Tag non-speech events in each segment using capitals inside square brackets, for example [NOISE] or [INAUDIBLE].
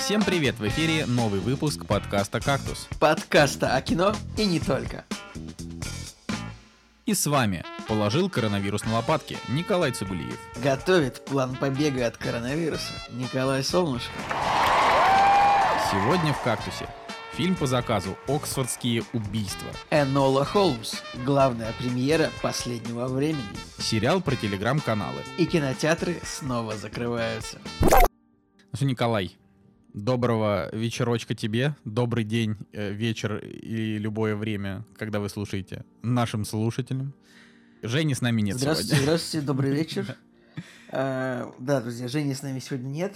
Всем привет! В эфире новый выпуск подкаста «Кактус». Подкаста о кино и не только. И с вами положил коронавирус на лопатки Николай Цугулиев. Готовит план побега от коронавируса Николай Солнышко. Сегодня в «Кактусе» фильм по заказу «Оксфордские убийства». Энола Холмс. Главная премьера последнего времени. Сериал про телеграм-каналы. И кинотеатры снова закрываются. Ну что, Николай, доброго вечерочка тебе, добрый день, э, вечер и любое время, когда вы слушаете нашим слушателям. Жени с нами нет Здравствуйте, сегодня. здравствуйте, добрый [LAUGHS] вечер. А, Да, друзья, Жени с нами сегодня нет.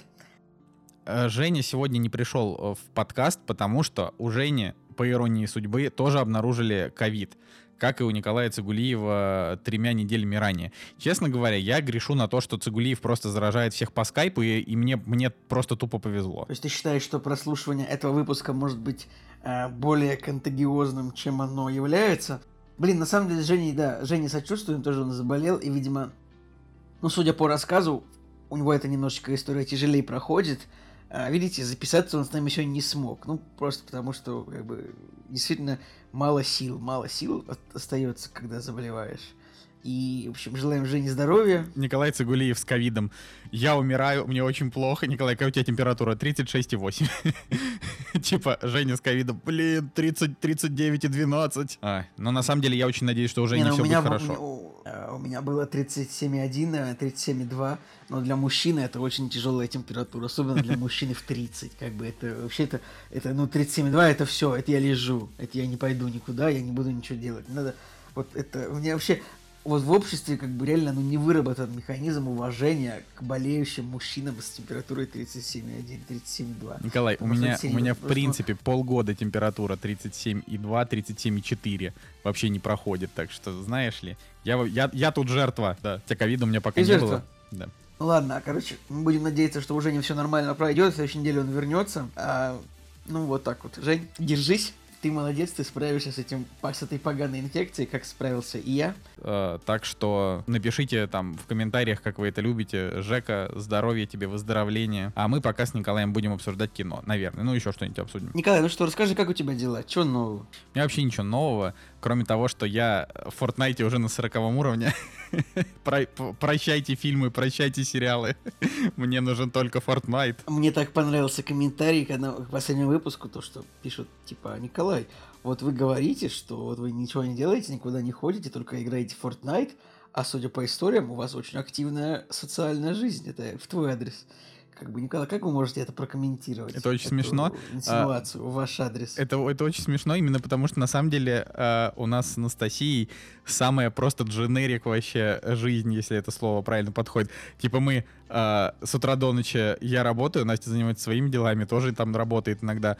Э, Женя сегодня не пришел э, в подкаст, потому что у Жени, по иронии судьбы, тоже обнаружили ковид. Как и у Николая Цигулиева тремя неделями ранее. Честно говоря, я грешу на то, что Цигулиев просто заражает всех по скайпу, и, и мне, мне просто тупо повезло. То есть ты считаешь, что прослушивание этого выпуска может быть а, более контагиозным, чем оно является? Блин, на самом деле, Жене, да, Жене сочувствуем, тоже он заболел, и, видимо, ну, судя по рассказу, у него это немножечко история тяжелее проходит. А, видите, записаться он с нами сегодня не смог. Ну, просто потому что, как бы, действительно мало сил, мало сил остается, когда заболеваешь. И, в общем, желаем Жене здоровья. Николай Цигулиев с ковидом. Я умираю, мне очень плохо. Николай, какая у тебя температура? 36,8. [LAUGHS] Типа, Женя с ковидом, блин, 30, 39 и 12. А, но на самом деле я очень надеюсь, что у Жени ну, все у, меня, будет бу- хорошо. у, э, меня было 37,1, наверное, 37,2, но для мужчины это очень тяжелая температура, особенно для мужчины в 30, как бы это вообще это, это ну 37,2 это все, это я лежу, это я не пойду никуда, я не буду ничего делать, надо, вот это, у меня вообще, вот в обществе как бы реально ну не выработан механизм уважения к болеющим мужчинам с температурой 37,1, 37,2. Николай, у Потому меня, у меня в Просто- принципе полгода температура 37,2, 37,4 вообще не проходит, так что знаешь ли, я, я, я тут жертва, да, тебя ковида у меня пока Ты не жертва? было. Да. Ну ладно, короче, мы будем надеяться, что уже не все нормально пройдет, в следующей неделе он вернется. А, ну вот так вот. Жень, держись. Ты молодец, ты справишься с, этим, с этой поганой инфекцией, как справился и я. Э, так что напишите там в комментариях, как вы это любите. Жека, здоровья тебе, выздоровления. А мы пока с Николаем будем обсуждать кино, наверное. Ну, еще что-нибудь обсудим. Николай, ну что, расскажи, как у тебя дела? Чего нового? У меня вообще ничего нового, кроме того, что я в Fortnite уже на 40 уровне. [LAUGHS] Прощайте фильмы, прощайте сериалы. [LAUGHS] Мне нужен только Fortnite. Мне так понравился комментарий к, к последнему выпуску, то, что пишут, типа, Николай, вот вы говорите, что вот вы ничего не делаете, никуда не ходите, только играете в Fortnite, а судя по историям, у вас очень активная социальная жизнь. Это в твой адрес. Как бы, Николай, как вы можете это прокомментировать? Это очень Эту смешно. Инсинуацию, в ваш адрес. Это, это очень смешно, именно потому что на самом деле э, у нас с Анастасией самая просто дженерик вообще жизнь, если это слово правильно подходит. Типа мы э, с утра до ночи я работаю, Настя занимается своими делами, тоже там работает иногда.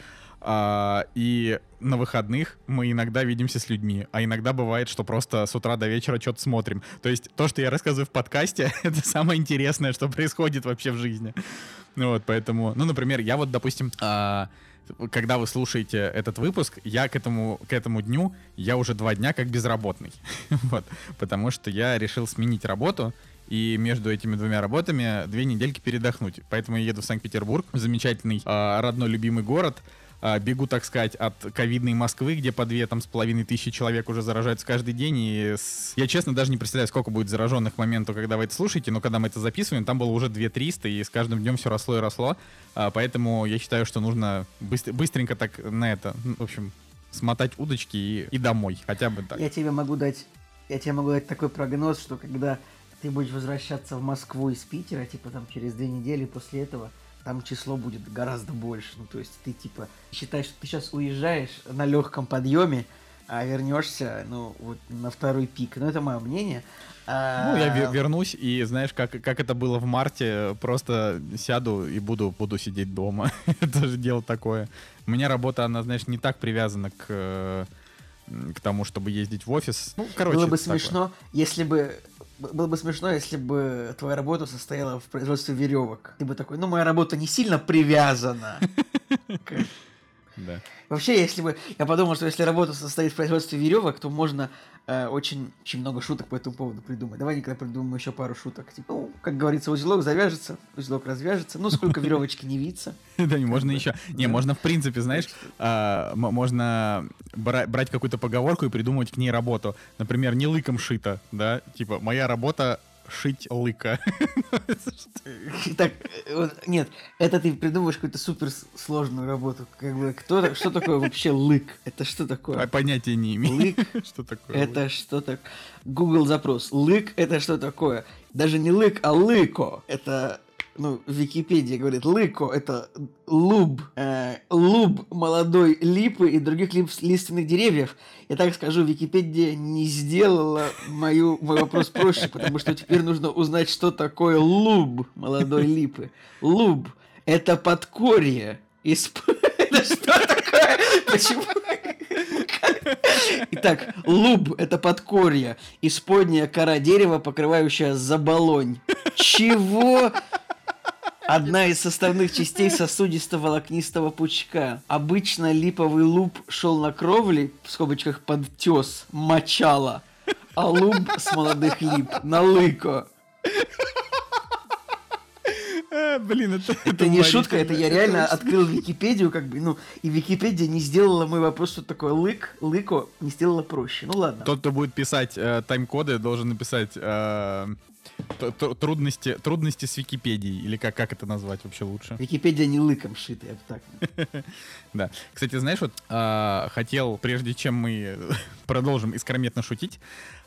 А, и на выходных мы иногда видимся с людьми, а иногда бывает, что просто с утра до вечера что-то смотрим. То есть то, что я рассказываю в подкасте, [LAUGHS] это самое интересное, что происходит вообще в жизни. Ну вот, поэтому, ну, например, я вот, допустим, а, когда вы слушаете этот выпуск, я к этому, к этому дню, я уже два дня как безработный. [LAUGHS] вот, потому что я решил сменить работу, и между этими двумя работами две недельки передохнуть. Поэтому я еду в Санкт-Петербург, замечательный а, родной любимый город, бегу, так сказать, от ковидной Москвы, где по две там с половиной тысячи человек уже заражаются каждый день. И с- я, честно, даже не представляю, сколько будет зараженных к моменту, когда вы это слушаете, но когда мы это записываем, там было уже 2-300, и с каждым днем все росло и росло. А, поэтому я считаю, что нужно быстр- быстренько так на это, ну, в общем, смотать удочки и, и домой, хотя бы так. Я тебе могу дать, я тебе могу дать такой прогноз, что когда ты будешь возвращаться в Москву из Питера, типа там через две недели после этого, там число будет гораздо больше. Ну, то есть ты типа считаешь, что ты сейчас уезжаешь на легком подъеме, а вернешься, ну, вот на второй пик. Ну, это мое мнение. А, Ну, я ве- вернусь, и знаешь, как, как это было в марте, просто сяду и буду, буду сидеть дома. [LAUGHS] это же дело такое. У меня работа, она, знаешь, не так привязана к, э, к тому, чтобы ездить в офис. Ну, короче, было бы это такое. смешно, если бы было бы смешно, если бы твоя работа состояла в производстве веревок. Ты бы такой, ну, моя работа не сильно привязана Да. Вообще, если бы... Я подумал, что если работа состоит в производстве веревок, то можно э, очень, очень много шуток по этому поводу придумать. Давай, Николай, придумаем еще пару шуток. Типа, ну, как говорится, узелок завяжется, узелок развяжется. Ну, сколько веревочки не виться. [LAUGHS] Да, не можно еще. Не, можно, в принципе, знаешь, а, можно бра- брать какую-то поговорку и придумывать к ней работу. Например, не лыком шито, да? Типа, моя работа шить лыка. [LAUGHS] Так, нет, это ты придумываешь какую-то супер с- сложную работу. Как бы, кто, что такое вообще лык? Это что А такое? Понятия не имею. Лык [LAUGHS] Что такое? Это что так? Google запрос. Лык это что такое? Даже не лык, а лыко. Это ну, Википедия говорит, лыко это луб, э, луб молодой липы и других лип- лиственных деревьев. Я так скажу, Википедия не сделала мою, мой вопрос проще, потому что теперь нужно узнать, что такое луб молодой липы. Луб – это подкорье. Исп- [LAUGHS] Это что такое? Почему? Итак, луб – это подкорье, исподняя кора дерева, покрывающая заболонь. Чего? Одна из составных частей сосудисто-волокнистого пучка. Обычно липовый луб шел на кровли, в скобочках под тес, мочало, а луб с молодых лип на лыко. А, Блин, это... Это не шутка, это я реально открыл Википедию, как бы, ну, и Википедия не сделала мой вопрос, что такое лык, лыко, не сделала проще. Ну ладно. Тот, кто будет писать э, тайм-коды, должен написать э, трудности, трудности с Википедией. Или как, как это назвать вообще лучше? Википедия не лыком шита, я бы так. [LAUGHS] Да. Кстати, знаешь, вот а, хотел, прежде чем мы [LAUGHS] продолжим искрометно шутить,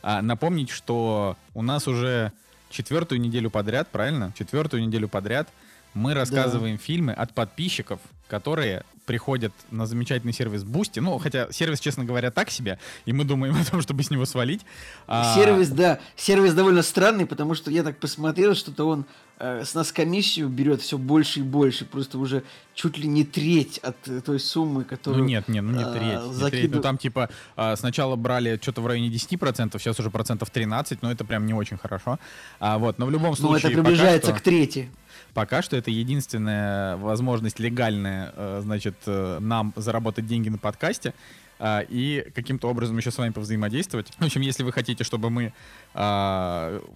а, напомнить, что у нас уже четвертую неделю подряд, правильно? Четвертую неделю подряд мы рассказываем фильмы от подписчиков, которые приходят на замечательный сервис Boosty. Ну, хотя сервис, честно говоря, так себе, и мы думаем о том, чтобы с него свалить. А, Сервис, да, сервис довольно странный, потому что я так посмотрел, что-то он э, с нас комиссию берет все больше и больше, просто уже чуть ли не треть от э, той суммы, Ну которую... нет, нет, ну не а, треть. не закиду- треть. Ну там типа а, сначала брали что-то в районе 10%, сейчас уже процентов 13, но это прям не очень хорошо. А, вот, но в любом Ну, случае... это пока приближается что- к трети. Пока что это единственная возможность легальная, э, значит, э, нам заработать деньги на подкасте а, и каким-то образом еще с вами повзаимодействовать. В общем, если вы хотите, чтобы мы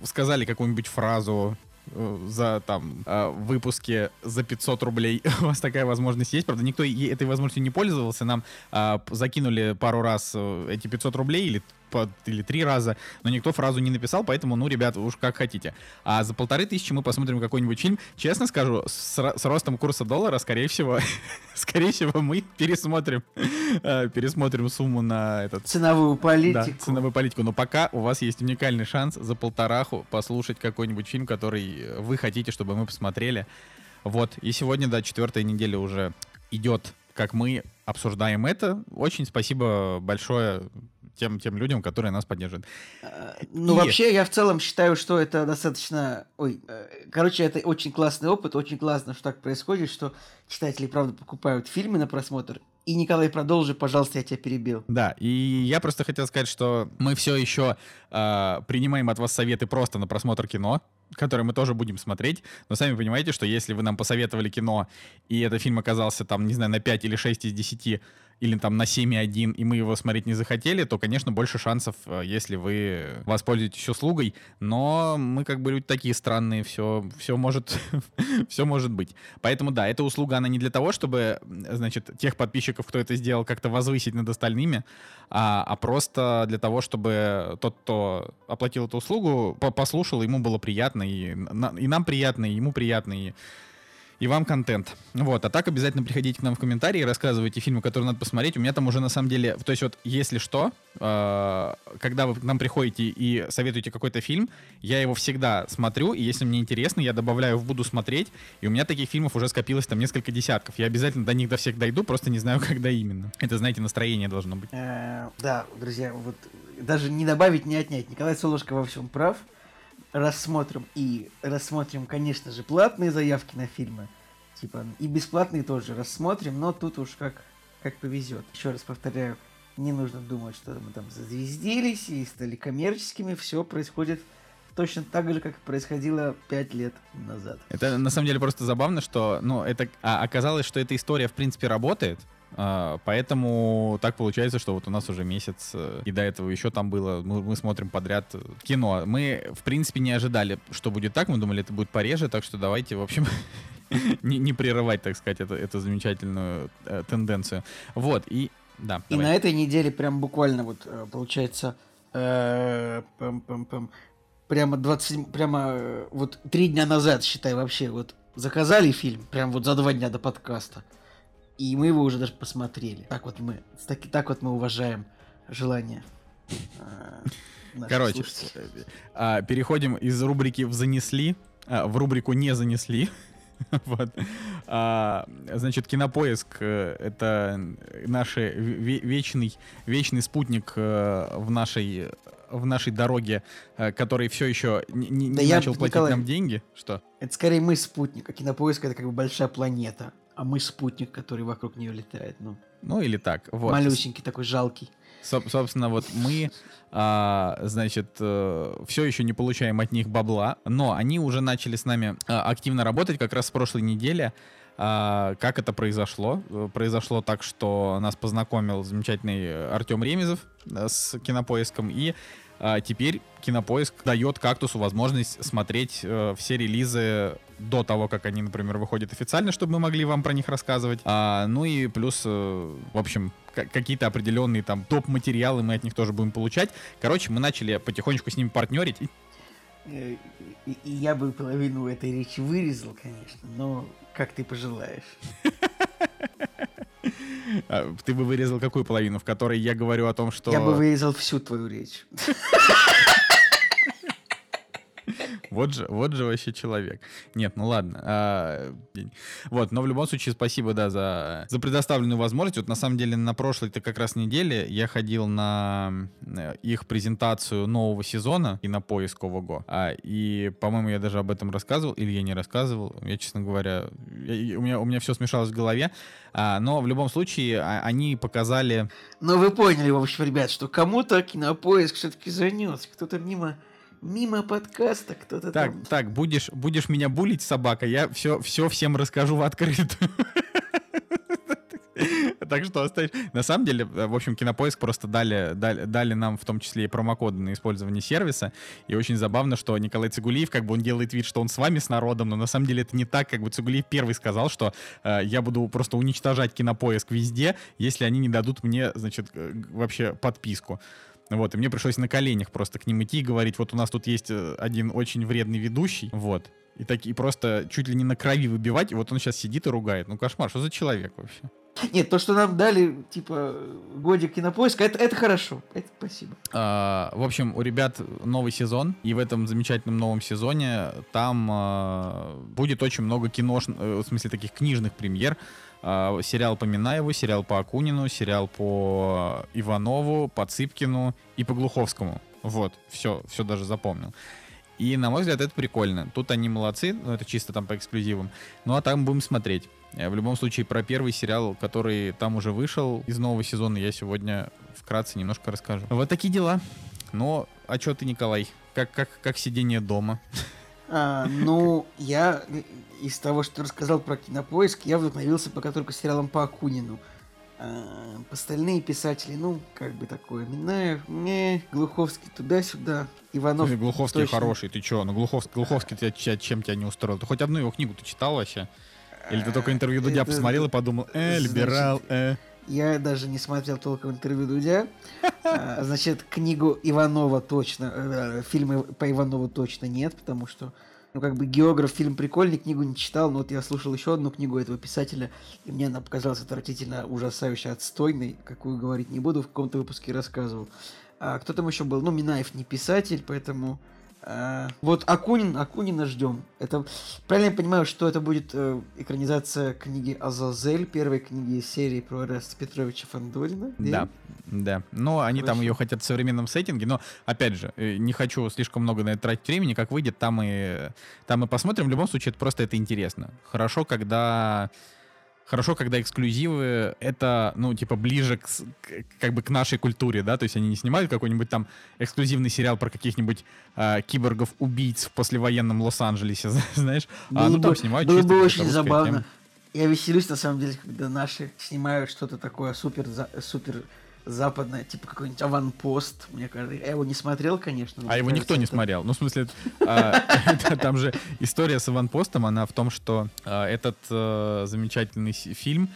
сказали какую-нибудь фразу э, за там выпуске за 500 рублей, [LAUGHS] у вас такая возможность есть. Правда, никто этой возможностью не пользовался. Нам а, закинули пару раз э, эти 500 рублей или по- или три раза, но никто фразу не написал, поэтому, ну, ребят, уж как хотите. А за полторы тысячи мы посмотрим какой-нибудь фильм. Честно скажу, с, с ростом курса доллара, скорее всего, [LAUGHS] скорее всего, мы пересмотрим, [LAUGHS] э, пересмотрим сумму на этот Ценовую да, политику. ценовую политику. Но пока у вас есть уникальный шанс за полтораху послушать какой-нибудь фильм, который э, вы хотите, чтобы мы посмотрели. Вот. И сегодня, да, четвертая неделя уже идет, как мы обсуждаем это. Очень спасибо большое тем, тем людям, которые нас поддерживают. Э, Ну, И- вообще, я в целом считаю, что это достаточно... Ой, э, короче, это очень классный опыт, очень классно, что так происходит, что читатели, правда, покупают фильмы на просмотр. И, Николай, продолжи, пожалуйста, я тебя перебил. Да, и я просто хотел сказать, что мы все еще э, принимаем от вас советы просто на просмотр кино, которое мы тоже будем смотреть. Но сами понимаете, что если вы нам посоветовали кино, и этот фильм оказался там, не знаю, на 5 или 6 из 10, или там на 7,1, и мы его смотреть не захотели, то, конечно, больше шансов, э, если вы воспользуетесь услугой. Но мы как бы люди такие странные, все, все может, [LAUGHS] все может быть. Поэтому да, эта услуга, она не для того, чтобы, значит, тех подписчиков, кто это сделал, как-то возвысить над остальными, а, а просто для того, чтобы тот, кто оплатил эту услугу, по- послушал, ему было приятно, и, и нам приятно, и ему приятно, и, и вам контент. Вот, а так обязательно приходите к нам в комментарии, рассказывайте фильмы, которые надо посмотреть. У меня там уже на самом деле, то есть вот если что, э, когда вы к нам приходите и советуете какой-то фильм, я его всегда смотрю, и если мне интересно, я добавляю в «буду смотреть», и у меня таких фильмов уже скопилось там несколько десятков. Я обязательно до них до всех дойду, просто не знаю, [LAUGHS] когда именно. Это, знаете, настроение должно быть. Э, Да, друзья, вот даже не добавить, не отнять. Николай Солошко во всем прав. Рассмотрим и рассмотрим, конечно же, платные заявки на фильмы. Типа, и бесплатные тоже рассмотрим, но тут уж как, как повезет. Еще раз повторяю, не нужно думать, что мы там зазвездились и стали коммерческими. Все происходит точно так же, как происходило пять лет назад. Это на самом деле просто забавно, что, ну, это а, оказалось, что эта история в принципе работает. А, поэтому так получается, что вот у нас уже месяц, э, и до этого еще там было, мы, мы смотрим подряд э, кино. Мы, в принципе, не ожидали, что будет так, мы думали, это будет пореже, так что давайте, в общем, [LAUGHS] не, не прерывать, так сказать, это, эту замечательную э, тенденцию. Вот, и да. И давай. на этой неделе прям буквально вот э, получается э, пам -пам -пам, прямо 20, прямо вот три дня назад, считай, вообще, вот заказали фильм, прям вот за два дня до подкаста. И мы его уже даже посмотрели. Так вот мы, так, так вот мы уважаем желание. [LAUGHS] Э, Короче, э, переходим из рубрики в занесли э, в рубрику не занесли. [LAUGHS] вот. а, значит, кинопоиск это наш вечный, вечный спутник в нашей в нашей дороге, который все еще не, не да начал платить Николай, нам деньги. Что? Это скорее мы спутник, а кинопоиск это как бы большая планета а мы спутник, который вокруг нее летает. Ну, ну или так. Вот. Малюсенький такой, жалкий. Соб- собственно, вот мы, а, значит, э, все еще не получаем от них бабла, но они уже начали с нами а, активно работать как раз с прошлой недели. А, как это произошло? Произошло так, что нас познакомил замечательный Артем Ремезов э, с кинопоиском, и а, теперь Кинопоиск дает Кактусу возможность смотреть э, все релизы до того, как они, например, выходят официально, чтобы мы могли вам про них рассказывать. А, ну и плюс, э, в общем, какие-то определенные там топ-материалы мы от них тоже будем получать. Короче, мы начали потихонечку с ними партнерить. Э, и, и я бы половину этой речи вырезал, конечно, но как ты пожелаешь. [LAUGHS] А, ты бы вырезал какую половину, в которой я говорю о том, что... Я бы вырезал всю твою речь. [LAUGHS] Вот же, вот же вообще человек. Нет, ну ладно. А, вот, но в любом случае спасибо, да, за, за предоставленную возможность. Вот на самом деле на прошлой-то как раз неделе я ходил на э, их презентацию нового сезона и на поиск ОВГО. А, и, по-моему, я даже об этом рассказывал, или я не рассказывал. Я, честно говоря, я, у, меня, у меня все смешалось в голове. А, но в любом случае а, они показали... Ну, вы поняли, в общем, ребят, что кому-то кинопоиск все-таки занес. Кто-то мимо мимо подкаста кто-то так, там... Так, будешь, будешь меня булить, собака, я все, все всем расскажу в открытую. [LAUGHS] Так что оставь. На самом деле, в общем, Кинопоиск просто дали, дали, дали нам в том числе и промокоды на использование сервиса. И очень забавно, что Николай Цигулиев, как бы он делает вид, что он с вами, с народом, но на самом деле это не так. Как бы Цигулиев первый сказал, что э, я буду просто уничтожать Кинопоиск везде, если они не дадут мне, значит, э, вообще подписку. Вот, и мне пришлось на коленях просто к ним идти и говорить, вот у нас тут есть э, один очень вредный ведущий, вот, и такие просто чуть ли не на крови выбивать, и вот он сейчас сидит и ругает. Ну, кошмар, что за человек вообще? Нет, то, что нам дали, типа, годик кинопоиска, это, это хорошо. Это спасибо. А, в общем, у ребят новый сезон, и в этом замечательном новом сезоне там а, будет очень много кино, э, в смысле таких книжных премьер. А, сериал по Минаеву, сериал по Акунину, сериал по Иванову, по Цыпкину и по Глуховскому. Вот, все, все даже запомнил. И, на мой взгляд, это прикольно. Тут они молодцы, ну, это чисто там по эксклюзивам. Ну, а там будем смотреть. Э, в любом случае, про первый сериал, который там уже вышел из нового сезона, я сегодня вкратце немножко расскажу. Вот такие дела. Но, а что ты, Николай? Как, как, как сидение дома? [LAUGHS] А, ну, я из того, что ты рассказал про кинопоиск, я вдохновился пока только сериалом по Акунину. А, остальные писатели, ну, как бы такое, Минаев, не, Глуховский туда-сюда, Иванов. Ну, Глуховский точно. хороший, ты чё? Ну, Глуховский, Глуховский тебя, чем тебя не устроил? Ты хоть одну его книгу ты читал вообще? Или ты только интервью Дудя посмотрел и подумал, э, либерал, э. Я даже не смотрел толком интервью Дудя. А, значит, книгу Иванова точно, э, фильмы по Иванову точно нет, потому что, ну, как бы географ, фильм прикольный, книгу не читал, но вот я слушал еще одну книгу этого писателя, и мне она показалась отвратительно ужасающе отстойной, какую говорить не буду, в каком-то выпуске рассказывал. А кто там еще был? Ну, Минаев не писатель, поэтому вот Акунин, Акунина ждем. Это правильно я понимаю, что это будет э, экранизация книги Азазель, первой книги серии про Ареста Петровича Фандорина? Да, да. Но они Хорошо. там ее хотят в современном сеттинге, но опять же, э, не хочу слишком много на это тратить времени, как выйдет, там и там и посмотрим. В любом случае, это просто это интересно. Хорошо, когда хорошо, когда эксклюзивы это, ну, типа, ближе к, к, как бы к нашей культуре, да, то есть они не снимают какой-нибудь там эксклюзивный сериал про каких-нибудь э, киборгов-убийц в послевоенном Лос-Анджелесе, [LAUGHS] знаешь, было а, ну, бы, там снимают Было бы очень забавно. Тема. Я веселюсь, на самом деле, когда наши снимают что-то такое супер, супер западное, типа какой-нибудь аванпост, мне кажется. Я его не смотрел, конечно. А его кажется, никто не это... смотрел. Ну, в смысле, а, [LAUGHS] там же история с аванпостом, она в том, что а, этот э, замечательный фильм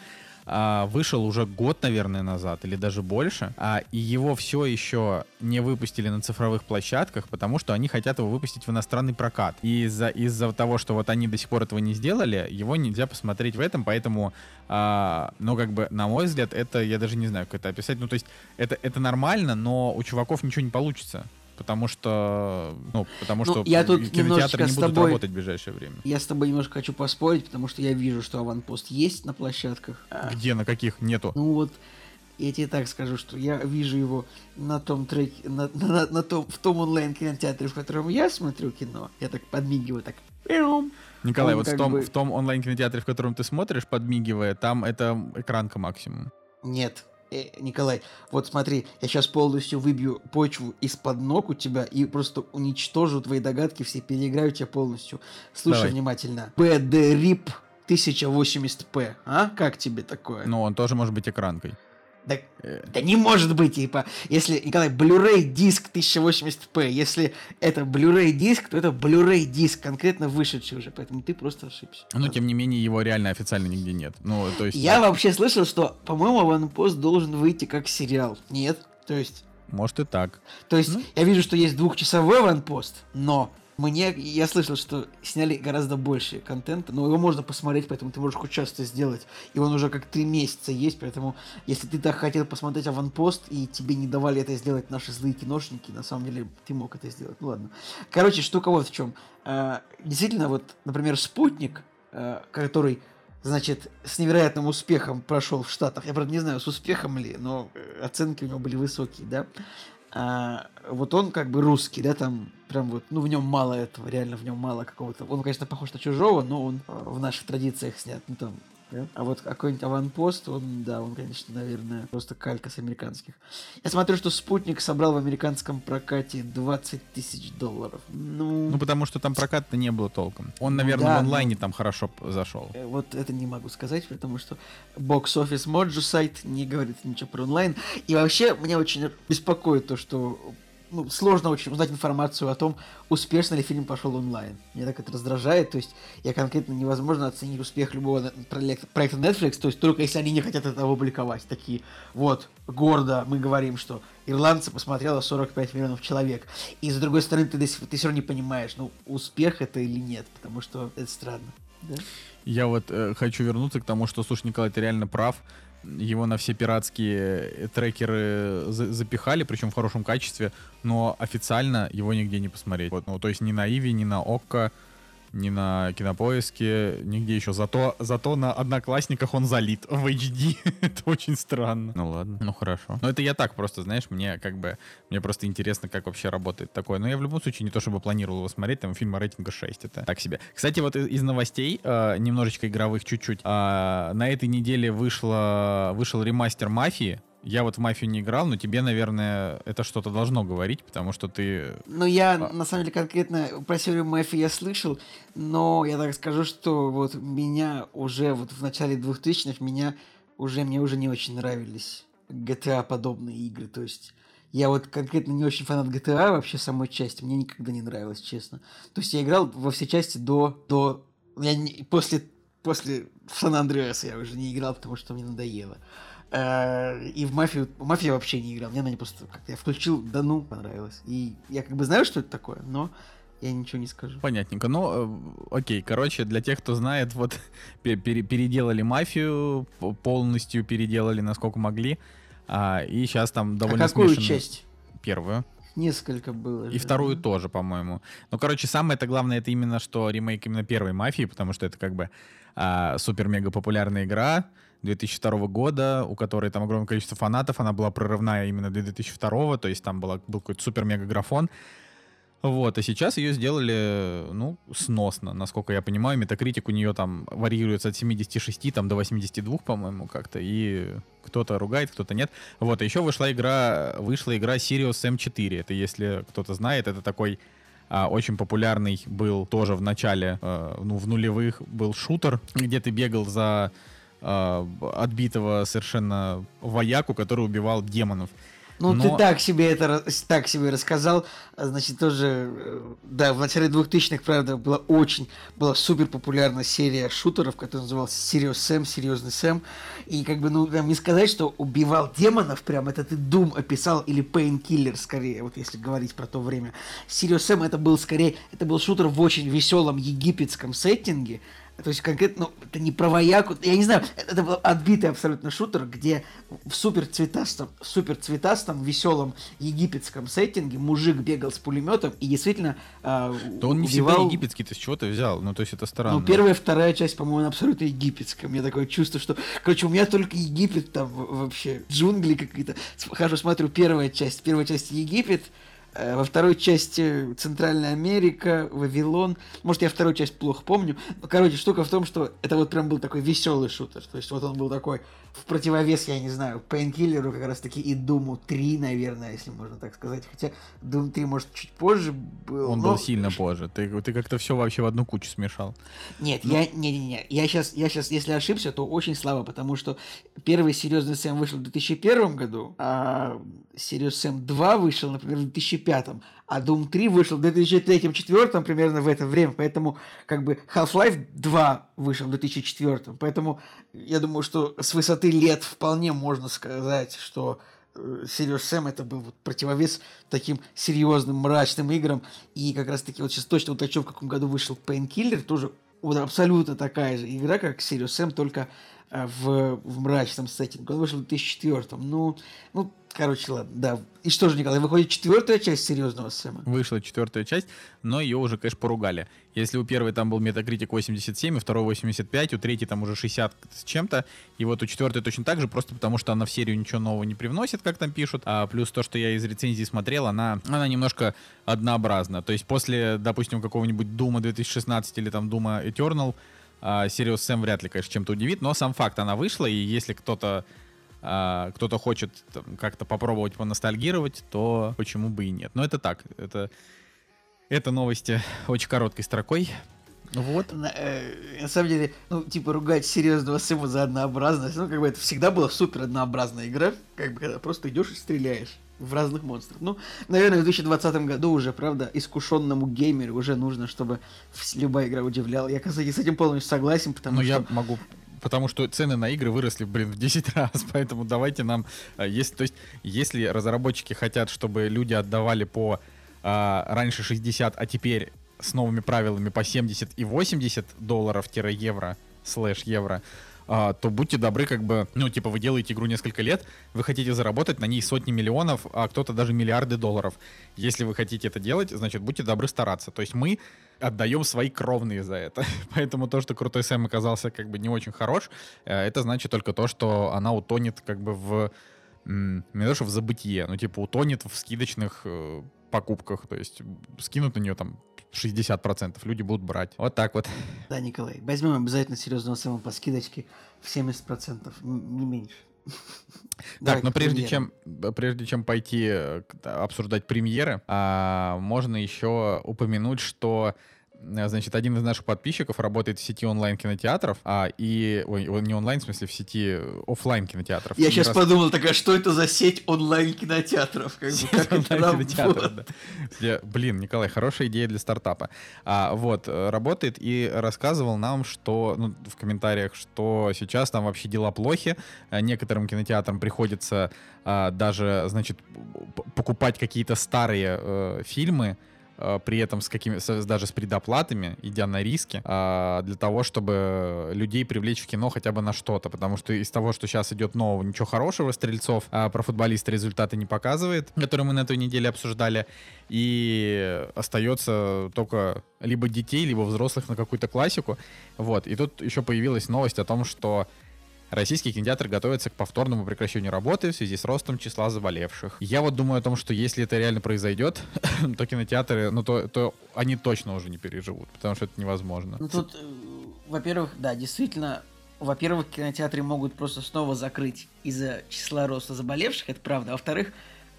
вышел уже год, наверное, назад, или даже больше, а, и его все еще не выпустили на цифровых площадках, потому что они хотят его выпустить в иностранный прокат. И из-за из-за того, что вот они до сих пор этого не сделали, его нельзя посмотреть в этом, поэтому, а, ну, как бы, на мой взгляд, это, я даже не знаю, как это описать, ну, то есть, это, это нормально, но у чуваков ничего не получится потому что, ну, потому ну, что я тут кинотеатры не будут тобой, работать в ближайшее время. Я с тобой немножко хочу поспорить, потому что я вижу, что аванпост есть на площадках. А Где, на каких? Нету. Ну вот, я тебе так скажу, что я вижу его на том треке, на, на, на, на том, в том онлайн-кинотеатре, в котором я смотрю кино. Я так подмигиваю, так. Николай, Он вот в том, бы... в том онлайн-кинотеатре, в котором ты смотришь, подмигивая, там это экранка максимум. Нет, э, Николай, вот смотри, я сейчас полностью выбью почву из-под ног у тебя и просто уничтожу твои догадки, все переиграю тебя полностью. Слушай Давай. внимательно. BD-RIP 1080p, а? Как тебе такое? Ну, он тоже может быть экранкой. Да, да не может быть, типа, если, Николай, Blu-ray диск 1080p, если это Blu-ray диск, то это Blu-ray диск, конкретно вышедший уже, поэтому ты просто ошибся. Ну, тем не менее, его реально официально нигде нет. Ну, то есть... Я вообще слышал, что, по-моему, Аванпост должен выйти как сериал. Нет? То есть... Может и так. То есть, ну... я вижу, что есть двухчасовой Аванпост, но мне, я слышал, что сняли гораздо больше контента, но его можно посмотреть, поэтому ты можешь хоть часто сделать. И он уже как три месяца есть, поэтому если ты так хотел посмотреть аванпост, и тебе не давали это сделать наши злые киношники, на самом деле ты мог это сделать. Ну ладно. Короче, штука вот в чем. А, действительно, вот, например, «Спутник», а, который значит, с невероятным успехом прошел в Штатах. Я, правда, не знаю, с успехом ли, но э, оценки у него были высокие, да а, вот он как бы русский, да, там прям вот, ну, в нем мало этого, реально в нем мало какого-то. Он, конечно, похож на чужого, но он а, в наших традициях снят, ну, там, да? А вот какой-нибудь аванпост, он, да, он, конечно, наверное, просто калька с американских. Я смотрю, что спутник собрал в американском прокате 20 тысяч долларов. Ну, ну, потому что там проката не было толком. Он, наверное, да, в онлайне но... там хорошо зашел. Э, вот это не могу сказать, потому что Office Mojo сайт не говорит ничего про онлайн. И вообще, меня очень беспокоит то, что ну, сложно очень узнать информацию о том, успешно ли фильм пошел онлайн. Меня так это раздражает, то есть я конкретно невозможно оценить успех любого проекта Netflix, то есть только если они не хотят это опубликовать. Такие, вот, гордо мы говорим, что ирландцы посмотрело 45 миллионов человек. И с другой стороны, ты, ты все равно не понимаешь, ну, успех это или нет, потому что это странно. Да? Я вот э, хочу вернуться к тому, что, слушай, Николай, ты реально прав его на все пиратские трекеры за запихали, причем в хорошем качестве, но официально его нигде не посмотреть. Вот, ну, то есть ни на Иви, ни на Окко, ни на кинопоиске, нигде еще. Зато, зато на одноклассниках он залит в HD. [LAUGHS] это очень странно. Ну ладно, ну хорошо. Но это я так просто, знаешь, мне как бы, мне просто интересно, как вообще работает такое. Но я в любом случае не то чтобы планировал его смотреть, там фильма рейтинга 6, это так себе. Кстати, вот из, из новостей, э, немножечко игровых чуть-чуть, э, на этой неделе вышла, вышел ремастер «Мафии», я вот в мафию не играл, но тебе, наверное, это что-то должно говорить, потому что ты... Ну, я, а... на самом деле, конкретно про серию мафии я слышал, но я так скажу, что вот меня уже вот в начале 2000-х меня уже, мне уже не очень нравились GTA-подобные игры, то есть я вот конкретно не очень фанат GTA вообще самой части, мне никогда не нравилось, честно. То есть я играл во все части до... до я не, после, после Сан-Андреаса я уже не играл, потому что мне надоело. Э, и в мафию, в мафию вообще не играл. Мне она не просто как-то я включил, да ну, понравилось. И я как бы знаю, что это такое, но я ничего не скажу. Понятненько. Ну, э, окей, короче, для тех, кто знает, вот [LAUGHS] пере переделали мафию, полностью переделали, насколько могли. А, и сейчас там довольно а какую смешанную... часть? Первую. Несколько было. И же, вторую тоже, по-моему. Ну, короче, самое это главное, это именно что ремейк именно первой мафии, потому что это как бы а, супер-мега популярная игра 2002 года, у которой там огромное количество фанатов, она была прорывная именно для 2002, то есть там была, был какой-то супер-мега графон. Вот, а сейчас ее сделали, ну, сносно, насколько я понимаю. Метакритик у нее там варьируется от 76 там, до 82, по-моему, как-то. И кто-то ругает, кто-то нет. Вот, а еще вышла игра, вышла игра Sirius M4. Это, если кто-то знает, это такой а, очень популярный был тоже в начале, э, ну, в нулевых был шутер, где ты бегал за э, отбитого совершенно вояку, который убивал демонов. Ну, Но... ты так себе это так себе рассказал. Значит, тоже, э, да, в начале 2000-х, правда, была очень, была супер популярная серия шутеров, которая называлась Serious Sam, Серьезный Сэм. И как бы, ну, там не сказать, что убивал демонов, прям это ты Doom описал, или Painkiller, скорее, вот если говорить про то время. Serious Sam это был скорее, это был шутер в очень веселом египетском сеттинге, то есть конкретно, ну, это не про вояку, я не знаю, это был отбитый абсолютно шутер, где в супер цветастом, супер цветастом, веселом египетском сеттинге мужик бегал с пулеметом и действительно э, Да он не убивал... всегда египетский, ты с чего ты взял? Ну, то есть это странно. Ну, первая, вторая часть, по-моему, абсолютно египетская. У меня такое чувство, что, короче, у меня только Египет там вообще, джунгли какие-то. Хожу, смотрю, первая часть, первая часть Египет, во второй части Центральная Америка, Вавилон. Может, я вторую часть плохо помню. Но, короче, штука в том, что это вот прям был такой веселый шутер. То есть вот он был такой в противовес, я не знаю, Painkiller как раз таки и Думу 3, наверное, если можно так сказать. Хотя Doom 3, может, чуть позже был. Он но... был сильно позже. Ты, ты как-то все вообще в одну кучу смешал. Нет, ну... я, не, не, не, я сейчас, я сейчас, если ошибся, то очень слабо, потому что первый серьезный Сэм вышел в 2001 году, а Serious Sam 2 вышел, например, в 2005, а Doom 3 вышел в 2003-2004 примерно в это время, поэтому как бы Half-Life 2 вышел в 2004, поэтому я думаю, что с высоты лет вполне можно сказать, что э, Serious Sam это был вот противовес таким серьезным мрачным играм, и как раз таки вот сейчас точно уточню, в каком году вышел Painkiller, тоже вот абсолютно такая же игра, как Serious Sam, только в, в мрачном сеттинге. Он вышел в 2004. Ну, ну, Короче, ладно, да. И что же, Николай, выходит четвертая часть серьезного Сэма? Вышла четвертая часть, но ее уже, конечно, поругали. Если у первой там был Metacritic 87, у второй 85, у третьей там уже 60 с чем-то, и вот у четвертой точно так же, просто потому что она в серию ничего нового не привносит, как там пишут. А плюс то, что я из рецензии смотрел, она, она немножко однообразна. То есть после, допустим, какого-нибудь Дума 2016 или там Дума Eternal, Сириус Сэм вряд ли, конечно, чем-то удивит, но сам факт, она вышла, и если кто-то а, кто-то хочет как-то попробовать поностальгировать, то почему бы и нет. Но это так, это, это новости [LAUGHS] очень короткой строкой. Вот. На, э, на самом деле, ну, типа, ругать серьезного Сэма за однообразность, ну, как бы это всегда была супер однообразная игра, как бы, когда просто идешь и стреляешь в разных монстров. Ну, наверное, в 2020 году уже, правда, искушенному геймеру уже нужно, чтобы любая игра удивляла. Я, кстати, с этим полностью согласен, потому Но что... я могу потому что цены на игры выросли, блин, в 10 [LAUGHS] раз, поэтому давайте нам, э, если, то есть, если разработчики хотят, чтобы люди отдавали по а, раньше 60, а теперь с новыми правилами по 70 и 80 долларов-евро, слэш евро, а, то будьте добры, как бы, ну, типа, вы делаете игру несколько лет, вы хотите заработать на ней сотни миллионов, а кто-то даже миллиарды долларов. Если вы хотите это делать, значит, будьте добры стараться. То есть мы отдаем свои кровные за это. [LAUGHS] Поэтому то, что Крутой Сэм оказался как бы не очень хорош, э, это значит только то, что она утонет как бы в не то, что в забытие, но типа утонет в скидочных э, покупках, то есть скинут на нее там 60%, люди будут брать. Вот так вот. Да, Николай, возьмем обязательно серьезного Сэма по скидочке в 70%, не меньше. [LAUGHS] Так, но прежде чем, прежде чем пойти э, обсуждать премьеры, а, можно еще упомянуть, что Э, значит, один из наших подписчиков работает в сети онлайн-кинотеатров, а, и, ой, не онлайн, в смысле, в сети офлайн кинотеатров. Я сейчас раз... подумал, такая, что это за сеть онлайн-кинотеатров? Как бы, как онлайн-кинотеатров, да. Блин, Николай, хорошая идея для стартапа. А, вот, э, работает и рассказывал нам, что, ну, в комментариях, что сейчас там вообще дела плохи, э, некоторым кинотеатрам приходится а, даже, значит, покупать какие-то старые э, фильмы, Э, при этом с какими, с, даже с предоплатами, идя на риски, а, для того, чтобы людей привлечь в кино хотя бы на что-то, потому что из того, что сейчас идет нового, ничего хорошего, Стрельцов а про футболиста результаты не показывает, которые мы на этой неделе обсуждали, и остается только либо детей, либо взрослых на какую-то классику, вот, и тут еще появилась новость о том, что Российский кинотеатр готовится к повторному прекращению работы в связи с ростом числа заболевших. Я вот думаю о том, что если это реально произойдет, [LAUGHS] то кинотеатры, ну то, то они точно уже не переживут, потому что это невозможно. Ну тут, э, во-первых, да, действительно, во-первых, кинотеатры могут просто снова закрыть из-за числа роста заболевших, это правда. Во-вторых,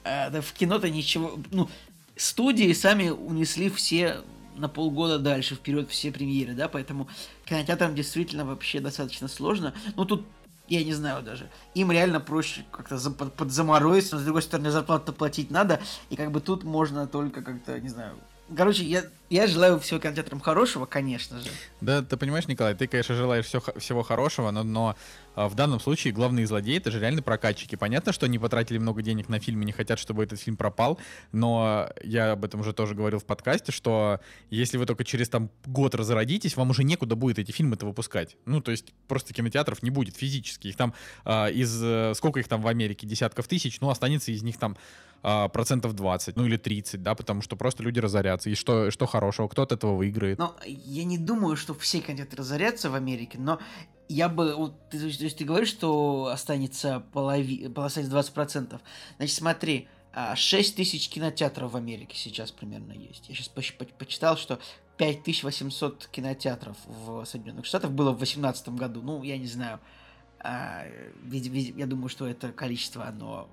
э, в кино-то ничего, ну, студии сами унесли все на полгода дальше вперед все премьеры, да, поэтому кинотеатрам действительно вообще достаточно сложно. Ну, тут я не знаю даже. Им реально проще как-то за, под, подзаморозить, но с другой стороны зарплату платить надо, и как бы тут можно только как-то, не знаю, Короче, я, я желаю всего кинотеатрам хорошего, конечно же. Да, ты понимаешь, Николай, ты, конечно, желаешь все, всего хорошего, но, но а, в данном случае главные злодеи это же реально прокатчики. Понятно, что они потратили много денег на фильм и не хотят, чтобы этот фильм пропал, но я об этом уже тоже говорил в подкасте, что если вы только через там год разродитесь, вам уже некуда будет эти фильмы-то выпускать. Ну, то есть просто кинотеатров не будет физически. Их там а, из... Э, сколько их там в Америке? Десятков тысяч, ну, останется из них там а, процентов 20, ну или 30, да, потому что просто люди разорятся. И что, что хорошего, кто от этого выиграет? Но я не думаю, что все хотят разоряться в Америке, но я бы, вот, есть, то есть ты говоришь, что останется полови, останется 20%. Значит, смотри, 6 а, тысяч кинотеатров в Америке сейчас примерно есть. Я сейчас по по почитал, что 5800 кинотеатров в Соединенных Штатах было в 2018 году. Ну, я не знаю. А, ведь, ведь, я думаю, что это количество, оно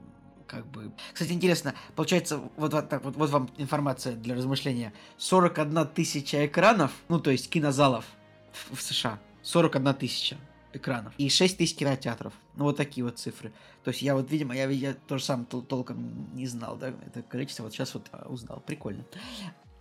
как бы... Кстати, интересно, получается, вот, вот так вот, вот вам информация для размышления. 41 тысяча экранов, ну, то есть кинозалов в, в США. 41 тысяча экранов. И 6 тысяч кинотеатров. Ну, вот такие вот цифры. То есть я вот, видимо, я, я тоже сам тол- толком не знал, да, это количество. Вот сейчас вот а, узнал. Прикольно.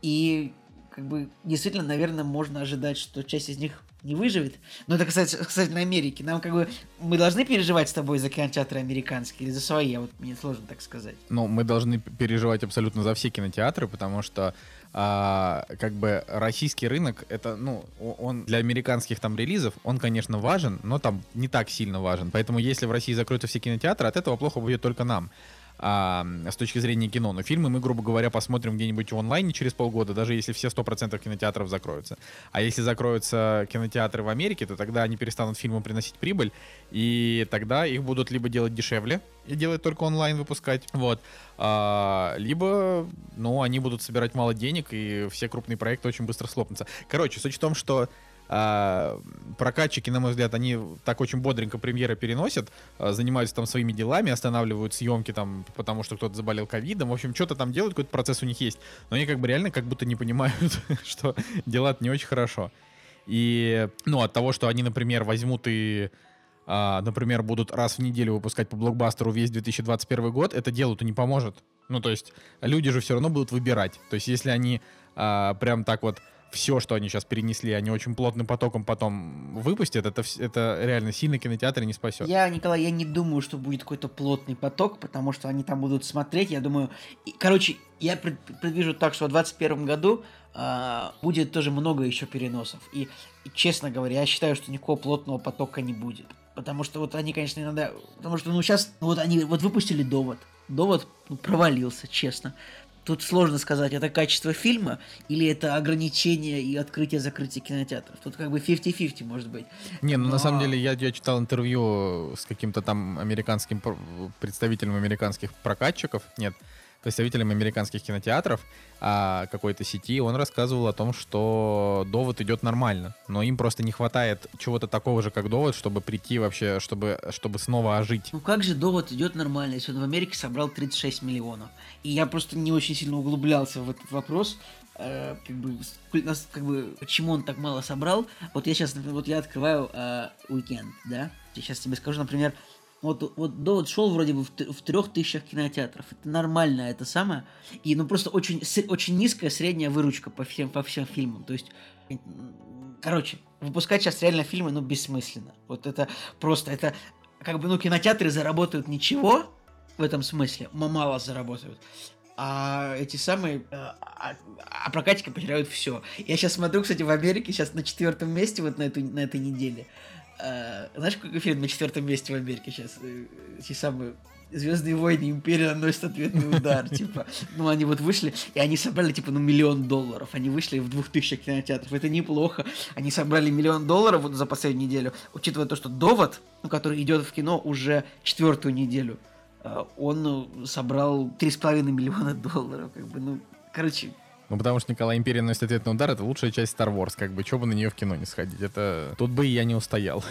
И как бы действительно, наверное, можно ожидать, что часть из них не выживет. Но это касается, касательно Америки. Нам как бы мы должны переживать с тобой за кинотеатры американские или за свои, а вот мне сложно так сказать. Ну, мы должны переживать абсолютно за все кинотеатры, потому что а, как бы российский рынок, это, ну, он для американских там релизов, он, конечно, важен, но там не так сильно важен. Поэтому если в России закроются все кинотеатры, от этого плохо будет только нам а, с точки зрения кино. Но фильмы мы, грубо говоря, посмотрим где-нибудь в онлайне через полгода, даже если все 100% кинотеатров закроются. А если закроются кинотеатры в Америке, то тогда они перестанут фильмам приносить прибыль, и тогда их будут либо делать дешевле и делать только онлайн выпускать, вот, а, либо, ну, они будут собирать мало денег, и все крупные проекты очень быстро слопнутся. Короче, суть в том, что а, прокатчики, на мой взгляд, они так очень бодренько премьеры переносят, а, занимаются там своими делами, останавливают съемки там, потому что кто-то заболел ковидом. В общем, что-то там делают, какой-то процесс у них есть. Но они как бы реально как будто не понимают, [LAUGHS] что дела не очень хорошо. И, ну, от того, что они, например, возьмут и а, например, будут раз в неделю выпускать по блокбастеру весь 2021 год, это делу-то не поможет. Ну, то есть люди же все равно будут выбирать. То есть если они а, прям так вот все, что они сейчас перенесли, они очень плотным потоком потом выпустят, это, это реально сильно кинотеатры не спасет. Я, Николай, я не думаю, что будет какой-то плотный поток, потому что они там будут смотреть, я думаю... И, короче, я пред, предвижу так, что в 2021 году э, будет тоже много еще переносов. И, и, честно говоря, я считаю, что никакого плотного потока не будет. Потому что вот они, конечно, иногда... Потому что, ну, сейчас... Вот они вот выпустили «Довод». «Довод» ну, провалился, честно. Тут сложно сказать, это качество фильма или это ограничение и открытие-закрытие кинотеатров. Тут как бы 50-50 может быть. Не, ну Но... на самом деле я, я читал интервью с каким-то там американским представителем американских прокатчиков. Нет, представителем американских кинотеатров а, какой-то сети, он рассказывал о том, что довод идет нормально, но им просто не хватает чего-то такого же, как довод, чтобы прийти вообще, чтобы, чтобы снова ожить. Ну как же довод идет нормально, если он в Америке собрал 36 миллионов? И я просто не очень сильно углублялся в этот вопрос, э, как бы, как бы, почему он так мало собрал. Вот я сейчас, вот я открываю э, уикенд, да, я сейчас тебе скажу, например, вот, вот довод шел вроде бы в, трех тысячах кинотеатров. Это нормально, это самое. И ну просто очень, очень низкая средняя выручка по всем, по всем фильмам. То есть, короче, выпускать сейчас реально фильмы, ну, бессмысленно. Вот это просто, это как бы, ну, кинотеатры заработают ничего в этом смысле, мало заработают. А эти самые, а, а, а прокатчики потеряют все. Я сейчас смотрю, кстати, в Америке сейчас на четвертом месте вот на, эту, на этой неделе. А, знаешь, какой фильм на четвертом месте в Америке сейчас? Э, те самые Звездные войны, Империя наносит ответный удар, [LAUGHS] типа. Ну, они вот вышли, и они собрали, типа, ну, миллион долларов. Они вышли в двух тысячах кинотеатров. Это неплохо. Они собрали миллион долларов вот за последнюю неделю, учитывая то, что «Довод», ну, который идет в кино уже четвертую неделю, э, он собрал 3,5 миллиона долларов, как бы, ну, короче, Ну, потому что Николай Империя носит ответный удар, это лучшая часть Star Wars, как бы, что бы на нее в кино не сходить. Это тут бы и я не устоял.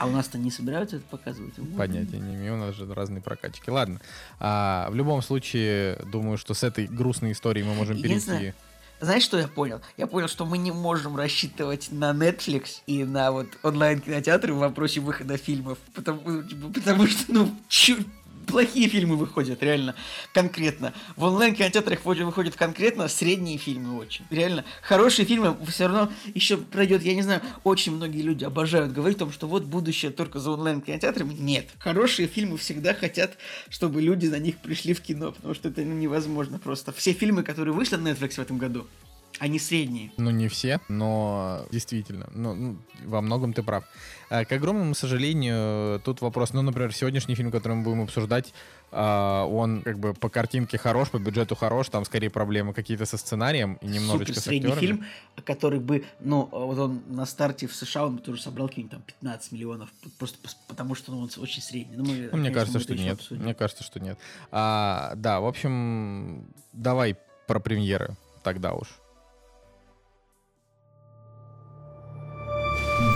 А у нас-то не собираются это показывать? [LAUGHS] Понятия не имею, у нас же разные прокачки. Ладно, а, в любом случае, думаю, что с этой грустной историей мы можем перейти... Знаешь, что я понял? Я понял, что мы не можем рассчитывать на Netflix и на вот онлайн-кинотеатры в вопросе выхода фильмов, потому, потому что, ну, чё, плохие фильмы выходят, реально, конкретно. В онлайн-кинотеатрах выходят конкретно средние фильмы очень. Реально, хорошие фильмы все равно еще пройдет, я не знаю, очень многие люди обожают говорить о том, что вот будущее только за онлайн-кинотеатрами. Нет. Хорошие фильмы всегда хотят, чтобы люди на них пришли в кино, потому что это невозможно просто. Все фильмы, которые вышли на Netflix в этом году, они средние. Ну, не все, но действительно, ну, ну, во многом ты прав. А, к огромному сожалению, тут вопрос, ну, например, сегодняшний фильм, который мы будем обсуждать, а, он как бы по картинке хорош, по бюджету хорош, там скорее проблемы какие-то со сценарием и немножечко Супер средний фильм, который бы, ну, вот он на старте в США, он бы тоже собрал какие-нибудь там 15 миллионов, просто потому что ну, он очень средний. Ну, мы, ну, мне кажется, что нет. Обсудим. Мне кажется, что нет. А, да, в общем, давай про премьеры тогда уж.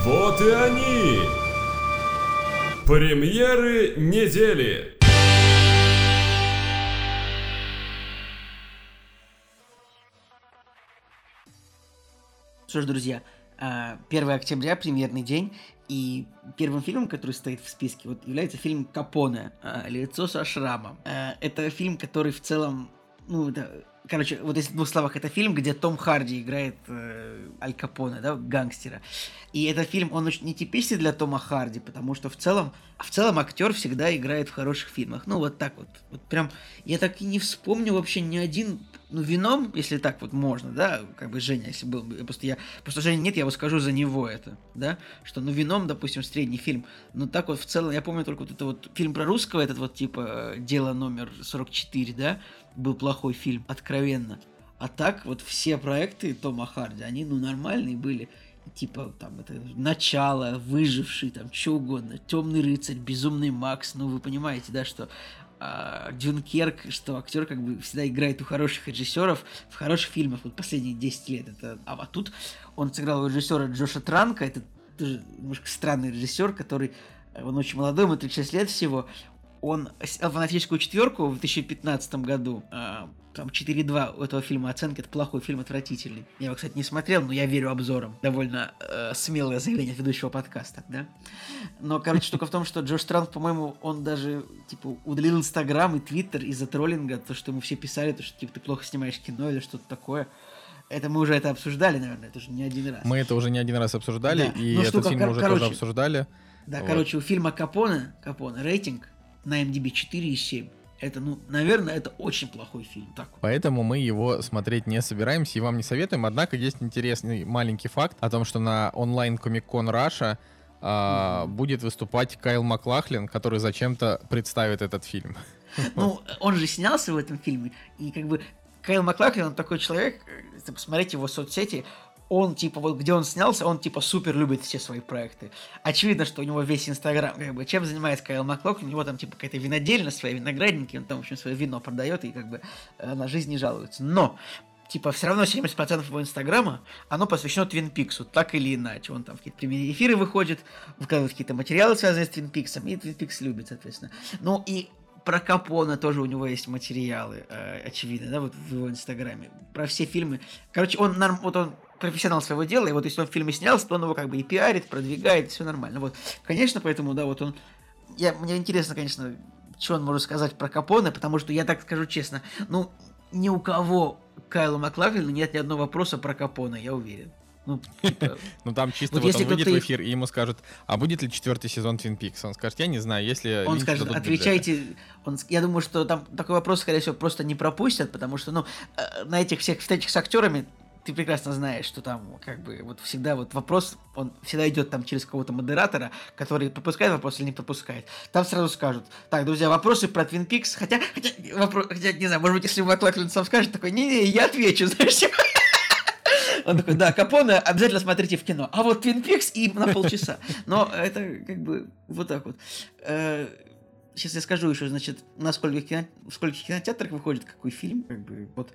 Вот и они! Премьеры недели! Что ж, друзья, 1 а, октября, премьерный день, и первым фильмом, который стоит в списке, вот является фильм «Капоне. А, Лицо со шрамом». А, это фильм, который в целом, ну, это Короче, вот если в двух словах, это фильм, где Том Харди играет э, Аль Капоне, да, гангстера. И этот фильм, он очень нетипичный для Тома Харди, потому что в целом, в целом актер всегда играет в хороших фильмах. Ну, вот так вот. Вот прям, я так и не вспомню вообще ни один, ну, вином, если так вот можно, да, как бы Женя, если был, просто я, просто Женя нет, я вот скажу за него это, да, что, ну, вином, допустим, средний фильм, но так вот в целом, я помню только вот это вот фильм про русского, этот вот, типа, дело номер 44, да, был плохой фильм, откровенно. А так вот все проекты Тома Харди, они ну нормальные были. Типа там это начало, выживший, там что угодно, темный рыцарь, безумный Макс. Ну вы понимаете, да, что а, Дюнкерк, что актер как бы всегда играет у хороших режиссеров в хороших фильмах вот последние 10 лет. Это, а вот тут он сыграл у режиссера Джоша Транка, это тоже немножко странный режиссер, который он очень молодой, ему 36 лет всего он снял фанатическую четверку в 2015 году. А, там 4.2 у этого фильма оценки. Это плохой фильм, отвратительный. Я его, кстати, не смотрел, но я верю обзорам. Довольно э, смелое заявление ведущего подкаста, да? Но, короче, штука в том, что Джош Транк, по-моему, он даже, типа, удалил Инстаграм и Твиттер из-за троллинга, то, что ему все писали, то, что, типа, ты плохо снимаешь кино или что-то такое. Это мы уже это обсуждали, наверное, это уже не один раз. Мы это уже не один раз обсуждали, да. и ну, этот фильм мы уже короче, тоже обсуждали. Да, вот. короче, у фильма Капоне, Капоне рейтинг на MDB 4,7. Это, ну, наверное, это очень плохой фильм. Так. Поэтому мы его смотреть не собираемся и вам не советуем. Однако есть интересный маленький факт о том, что на онлайн Комик-кон Раша будет выступать Кайл Маклахлин, который зачем-то представит этот фильм. [LAUGHS] Ну, он же снялся в этом фильме, и как бы Кайл Маклахлин, он такой человек, если посмотреть его соцсети, он, типа, вот где он снялся, он, типа, супер любит все свои проекты. Очевидно, что у него весь Инстаграм, как бы, чем занимается Кайл Маклок, у него там, типа, какая-то винодельня, свои виноградники, он там, в общем, свое вино продает и, как бы, э, на жизнь не жалуется. Но, типа, все равно 70% его Инстаграма, оно посвящено Твин Пиксу, так или иначе. Он там в какие-то прямые эфиры выходит, выкладывает какие-то материалы, связанные с Твин Пиксом, и Твин Пикс любит, соответственно. Ну, и про Капона тоже у него есть материалы, э, очевидно, да, вот в его инстаграме. Про все фильмы. Короче, он, вот он профессионал своего дела, и вот если он в фильме снялся, то он его как бы и пиарит, продвигает, все нормально. Вот, конечно, поэтому, да, вот он... Я, мне интересно, конечно, что он может сказать про Капоне, потому что я так скажу честно, ну, ни у кого Кайлу Маклаклину нет ни одного вопроса про Капона, я уверен. Ну, типа... [LAUGHS] ну там чисто вот, вот он выйдет в эфир, и ему скажут, а будет ли четвертый сезон Твин Пикс? Он скажет, я не знаю, если... Он скажет, отвечайте... Он, я думаю, что там такой вопрос, скорее всего, просто не пропустят, потому что, ну, э, на этих всех встречах с актерами ты прекрасно знаешь, что там как бы вот всегда вот вопрос, он всегда идет там через кого-то модератора, который пропускает вопрос или не пропускает. Там сразу скажут, так, друзья, вопросы про Twin Peaks, хотя, хотя, вопрос, хотя не знаю, может быть, если Маклаклин сам скажет, такой, не-не, я отвечу, [LAUGHS] знаешь, типа. Он такой, да, Капоне обязательно смотрите в кино. А вот Twin Peaks и на полчаса. Но это как бы вот так вот. Сейчас э, я скажу еще, значит, на скольких, кино... в скольких кинотеатрах выходит какой фильм. Как бы, вот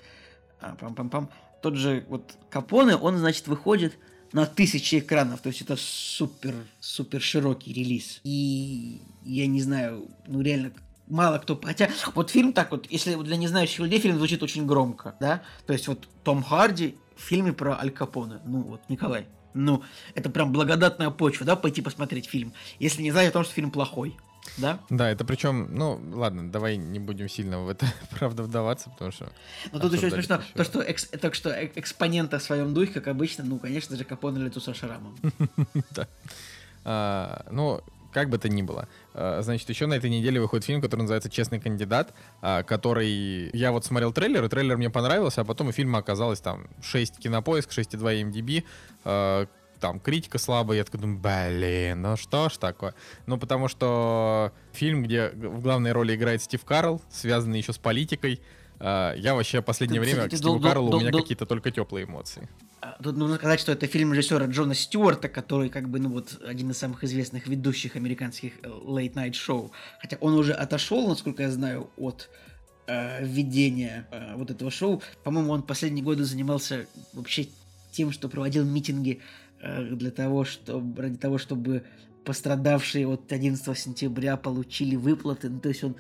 а, пам-пам-пам, тот же вот Капоне, он, значит, выходит на тысячи экранов, то есть это супер, супер широкий релиз. И я не знаю, ну реально, мало кто... Хотя вот фильм так вот, если для незнающих людей фильм звучит очень громко, да? То есть вот Том Харди в фильме про Аль Капоне. Ну вот, Николай. Ну, это прям благодатная почва, да, пойти посмотреть фильм. Если не знать о том, что фильм плохой. Да? Да, это причем, ну, ладно, давай не будем сильно в это, [LAUGHS] правда, вдаваться, потому что... Ну, тут еще смешно, то, что, экс, то, что экспонента в своем духе, как обычно, ну, конечно же, Капоне лицо со шрамом. [LAUGHS] Да. А, ну, как бы то ни было. А, значит, еще на этой неделе выходит фильм, который называется «Честный кандидат», а, который... Я вот смотрел трейлер, и трейлер мне понравился, а потом у фильма оказалось там 6 кинопоиск, 6,2 MDB, там критика слабая, я такой думаю, блин, ну что ж такое? Ну, потому что фильм, где в главной роли играет Стив Карл, связанный еще с политикой, а, я вообще последнее ты, время кстати, к Стиву Карлу у меня какие-то только теплые эмоции. А, тут нужно сказать, что это фильм режиссера Джона Стюарта, который как бы, ну вот, один из самых известных ведущих американских э, late-night шоу. Хотя он уже отошел, насколько я знаю, от э, ведения э, вот этого шоу. По-моему, он последние годы занимался вообще тем, что проводил митинги Э, для того, чтобы, ради того, чтобы пострадавшие от 11 сентября получили выплаты. Ну, то есть он,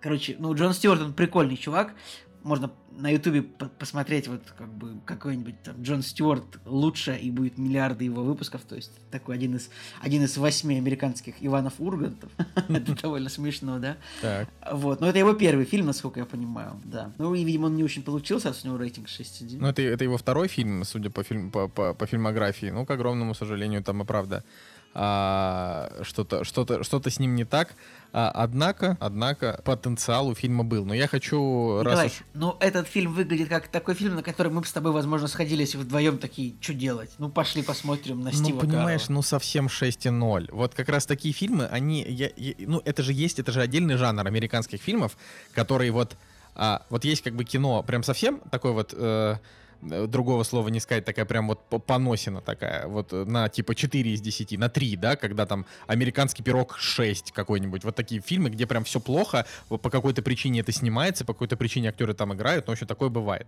короче, ну, Джон Стюарт, он прикольный чувак, можно на Ютубе посмотреть вот как бы какой-нибудь там Джон Стюарт лучше и будет миллиарды его выпусков, то есть такой один из один из восьми американских Иванов Ургантов, [LAUGHS] это довольно смешно, да? Так. Вот, но это его первый фильм, насколько я понимаю, да. Ну и видимо он не очень получился, а у него рейтинг 6,1. Ну это это его второй фильм, судя по фильм по, по, по фильмографии, ну к огромному сожалению там и правда а, что-то что-то что-то с ним не так. А, однако, однако, потенциал у фильма был. Но я хочу... Николай, раз уж... ну этот фильм выглядит как такой фильм, на который мы бы с тобой, возможно, сходились вдвоем такие, что делать? Ну пошли посмотрим на Стива Ну понимаешь, Карла. ну совсем 6,0. Вот как раз такие фильмы, они... Я, я, ну это же есть, это же отдельный жанр американских фильмов, который вот... А, вот есть как бы кино прям совсем такой вот... Э, другого слова не сказать, такая прям вот поносина такая, вот э, на типа 4 из 10, на 3, да, когда там американский пирог 6 какой-нибудь, вот такие фильмы, где прям все плохо, по какой-то причине это снимается, по какой-то причине актеры там играют, но, в общем, такое бывает.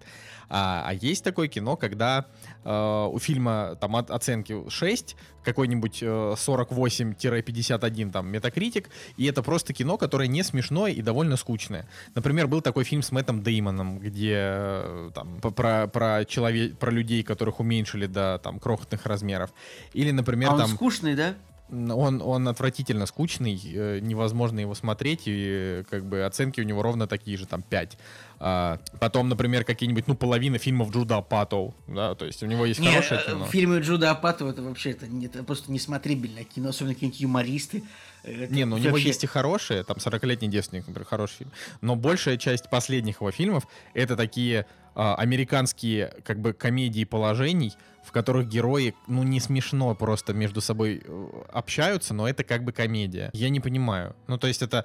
А, а есть такое кино, когда э, у фильма там от, оценки 6, какой-нибудь э, 48-51 там метакритик, и это просто кино, которое не смешное и довольно скучное. Например, был такой фильм с Мэттом Деймоном, где э, там про, про, человек, про людей, которых уменьшили до там крохотных размеров. Или, например, а он там... скучный, да? он, он отвратительно скучный, э, невозможно его смотреть, и как бы оценки у него ровно такие же, там 5. А, потом, например, какие-нибудь, ну, половина фильмов Джуда Апатоу, да, то есть у него есть не, хорошее э, кино. Фильмы Джуда Апатоу это вообще это, это просто несмотрибельное кино, особенно какие-нибудь юмористы. Это не, ну у него вообще... есть и хорошие, там 40-летний девственник, например, хороший фильм, но большая часть последних его фильмов это такие а, американские как бы комедии положений, в которых герои, ну, не смешно просто между собой э, общаются, но это как бы комедия. Я не понимаю. Ну, то есть это,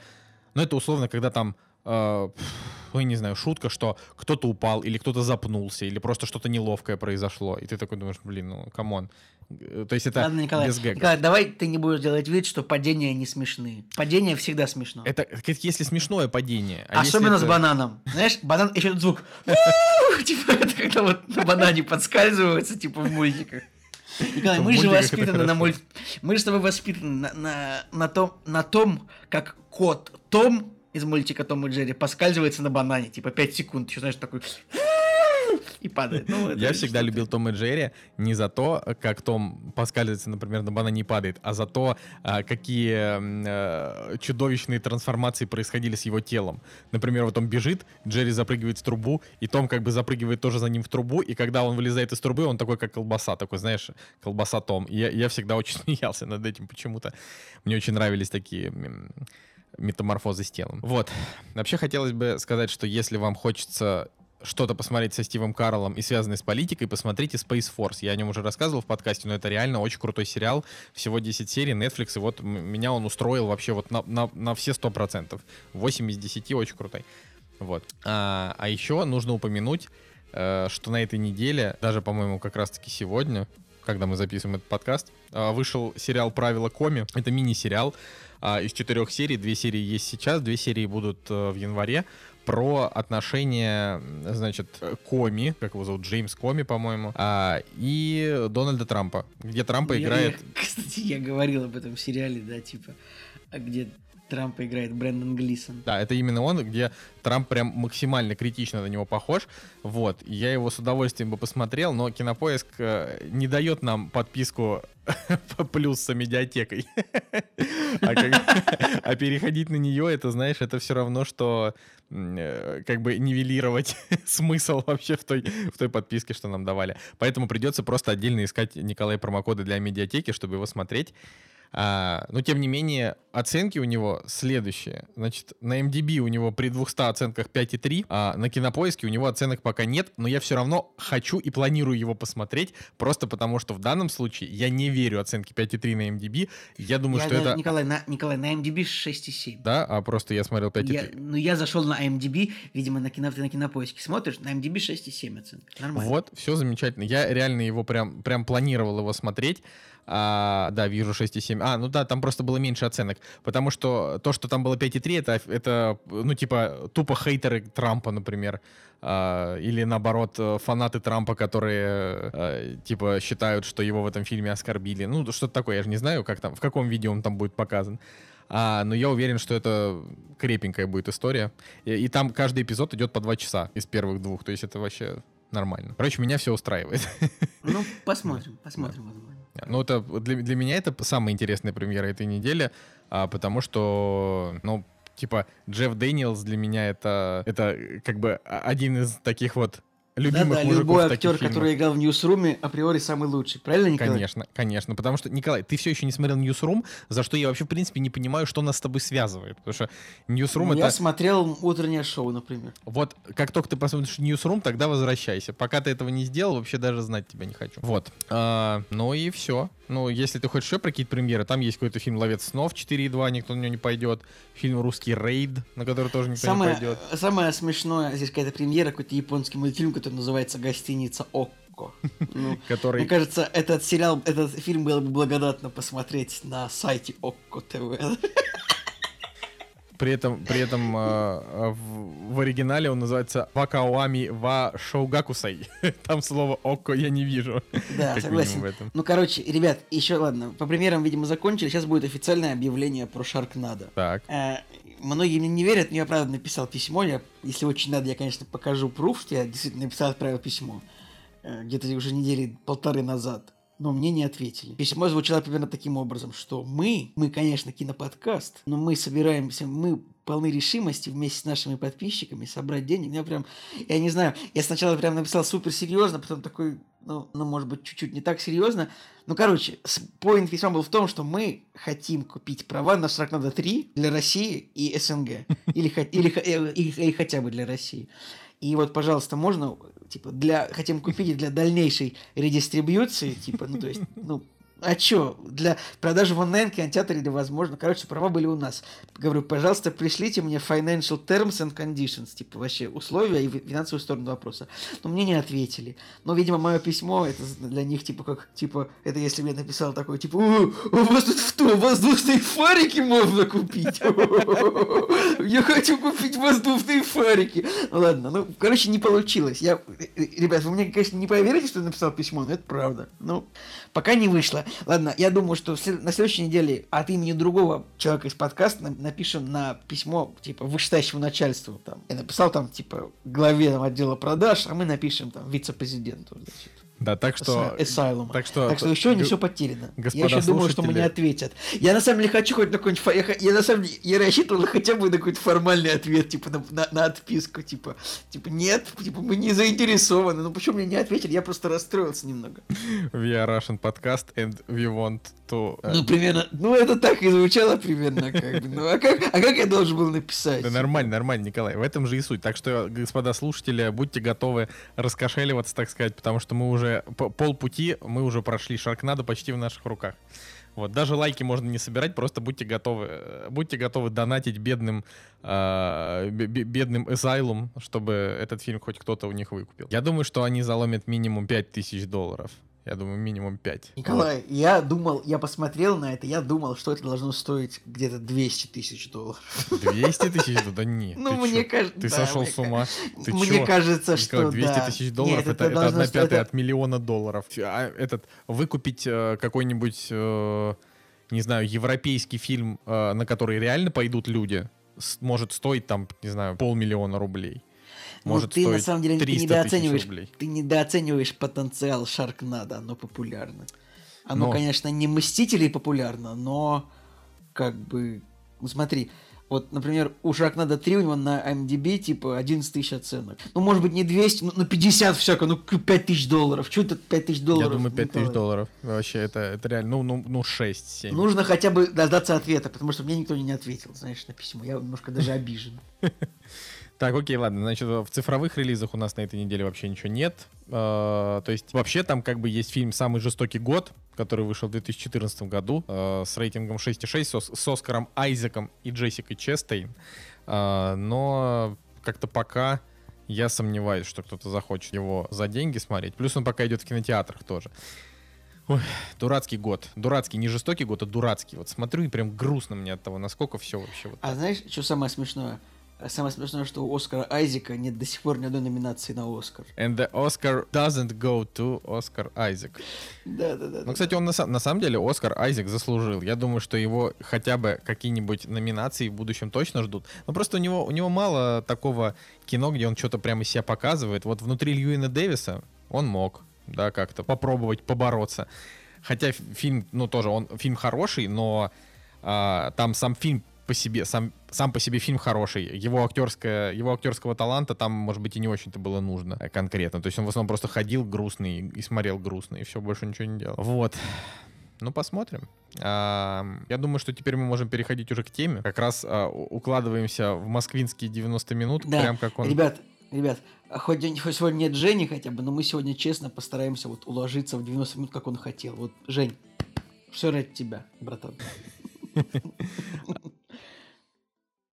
ну, это условно, когда там э, я не знаю, шутка, что кто-то упал, или кто-то запнулся, или просто что-то неловкое произошло. И ты такой думаешь, блин, ну, come on. То есть это Ладно, Николай, без гэга. Николай, давай ты не будешь делать вид, что падения не смешные. Падение всегда смешно. Это если смешное падение. А Особенно это... с бананом. Знаешь, банан еще звук. Типа это когда вот на банане подскальзывается, типа в мультиках. Николай, мы же воспитаны на мульт... Мы же с тобой воспитаны на, на, на, том, на том, как кот Том из мультика Том и Джерри поскальзывается на банане, типа 5 секунд, еще знаешь, такой [LAUGHS] и падает. Ну, Я всегда любил Том и Джерри не за то, как Том поскальзывается, например, на банане и падает, а за то, а, какие э, чудовищные трансформации происходили с его телом. Например, вот он бежит, Джерри запрыгивает в трубу, и Том как бы запрыгивает тоже за ним в трубу, и когда он вылезает из трубы, он такой, как колбаса, такой, знаешь, колбаса Том. И я, я всегда очень [LAUGHS] смеялся над этим почему-то. Мне очень нравились такие метаморфозы с телом. Вот. Вообще хотелось бы сказать, что если вам хочется что-то посмотреть со Стивом Карлом и связанное с политикой, посмотрите Space Force. Я о нем уже рассказывал в подкасте, но это реально очень крутой сериал. Всего 10 серий, Netflix, и вот меня он устроил вообще вот на, на, на все 100%. 8 из 10 очень крутой. Вот. А, а еще нужно упомянуть, э, что на этой неделе, даже, по-моему, как раз-таки сегодня, когда мы записываем этот подкаст, э, вышел сериал «Правила Коми». Это мини-сериал, а, из четырех серий. Две серии есть сейчас, две серии будут э, в январе про отношения, значит, Коми, как его зовут, Джеймс Коми, по-моему, а, и Дональда Трампа, где Трампа Я- играет... я- [LAUGHS] кстати, я говорил об этом сериале, да, типа, а где Трампа играет Брэндон Глисон. Да, это именно он, где Трамп прям максимально критично на него похож. Вот, я его с удовольствием бы посмотрел, но Кинопоиск э, не дает нам подписку [LAUGHS] плюс с медиатекой. А как- а переходить на нее, это, знаешь, это все равно, что э, как бы нивелировать [LAUGHS] смысл вообще в той, в той подписке, что нам давали. Поэтому придется просто отдельно искать Николай промокоды для медиатеки, чтобы его смотреть. А, но тем не менее, оценки у него следующие. Значит, на MDB у него при 200 оценках 5,3, а на Кинопоиске у него оценок пока нет, но я все равно хочу и планирую его посмотреть, просто потому что в данном случае я не верю оценке 5,3 на MDB. Я думаю, Я что на- это... Николай, на, Николай, на MDB 6,7. Да, а просто я смотрел 5,3. Я, ну, я зашел на MDB, видимо, на, кино, ты на кинопоиске смотришь, на MDB 6,7 оценка. Нормально. Вот, все замечательно. Я реально его прям, прям планировал его смотреть. А, да, вижу 6,7. А, ну да, там просто было меньше оценок. Потому что то, что там было 5,3, это, это ну, типа, тупо хейтеры Трампа, например. А, или, наоборот, э, фанаты Трампа, которые, э, типа, считают, что его в этом фильме оскорбили. Ну, что-то такое, я же не знаю, как там, в каком видео он там будет показан. А, но я уверен, что это крепенькая будет история. И, и там каждый эпизод идет по два часа из первых двух. То есть это вообще нормально. Короче, меня все устраивает. Ну, [LAUGHS] посмотрим, посмотрим, возможно. Ну, это для, для меня это самая интересная премьера этой недели, а, потому что, ну, типа, Джефф Дэниелс для меня это, это э, как бы а- один из таких вот любимых Да-да, мужиков любой актер, фильмах. который играл в Newsroom е, априори самый лучший. Правильно, Николай? Конечно, конечно. Потому что, Николай, ты все еще не смотрел Newsroom, за что я вообще, в принципе, не понимаю, что нас с тобой связывает. Потому что Newsroom Ну, это... Я смотрел утреннее шоу, например. Вот, как только ты посмотришь Newsroom, тогда возвращайся. Пока ты этого не сделал, вообще даже знать тебя не хочу. Вот. А, ну и все. Ну, если ты хочешь еще про какие-то премьеры, там есть какой-то фильм «Ловец снов» 4.2, никто на него не пойдет. Фильм «Русский рейд», на который тоже никто Самое, не пойдет. самое смешное, здесь какая-то премьера, какой-то японский мультфильм, который называется «Гостиница Окко». [LAUGHS] Ну, Который... Мне кажется, этот сериал, этот фильм было бы благодатно посмотреть на сайте Окко ТВ. [LAUGHS] При этом, при этом э, в, в оригинале он называется Вакаоами ва Шоугакусай. [LAUGHS] Там слово «окко» я не вижу. Да, согласен. Ну, короче, ребят, еще ладно, по примерам, видимо, закончили. Сейчас будет официальное объявление про Шаркнадо. Так. Э, Многие мне не верят, но я правда написал письмо. Я, если очень надо, я, конечно, покажу пруф, что я действительно написал, отправил письмо. Э, Где-то уже недели полторы назад. Но мне не ответили. Письмо звучало примерно таким образом, что мы, мы, конечно, киноподкаст, но мы собираемся, мы полны решимости вместе с нашими подписчиками собрать денег. Я прям, я не знаю, я сначала прям написал супер серьезно, потом такой, ну, ну, может быть, чуть-чуть не так серьезно. Ну, короче, поинт письма был в том, что мы хотим купить права на Шракнада 3 для России и СНГ. [LAUGHS] Или, или, э, или, или хотя бы для России. И вот, пожалуйста, можно, типа, для, хотим купить для дальнейшей редистрибьюции, типа, ну, то есть, ну, а чё? Для продажи в онлайн-кинотеатре или возможно. Короче, права были у нас. Говорю, пожалуйста, пришлите мне financial terms and conditions. Типа, вообще, условия и финансовую сторону вопроса. Но мне не ответили. Но, видимо, мое письмо, это для них, типа, как, типа, это если бы я написал такое, типа, «О, у вас тут что, воздушные фарики можно купить? [LAUGHS] Я хочу купить воздушные фарики. Ну ладно, ну, короче, не получилось. Я, э, ребят, вы мне, конечно, не поверите, что я написал письмо, но это правда. Ну, пока не вышло. Ладно, я думаю, что на следующей неделе от имени другого человека из подкаста на- напишем на письмо, типа, вышестоящему начальству. Там. Я написал там, типа, главе там, отдела продаж, а мы напишем там вице-президенту. значит, Да, так что... Asylum. Так что... Так что еще не все потеряно. господа я еще думаю, что мне слушатели. ответят. Я на самом деле хочу хоть на какой-нибудь... Я, я на самом деле я рассчитывал хотя бы на какой-то формальный ответ, типа на, на, на отписку, типа, типа нет, типа мы не заинтересованы. Ну почему мне не ответили? Я просто расстроился немного. [LAUGHS] We are Russian podcast and we want to... э, Ну примерно, ну это так и звучало примерно как бы. Ну а как, а как я должен был написать? Да нормально, нормально, Николай. В этом же и суть. Так что, господа слушатели, будьте готовы раскошеливаться, так сказать, потому что мы уже по- полпути, мы уже прошли. Шаркнадо почти в наших руках. Вот, даже лайки можно не собирать, просто будьте готовы, э, будьте готовы донатить бедным, э, бе- бе- бедным Asylum, чтобы этот фильм хоть кто-то у них выкупил. Я думаю, что они заломят минимум 5000 долларов. Я думаю, минимум 5. Николай, я думал, я посмотрел на это, я думал, что это должно стоить где-то 200 тысяч долларов. 200 тысяч? Да не. [LAUGHS] Ну, мне кажется... Ты сошел с ума. Ты Мне кажется, что 200 да. тысяч долларов Нет, это, одна пятая от миллиона долларов. А этот выкупить э, какой-нибудь, э, не знаю, европейский фильм, э, на который реально пойдут люди, может стоить там, не знаю, полмиллиона рублей. Ну, Может ты на самом деле ты 300 тысяч недооцениваешь, ты недооцениваешь потенциал Шаркнада, оно популярно. Оно, Но- конечно, не Мстителей популярно, но как бы, ну смотри, вот, например, у Шаркнада 3 у него на MDB типа 11 тысяч оценок. Ну, может быть, не 200, ну, ну 50 всяко, ну 5 тысяч долларов. Что это 5 тысяч долларов? Я думаю, 5 тысяч долларов. Вообще, это, это реально, ну, ну, ну 6-7. Нужно хотя бы дождаться ответа, потому что мне никто не ответил, знаешь, на письмо. Я немножко даже обижен. [LAUGHS] Так, окей, ладно. Значит, в цифровых релизах у нас на этой неделе вообще ничего нет. Э, То есть, вообще там как бы есть фильм «Самый жестокий год», который вышел в 2014 году э, с рейтингом 6,6 с, с Оскаром Айзеком и Джессикой Честейн. Э, Но как-то пока я сомневаюсь, что кто-то захочет его за деньги смотреть. Плюс он пока идет в кинотеатрах тоже. Ой, дурацкий год. Дурацкий, не жестокий год, а дурацкий. Вот смотрю и прям грустно мне от того, насколько все вообще вот А знаешь, что самое смешное? А Самое смешное, что у Оскара Айзека нет до сих пор ни одной номинации на Оскар. And the Oscar doesn't go to Oscar Isaac. Да, да, да. Ну, кстати, он на, на самом деле Оскар Айзек заслужил. Я думаю, что его хотя бы какие-нибудь номинации в будущем точно ждут. Но просто у него, у него мало такого кино, где он что-то прямо из себя показывает. Вот внутри Льюина Дэвиса он мог, да, как-то попробовать побороться. Хотя фильм, ну, тоже, он фильм хороший, но а, там сам фильм по себе, сам, сам по себе фильм хороший. Его, актерское, его актерского таланта там, может быть, и не очень-то было нужно э, конкретно. То есть он в основном просто ходил грустный и смотрел грустно, и все, больше ничего не делал. Вот. Ну, посмотрим. А, я думаю, что теперь мы можем переходить уже к теме. Как раз а, укладываемся в москвинские 90 минут, Да, прям как он... Ребят, ребят, хоть, хоть сегодня нет Жени хотя бы, но мы сегодня честно постараемся вот уложиться в 90 минут, как он хотел. Вот, Жень, все ради тебя, братан. [LAUGHS]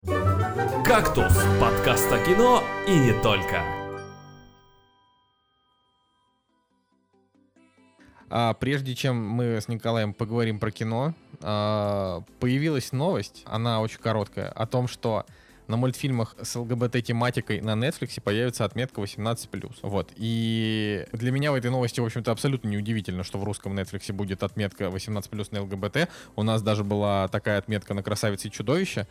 «Кактус» — подкаст о кино и не только. А, прежде чем мы с Николаем поговорим про кино, а, появилась новость, она очень короткая, о том, что на мультфильмах с ЛГБТ-тематикой на Netflix появится отметка 18+. Вот. И для меня в этой новости, в общем-то, абсолютно неудивительно, что в русском Netflix будет отметка 18+, на ЛГБТ. У нас даже была такая отметка на «Красавице и чудовище»,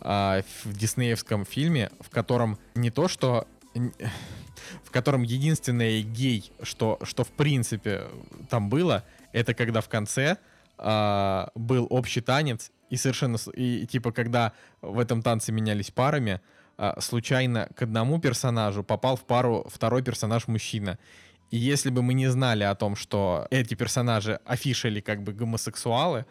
а, в диснеевском фильме, в котором не то, что [SIGHS] в котором единственное гей, что, что в принципе там было, это когда в конце а, был общий танец, и совершенно, и, типа, когда в этом танце менялись парами, а, случайно к одному персонажу попал в пару второй персонаж мужчина. И если бы мы не знали о том, что эти персонажи афишили как бы гомосексуалы,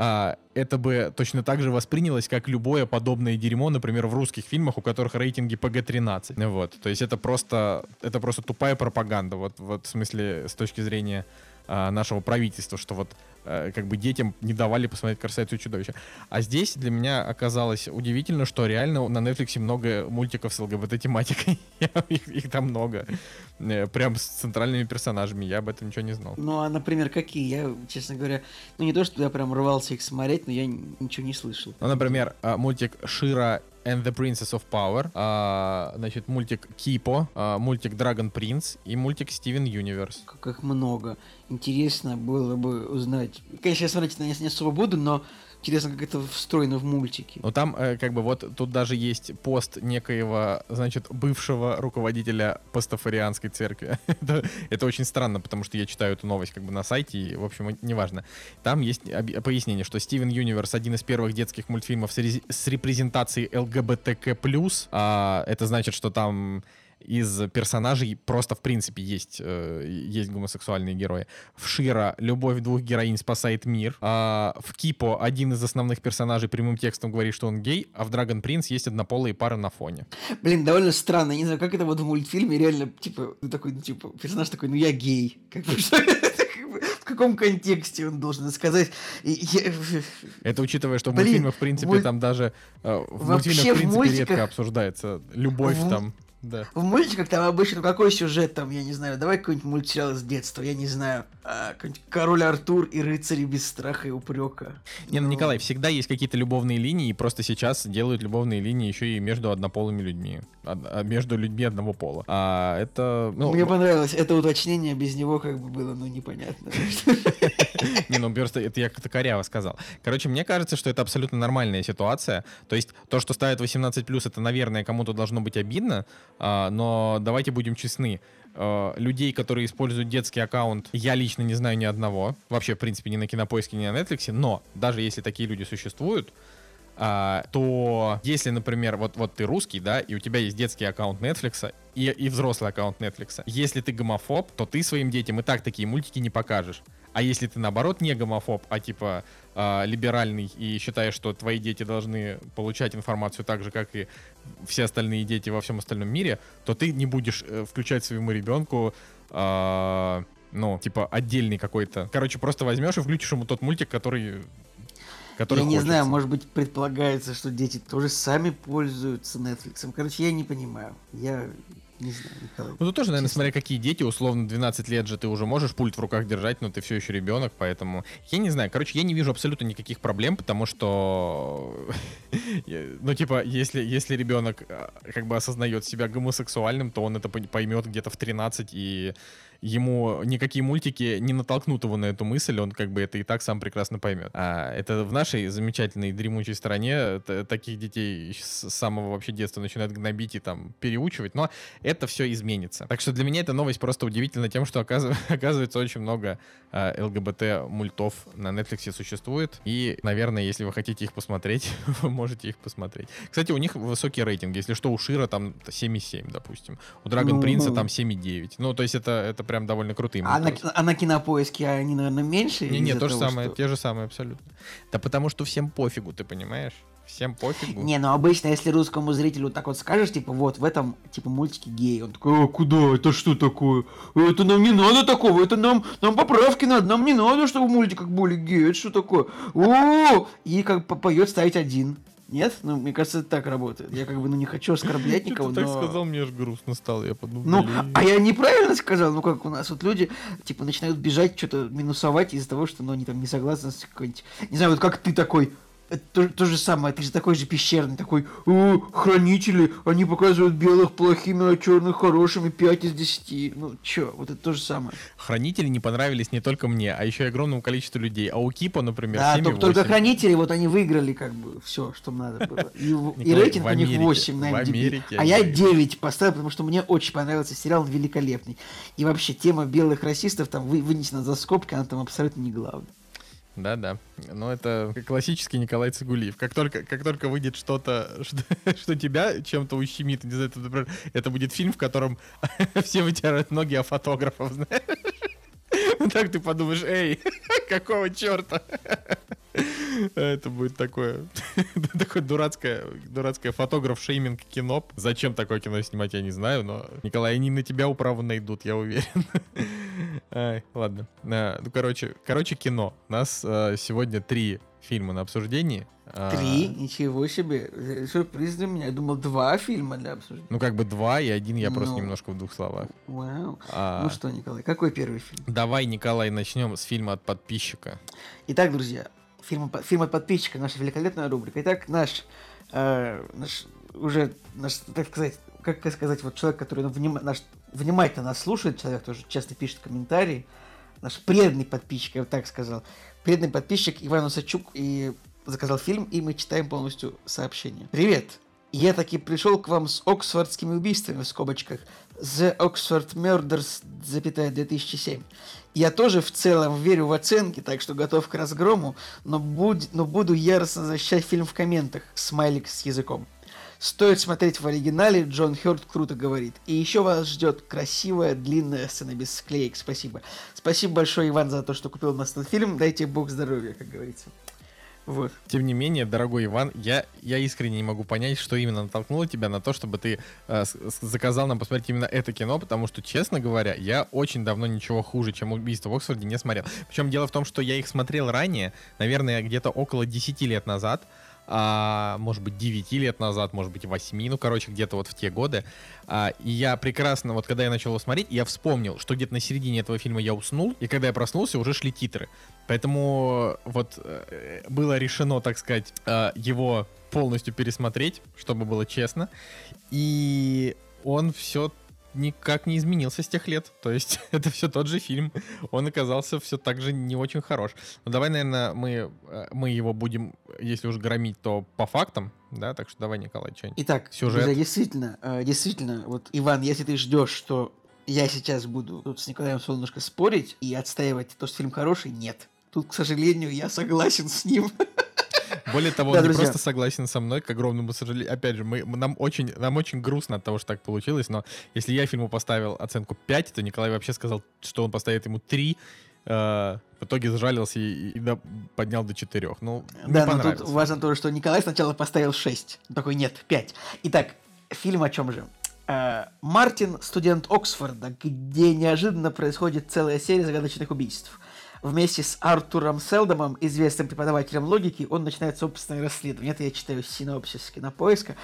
а, это бы точно так же воспринялось, как любое подобное дерьмо, например, в русских фильмах, у которых рейтинги PG-13. Вот. То есть это просто, это просто тупая пропаганда, вот, вот в смысле с точки зрения а, нашего правительства, что вот как бы детям не давали посмотреть «Красавицу и чудовище». А здесь для меня оказалось удивительно, что реально на Netflix много мультиков с ЛГБТ-тематикой. [LAUGHS] их, их там много. Э, Прям с центральными персонажами. Я об этом ничего не знал. Ну, а, например, какие? Я, честно говоря, ну не то, что я прям рвался их смотреть, но я ничего не слышал. Ну, например, а, мультик Шира and the Princess of Power, а, значит, мультик Кипо, а, мультик Dragon Prince и мультик Steven Universe. Как их много. Интересно было бы узнать. Конечно, я смотреть на не особо буду, но интересно, как это встроено в мультики. Но там, э, как бы, вот тут даже есть пост некоего, значит, бывшего руководителя пастафарианской церкви. [LAUGHS] это, это очень странно, потому что я читаю эту новость как бы на сайте, и, в общем, неважно. Там есть пояснение, что Steven Universe один из первых детских мультфильмов с репрезентацией ЛГБТК+. А, это значит, что там из персонажей просто в принципе есть, э, есть гомосексуальные герои. В Шира любовь двух героинь спасает мир. А в Кипо один из основных персонажей прямым текстом говорит, что он гей, а в Dragon Prince есть однополые пары на фоне. Блин, довольно странно. Я не знаю, как это вот в мультфильме реально, типа, ну, такой, ну, типа, персонаж такой, ну я гей. Как бы, [LAUGHS] что в каком контексте он должен сказать? Я- [LAUGHS] Это учитывая, что в мультфильмах, в принципе, муль- там даже э, в мультфильмах, в в принципе, мультиках- редко обсуждается любовь В- там. Да. В мультиках там обычно какой сюжет там, я не знаю, давай какой-нибудь мультсериал с детства, я не знаю, а, Король Артур и рыцари без страха и упрека. Не, ну, Николай, всегда есть какие-то любовные линии, и просто сейчас делают любовные линии еще и между однополыми людьми. Од- а, между людьми одного пола. А это... Ну, Мне понравилось это уточнение, без него как бы было, ну, непонятно. [LAUGHS] Не, ну просто это я как-то коряво сказал. Короче, мне кажется, что это абсолютно нормальная ситуация. То есть то, что ставят 18+, это, наверное, кому-то должно быть обидно, но давайте будем честны. А, Людей, которые используют детский аккаунт, я лично не знаю ни одного. Вообще, в принципе, ни на Кинопоиске, ни на Netflix. Но даже если такие люди существуют, а, то если, например, вот, вот ты русский, да, и у тебя есть детский аккаунт Netflix и, и взрослый аккаунт Netflix, если ты гомофоб, то ты своим детям и так такие мультики не покажешь. А если ты, наоборот, не гомофоб, а типа а, либеральный и считаешь, что твои дети должны получать информацию так же, как и все остальные дети во всем остальном мире, то ты не будешь э, включать своему ребенку а, ну, типа, отдельный какой-то. Короче, просто возьмешь и включишь ему тот мультик, который... который Я не знаю, хочется. может быть, предполагается, что дети тоже сами пользуются Netflix. Короче, я не понимаю. Я не знаю, Николай. Ну, тут тоже, наверное, смотря какие дети, условно, 12 лет же ты уже можешь пульт в руках держать, но ты все еще ребенок, поэтому... Я не знаю, короче, я не вижу абсолютно никаких проблем, потому что... [LAUGHS] Ну, типа, если, если ребенок а, как бы осознает себя гомосексуальным, то он это поймет где-то в 13, и ему никакие мультики не натолкнут его на эту мысль, он как бы это и так сам прекрасно поймет. А это в нашей замечательной дремучей стране таких детей с самого вообще детства начинают гнобить и там переучивать, но это все изменится. Так что для меня эта новость просто удивительна тем, что оказыв- [LAUGHS] оказывается очень много а, ЛГБТ мультов на Netflix существует. И, наверное, если вы хотите их посмотреть, [LAUGHS] вы можете их посмотреть. Кстати, у них высокий рейтинг. Если что, у Шира там 7,7, допустим. У Драгон Ну, Принца ну. там 7,9. Ну, то есть это, это прям довольно крутые А на, а на кинопоиске они, наверное, меньше? Не, не, то же того, самое, что- те же самые абсолютно. Да потому что всем пофигу, ты понимаешь? Всем пофигу. Не, ну обычно, если русскому зрителю так вот скажешь, типа, вот, в этом, типа, мультике гей, он такой, а куда, это что такое? Это нам не надо такого, это нам, нам поправки надо, нам не надо, чтобы в мультиках были геи, это что такое? О, и как поет ставить один. Нет? Ну, мне кажется, это так работает. Я как бы, ну, не хочу оскорблять [LAUGHS] никого, ты так сказал, мне аж грустно стало. Я подумал, Ну, блин. а я неправильно сказал, ну как у нас вот люди, типа, начинают бежать, что-то минусовать из-за того, что, ну, они там не согласны с какой-нибудь... Не знаю, вот как ты такой, это то, то же самое, ты же такой же пещерный, такой, о, хранители, они показывают белых плохими, а черных хорошими, 5 из 10. Ну, чё, вот это то же самое. Хранители не понравились не только мне, а еще и огромному количеству людей. А у Кипа, например, Да, 7,8. только, только хранители, вот они выиграли, как бы, все, что надо было. [LAUGHS] И, рейтинг у них Америке- 8 на MDB. А я они 9 поставил, потому что мне очень понравился сериал, он великолепный. И вообще, тема белых расистов там вы, вынесена за скобки, она там абсолютно не главная. Да-да. Но это классический Николай Цигулиев. Как только, как только выйдет что-то, [LAUGHS] что, что тебя чем-то ущемит, не знаю, это, например, это будет фильм, в котором [LAUGHS] все вытирают ноги о фотографов, [LAUGHS] знаешь? Ну Так ты подумаешь, эй, какого черта? Это будет такое, [LAUGHS] такое дурацкое, дурацкое фотограф-шейминг кино. Зачем такое кино снимать, я не знаю, но, Николай, они на тебя управу найдут, я уверен. [LAUGHS] Ай, ладно. А, ну, короче, короче, кино. У нас а, сегодня три фильма на обсуждении. А, Три? Ничего себе. Сюрприз для меня. Я думал, два фильма для обсуждения. Ну, как бы два, и один я просто Ну. немножко в двух словах. Вау. А, Ну что, Николай, какой первый фильм? Давай, Николай, начнем с фильма от подписчика. Итак, друзья, фильм, по- фильм от подписчика, наша великолепная рубрика. Итак, наш, э, наш уже, наш, так сказать, как сказать, вот человек, который ну, вним- наш, внимательно нас слушает, человек тоже часто пишет комментарии, наш преданный подписчик, я бы так сказал, преданный подписчик Иван Усачук и заказал фильм, и мы читаем полностью сообщение. Привет! Я таки пришел к вам с оксфордскими убийствами в скобочках. The Oxford Murders, запятая 2007. Я тоже в целом верю в оценки, так что готов к разгрому, но, будь, но буду яростно защищать фильм в комментах. Смайлик с языком. Стоит смотреть в оригинале, Джон Хёрд круто говорит. И еще вас ждет красивая, длинная сцена без склеек. Спасибо. Спасибо большое, Иван, за то, что купил нас этот фильм. Дайте бог здоровья, как говорится. Вот. Тем не менее, дорогой Иван, я, я искренне не могу понять, что именно натолкнуло тебя на то, чтобы ты э, заказал нам посмотреть именно это кино, потому что, честно говоря, я очень давно ничего хуже, чем «Убийство в Оксфорде» не смотрел. Причем дело в том, что я их смотрел ранее, наверное, где-то около 10 лет назад, а, может быть, 9 лет назад, может быть, 8, ну, короче, где-то вот в те годы. А, и я прекрасно, вот когда я начал его смотреть, я вспомнил, что где-то на середине этого фильма я уснул, и когда я проснулся, уже шли титры. Поэтому вот э, было решено, так сказать, э, его полностью пересмотреть, чтобы было честно. И он все никак не изменился с тех лет. То есть [LAUGHS] это все тот же фильм. Он оказался все так же не очень хорош. Но давай, наверное, мы, э, мы его будем, если уж громить, то по фактам, да? Так что давай, Николай, что-нибудь. Итак, Сюжет. друзья, действительно, э, действительно, вот, Иван, если ты ждешь, что я сейчас буду тут с Николаем Солнышко спорить и отстаивать то, что фильм хороший, нет. Тут, к сожалению, я согласен с ним. [LAUGHS] Более того, Да, он не друзья. просто согласен со мной, к огромному сожалению. Опять же, мы, нам, очень, нам очень грустно от того, что так получилось, но если я фильму поставил оценку 5, то Николай вообще сказал, что он поставит ему 3. э, в итоге сжалился и, и до- поднял до 4. Ну, не Да, но тут важно то, что Николай сначала поставил 6. Он Такой, нет, 5. Итак, фильм о чем же? Э, Мартин, студент Оксфорда, где неожиданно происходит целая серия загадочных убийств. Вместе с Артуром Селдомом, известным преподавателем логики, он начинает собственное расследование. Это я читаю синопсис кинопоиска.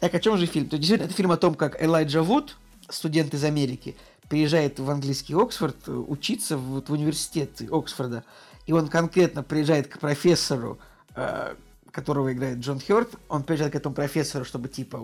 Так, о чем же фильм? То действительно, это фильм о том, как Элайджа Вуд, студент из Америки, приезжает в английский Оксфорд э, учиться в, вот в университет Оксфорда. И он конкретно приезжает к профессору, э, которого играет Джон Хёрд, он приезжает к этому профессору, чтобы, типа,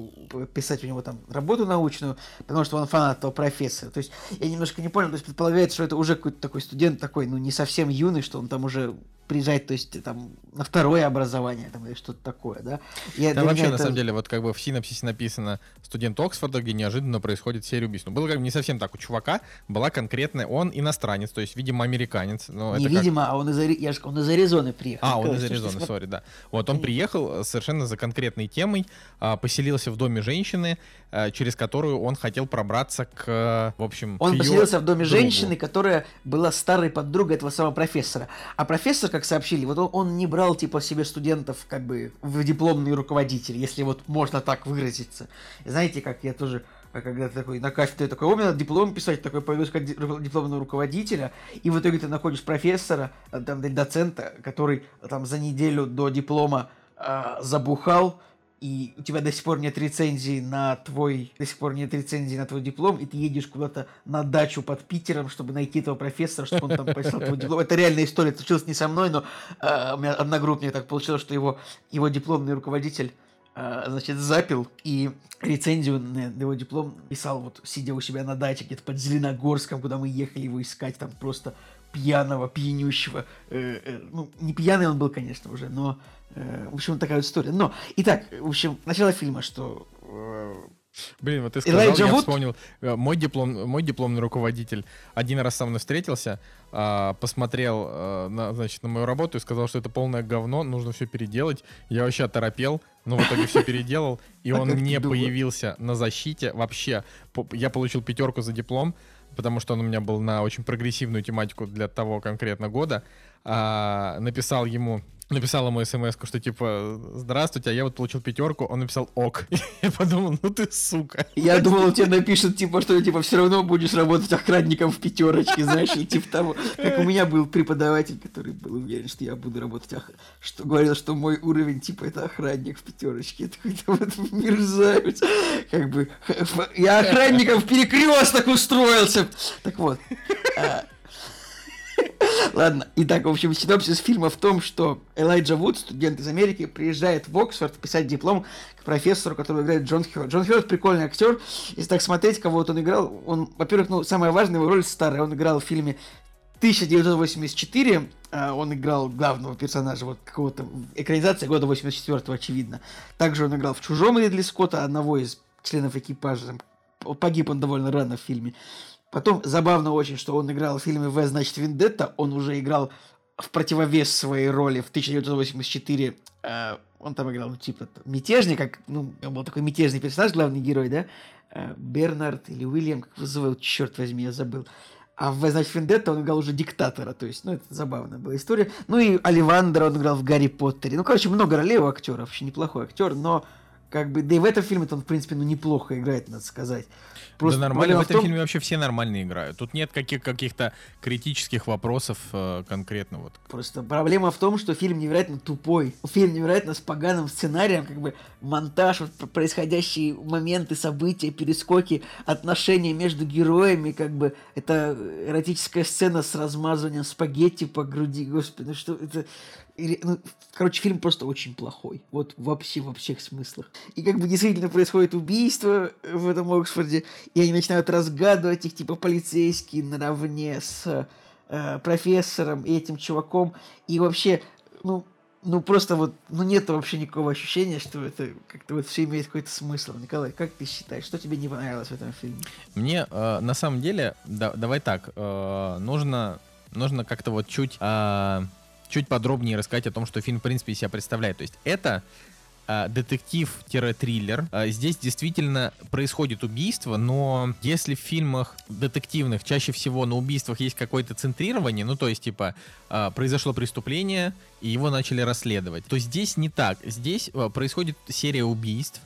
писать у него там работу научную, потому что он фанат этого профессора. То есть, я немножко не понял, то есть, предполагается, что это уже какой-то такой студент такой, ну, не совсем юный, что он там уже приезжает, то есть, там, на второе образование, там, или что-то такое, да? Я, Там вообще, меня на это- самом деле, вот как бы в синопсисе написано студент Оксфорда, где неожиданно происходит серия убийств. Ну, было как бы не совсем так. У чувака была конкретная, он иностранец, то есть, видимо, американец. Но это как- Невидимо, а он из, Ари- я же, он из Аризоны приехал. А, он из Аризоны, [LAUGHS] сори, да. Вот он приехал э, совершенно за конкретной темой, а, поселился в доме женщины, а, через которую он хотел пробраться к, э, в общем, Он поселился в доме другу. женщины, которая была старой подругой этого самого профессора. А профессор, как сообщили, вот он, он не брал типа себе студентов как бы в дипломные руководители, если вот можно так выразиться. Знаете, как я тоже а, когда ты такой на кафедре такой, о, мне надо диплом писать, такой пойду искать дипломного руководителя, и в итоге ты находишь профессора, а, там, доцента, который там за неделю до диплома а, забухал, и у тебя до сих пор нет рецензии на твой, до сих пор нет рецензии на твой диплом, и ты едешь куда-то на дачу под Питером, чтобы найти этого профессора, чтобы он там прочитал твой диплом. Это реальная история, это случилось не со мной, но э, у меня одногруппник так получилось, что его, его дипломный руководитель э, значит, запил и рецензию на его диплом писал вот сидя у себя на даче где-то под Зеленогорском, куда мы ехали его искать, там просто пьяного, пьянющего. э, э, ну, не пьяный он был, конечно, уже, но, в общем, такая вот история. Но, итак, в общем, начало фильма, что э, Блин, вот ты сказал, Элайджа я Вуд? вспомнил, э, мой, диплом, мой дипломный руководитель один раз со мной встретился, а, посмотрел э, на, значит, на мою работу и сказал, что это полное говно, нужно все переделать. Я вообще оторопел, но в итоге все переделал, и [LAUGHS] он не появился на защите вообще. Я получил пятерку за диплом, потому что он у меня был на очень прогрессивную тематику для того конкретно года. А, написал ему написал ему смс что типа здравствуйте, а я вот получил пятерку, он написал ок. [LAUGHS] Я подумал, ну ты сука. Я думал, он тебе напишет, типа, что типа все равно будешь работать охранником в пятерочке, знаешь, или типа того. Как у меня был преподаватель, который был уверен, что я буду работать ох... что говорил, что мой уровень, типа, это охранник в пятерочке. Я такой, да вот мерзавец. Как бы, я охранником в перекресток устроился. Так вот. а, Ладно, итак, в общем, синопсис фильма в том, что Элайджа Вуд, студент из Америки, приезжает в Оксфорд писать диплом к профессору, который играет Джон Хёрд. Джон Хёрд прикольный актер. Если так смотреть, кого вот он играл, он, во-первых, ну, самая важная его роль старая. Он играл в фильме 1984, а, он играл главного персонажа вот какого-то экранизации года 84 очевидно. Также он играл в «Чужом» Ридли Скотта, одного из членов экипажа. Погиб он довольно рано в фильме. Потом забавно очень, что он играл в фильме «В, значит, Вендетта». Он уже играл в противовес своей роли в 1984. э, он там играл, ну, типа, мятежник, как, ну, он был такой мятежный персонаж, главный герой, да? Э, Бернард или Уильям, как зовут, черт возьми, я забыл. А в, «В, значит, Вендетта он играл уже диктатора, то есть, ну, это забавная была история. Ну, и Оливандера он играл в «Гарри Поттере». Ну, короче, много ролей у актера, вообще неплохой актер, но как бы, да и в этом фильме он, в принципе, ну, неплохо играет, надо сказать. Просто да нормально, в этом том... фильме вообще все нормально играют. Тут нет каких- каких-то критических вопросов э, конкретно. Вот. Просто проблема в том, что фильм невероятно тупой. Фильм невероятно с поганым сценарием, как бы монтаж, вот, происходящие моменты, события, перескоки, отношения между героями, как бы это эротическая сцена с размазыванием спагетти по груди, господи, ну что это ну, короче, фильм просто очень плохой. Вот вообще во всех смыслах. И как бы действительно происходит убийство в этом Оксфорде, и они начинают разгадывать их, типа, полицейские наравне с э, профессором и этим чуваком. И вообще, ну, ну просто вот, ну нет вообще никакого ощущения, что это как-то вот все имеет какой-то смысл. Николай, как ты считаешь, что тебе не понравилось в этом фильме? Мне э, на самом деле, да, давай так, э, нужно, нужно как-то вот чуть э, чуть подробнее рассказать о том, что фильм, в принципе, себя представляет. То есть это э, детектив-триллер. Э, здесь действительно происходит убийство, но если в фильмах детективных чаще всего на убийствах есть какое-то центрирование, ну то есть типа э, произошло преступление и его начали расследовать, то здесь не так. Здесь происходит серия убийств,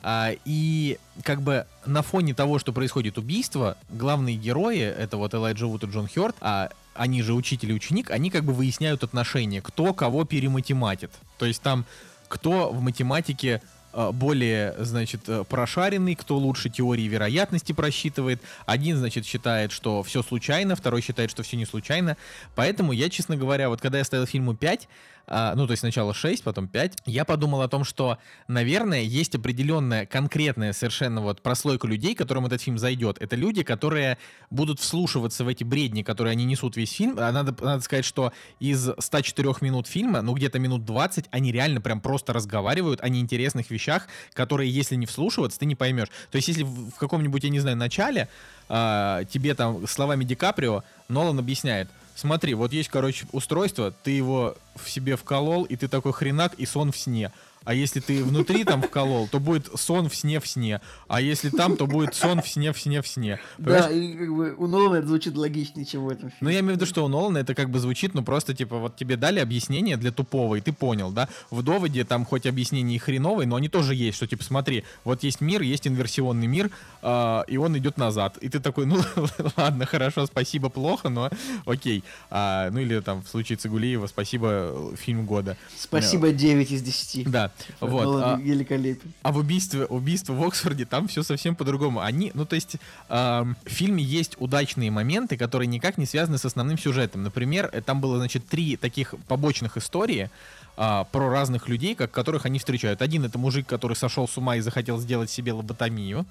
и как бы на фоне того, что происходит убийство, главные герои, это вот Элайджа Вуд и Джон Хёрд, а они же учитель и ученик, они как бы выясняют отношения, кто кого перематематит. То есть там кто в математике э, более, значит, э, прошаренный, кто лучше теории вероятности просчитывает. Один, значит, считает, что все случайно, второй считает, что все не случайно. Поэтому я, честно говоря, вот когда я ставил фильму 5, а, ну, то есть сначала 6, потом 5, я подумал о том, что, наверное, есть определенная конкретная совершенно вот прослойка людей, которым этот фильм зайдет. Это люди, которые будут вслушиваться в эти бредни, которые они несут весь фильм. А надо, надо сказать, что из 104 минут фильма, ну, где-то минут 20, они реально прям просто разговаривают о неинтересных вещах, которые, если не вслушиваться, ты не поймешь. То есть, если в, каком-нибудь, я не знаю, начале э, тебе там словами Ди Каприо Нолан объясняет, смотри, вот есть, короче, устройство, ты его в себе вколол, и ты такой хренак, и сон в сне. А если ты внутри там вколол, то будет сон в сне в сне. А если там, то будет сон в сне в сне в сне. Да, и как бы у Нолана это звучит логичнее, чем в этом фильме. Ну, я имею в виду, что у Нолана это как бы звучит, ну, просто, типа, вот тебе дали объяснение для тупого, и ты понял, да? В доводе там хоть объяснение и хреновое, но они тоже есть, что, типа, смотри, вот есть мир, есть инверсионный мир, э, и он идет назад. И ты такой, ну, [LAUGHS] ладно, хорошо, спасибо, плохо, но окей. А, ну, или там в случае Цигулиева спасибо, фильм года. Спасибо, 9 из 10. Да. Вот. а, великолепен. А в убийстве, убийство в Оксфорде там все совсем по-другому. Они, ну то есть э, в фильме есть удачные моменты, которые никак не связаны с основным сюжетом. Например, э, там было, значит, три таких побочных истории а, про разных людей, как, которых они встречают. Один это мужик, который сошел с ума и захотел сделать себе лоботомию.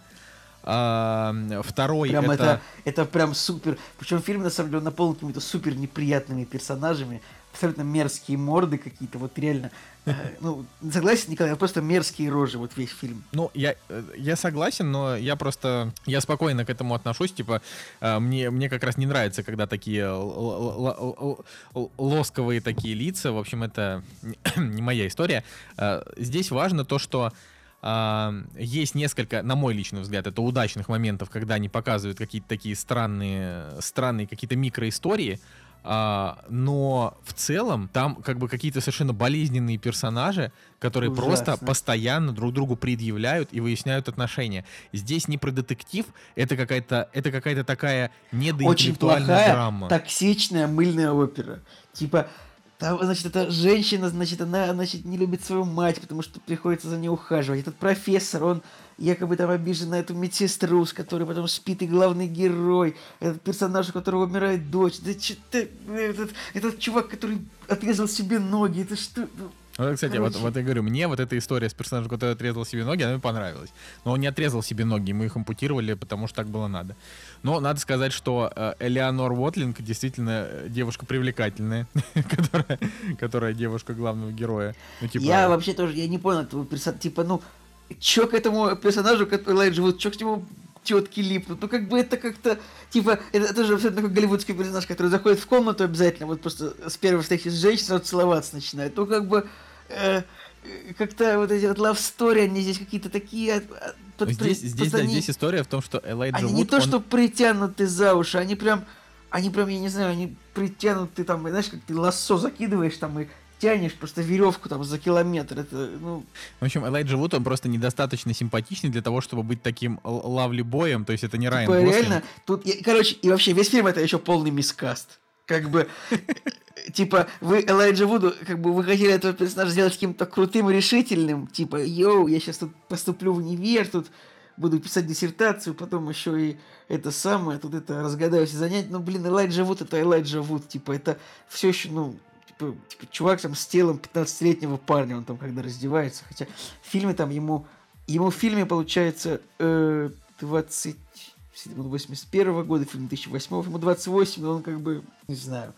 А, второй прям это... это... Это прям супер. Причем фильм, на самом деле, наполнен какими-то супер неприятными персонажами абсолютно мерзкие морды какие-то, вот реально. Э, ну, согласен, Николай, просто мерзкие рожи, вот весь фильм. Ну, я, э, я согласен, но я просто, я спокойно к этому отношусь, типа, э, мне, мне как раз не нравится, когда такие лосковые такие лица, в общем, это не [COUGHS] моя история. Здесь важно то, что есть несколько, на мой личный взгляд, это удачных моментов, когда они показывают какие-то такие странные, странные какие-то микроистории, а, но в целом там как бы какие-то совершенно болезненные персонажи, которые Ужасно. просто постоянно друг другу предъявляют и выясняют отношения. Здесь не про детектив, это какая-то это какая-то такая недоинтеллектуальная Очень плохая, драма. токсичная мыльная опера. Типа там, значит, эта женщина, значит, она, значит, не любит свою мать, потому что приходится за ней ухаживать. Этот профессор, он якобы там обижен на эту медсестру, с которой потом спит и главный герой, этот персонаж, у которого умирает дочь, да что этот, этот чувак, который отрезал себе ноги, это что? Ну, вот, кстати, вот, вот я говорю, мне вот эта история с персонажем, который отрезал себе ноги, она мне понравилась. Но он не отрезал себе ноги, мы их ампутировали, потому что так было надо. Но надо сказать, что э, Элеонор Уотлинг действительно э, девушка привлекательная, [LAUGHS] которая, которая девушка главного героя. Ну, типа... Я вообще тоже, я не понял этого персонажа, типа, ну, чё к этому персонажу, который Элайджа вот, чё к нему тетки липнут. Ну, как бы это как-то, типа, это, это же абсолютно такой голливудский персонаж, который заходит в комнату обязательно, вот просто с первой встречи с женщиной сразу целоваться начинает. Ну, как бы, э, как-то вот эти вот love story, они здесь какие-то такие... А, под, здесь, здесь, да, они, здесь история в том, что Элайджа Они Вуд, не то, он... что притянуты за уши, они прям, они прям, я не знаю, они притянуты там, знаешь, как ты лассо закидываешь там и тянешь просто веревку там за километр. Это, ну, В общем, Элайджа Вуд, он просто недостаточно симпатичный для того, чтобы быть таким лавли-боем, то есть это не Райан типа, Гослинг. реально, тут, короче, и вообще весь фильм это еще полный мискаст. Как бы, типа, вы Элайджа Вуду, как бы вы хотели этого персонажа сделать каким-то крутым решительным, типа, йоу, я сейчас тут поступлю в универ, тут буду писать диссертацию, потом еще и это самое, тут это разгадаю все занятия. Ну, блин, Элайджа Вуд это Элайджа Вуд, типа, это все еще, ну, типа, типа, чувак там с телом 15-летнего парня, он там когда раздевается, хотя в фильме там ему, ему в фильме получается э, 20, он 81 года, фильм 2008, ему 28, но он как бы, не знаю,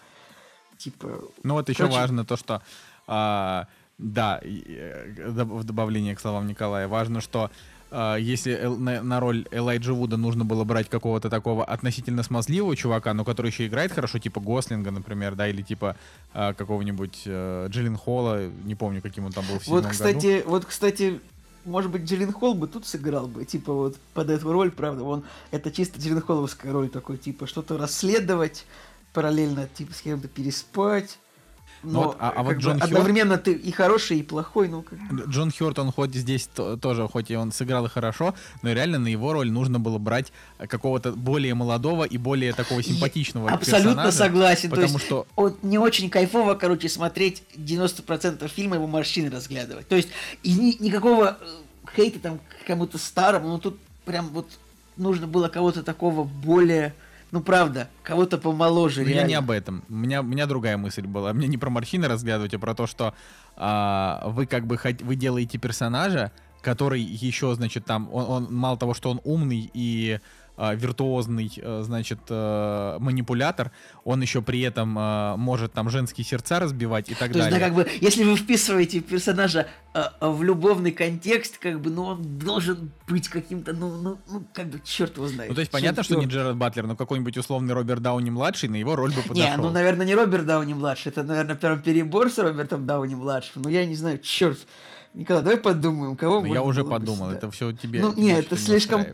типа, Ну вот еще Короче- важно то, что а, да, э, в добавление к словам Николая, важно, что а, если на, роль Элайджа Вуда нужно было брать какого-то такого относительно смазливого чувака, но который еще играет хорошо, типа Гослинга, например, да, или типа а, какого-нибудь э, Джиллин Холла, не помню, каким он там был в Вот, году. кстати, вот, кстати, может быть, Джиллин Холл бы тут сыграл бы, типа, вот под эту роль, правда, он, это чисто Джиллин Холловская роль такой, типа, что-то расследовать, параллельно, типа, с кем-то переспать, но вот, а- а вот бы Джон Хёрд- одновременно ты и хороший, и плохой, ну, как. Джон Хёрт, он хоть здесь то- тоже, хоть и он сыграл и хорошо, но реально на его роль нужно было брать какого-то более молодого и более такого симпатичного Абсолютно персонажа, согласен, то Потому есть что вот не очень кайфово, короче, смотреть 90% фильма его морщины разглядывать. То есть и ни- никакого э, хейта там к кому-то старому, но тут прям вот нужно было кого-то такого более, ну правда, кого-то помоложе. Я не об этом. У меня, у меня другая мысль была. Мне не про морщины разглядывать, а про то, что а, вы как бы хот- вы делаете персонажа, который еще, значит, там, он, он мало того, что он умный и виртуозный, э, значит, э, манипулятор, он еще при этом может там женские сердца разбивать и так То есть, далее. да, как бы, если вы вписываете персонажа в любовный контекст, как бы, ну, он должен быть каким-то, ну, ну, ну, как бы, черт его знает. Ну, то есть понятно, что не. Джерард Батлер, но какой-нибудь условный Роберт Дауни младший на его роль бы подошел. Не, ну, наверное, не Роберт Дауни младший, это, наверное, прям перебор с Робертом Дауни младшим. Ну, я не знаю, черт. Николай, давай подумаем, кого Ну, я уже подумал, сюда. это все тебе. Ну, нет, это слишком...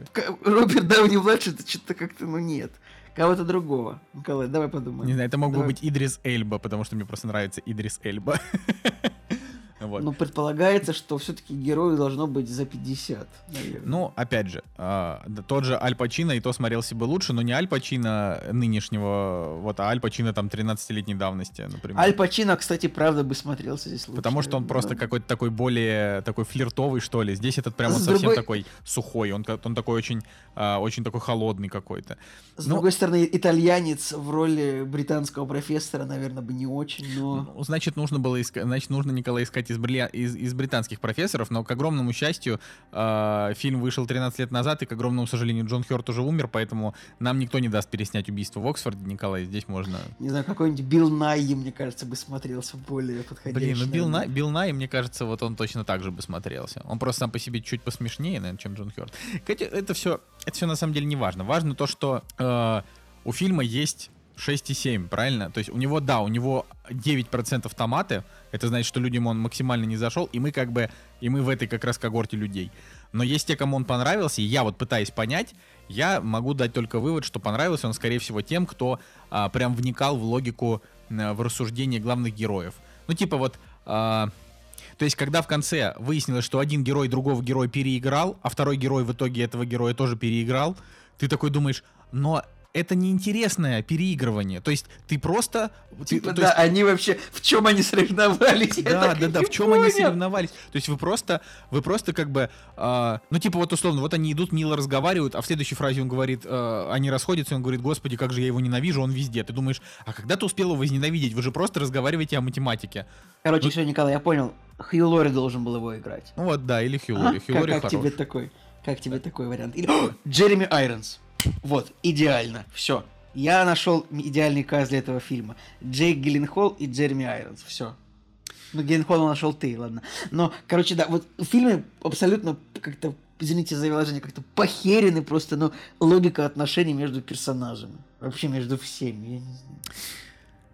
Роберт Дауни младший, это что-то как-то, ну, нет. Кого-то другого. Николай, давай подумаем. Не знаю, это мог бы быть Идрис Эльба, потому что мне просто нравится Идрис Эльба. [LAUGHS] Вот. Ну, предполагается, что все-таки герою должно быть за 50, наверное. Ну, опять же, да, тот же Аль Пачино и то смотрелся бы лучше, но не Аль Пачино нынешнего, вот, а Аль Пачино там 13-летней давности, например. Аль Пачино, кстати, правда бы смотрелся здесь лучше. Потому что он просто Да. какой-то такой более такой флиртовый, что ли. Здесь этот прям он С совсем другой- такой сухой, он, он такой очень, а, очень такой холодный какой-то. С ну- другой стороны, итальянец в роли британского профессора, наверное, бы не очень, но... Ну, значит, нужно было искать, значит, нужно Николай искать из, из, из британских профессоров, но, к огромному счастью, э, фильм вышел 13 лет назад, и, к огромному сожалению, Джон Хёрт уже умер, поэтому нам никто не даст переснять убийство в Оксфорде, Николай, здесь можно... Не знаю, какой-нибудь Билл Найи, мне кажется, бы смотрелся более подходящий. Блин, ну Билл. Най, Билл Най, мне кажется, вот он точно так же бы смотрелся. Он просто сам по себе чуть посмешнее, наверное, чем Джон Хёрт. Это все, это все на самом деле не важно. Важно то, что э, у фильма есть 6,7, правильно? То есть у него, да, у него 9% томаты, это значит, что людям он максимально не зашел, и мы как бы, и мы в этой как раз когорте людей. Но есть те, кому он понравился, и я вот пытаюсь понять, я могу дать только вывод, что понравился он, скорее всего, тем, кто а, прям вникал в логику, а, в рассуждения главных героев. Ну, типа вот... а, то есть, когда в конце выяснилось, что один герой другого героя переиграл, а второй герой в итоге этого героя тоже переиграл, ты такой думаешь, но это неинтересное переигрывание. То есть ты просто... ты- Типа, то да, есть- они вообще, в чем они соревновались? Да, да, да, в чем они соревновались? То есть вы просто, вы просто как бы, а, ну типа вот условно, вот они идут, мило разговаривают, а в следующей фразе он говорит, а, они расходятся, и он говорит, господи, как же я его ненавижу, он везде. Ты думаешь, а когда ты успел его возненавидеть? Вы же просто разговариваете о математике. Короче, Ну- все, Николай, я понял. Хью Лори должен был его играть. Ну вот, да, или Хью А? Лори. Хью Как, Лори как хорош. тебе такой? Как тебе такой вариант? Или Джереми Айронс. Вот, идеально. Все. Я нашел идеальный каст для этого фильма. Джейк Гилленхол и Джереми Айронс. Все. Ну, Гилленхола нашел ты, ладно. Но, короче, да, вот в фильме абсолютно как-то, извините за выражение, как-то похерены просто, ну, логика отношений между персонажами. Вообще между всеми. Я не знаю.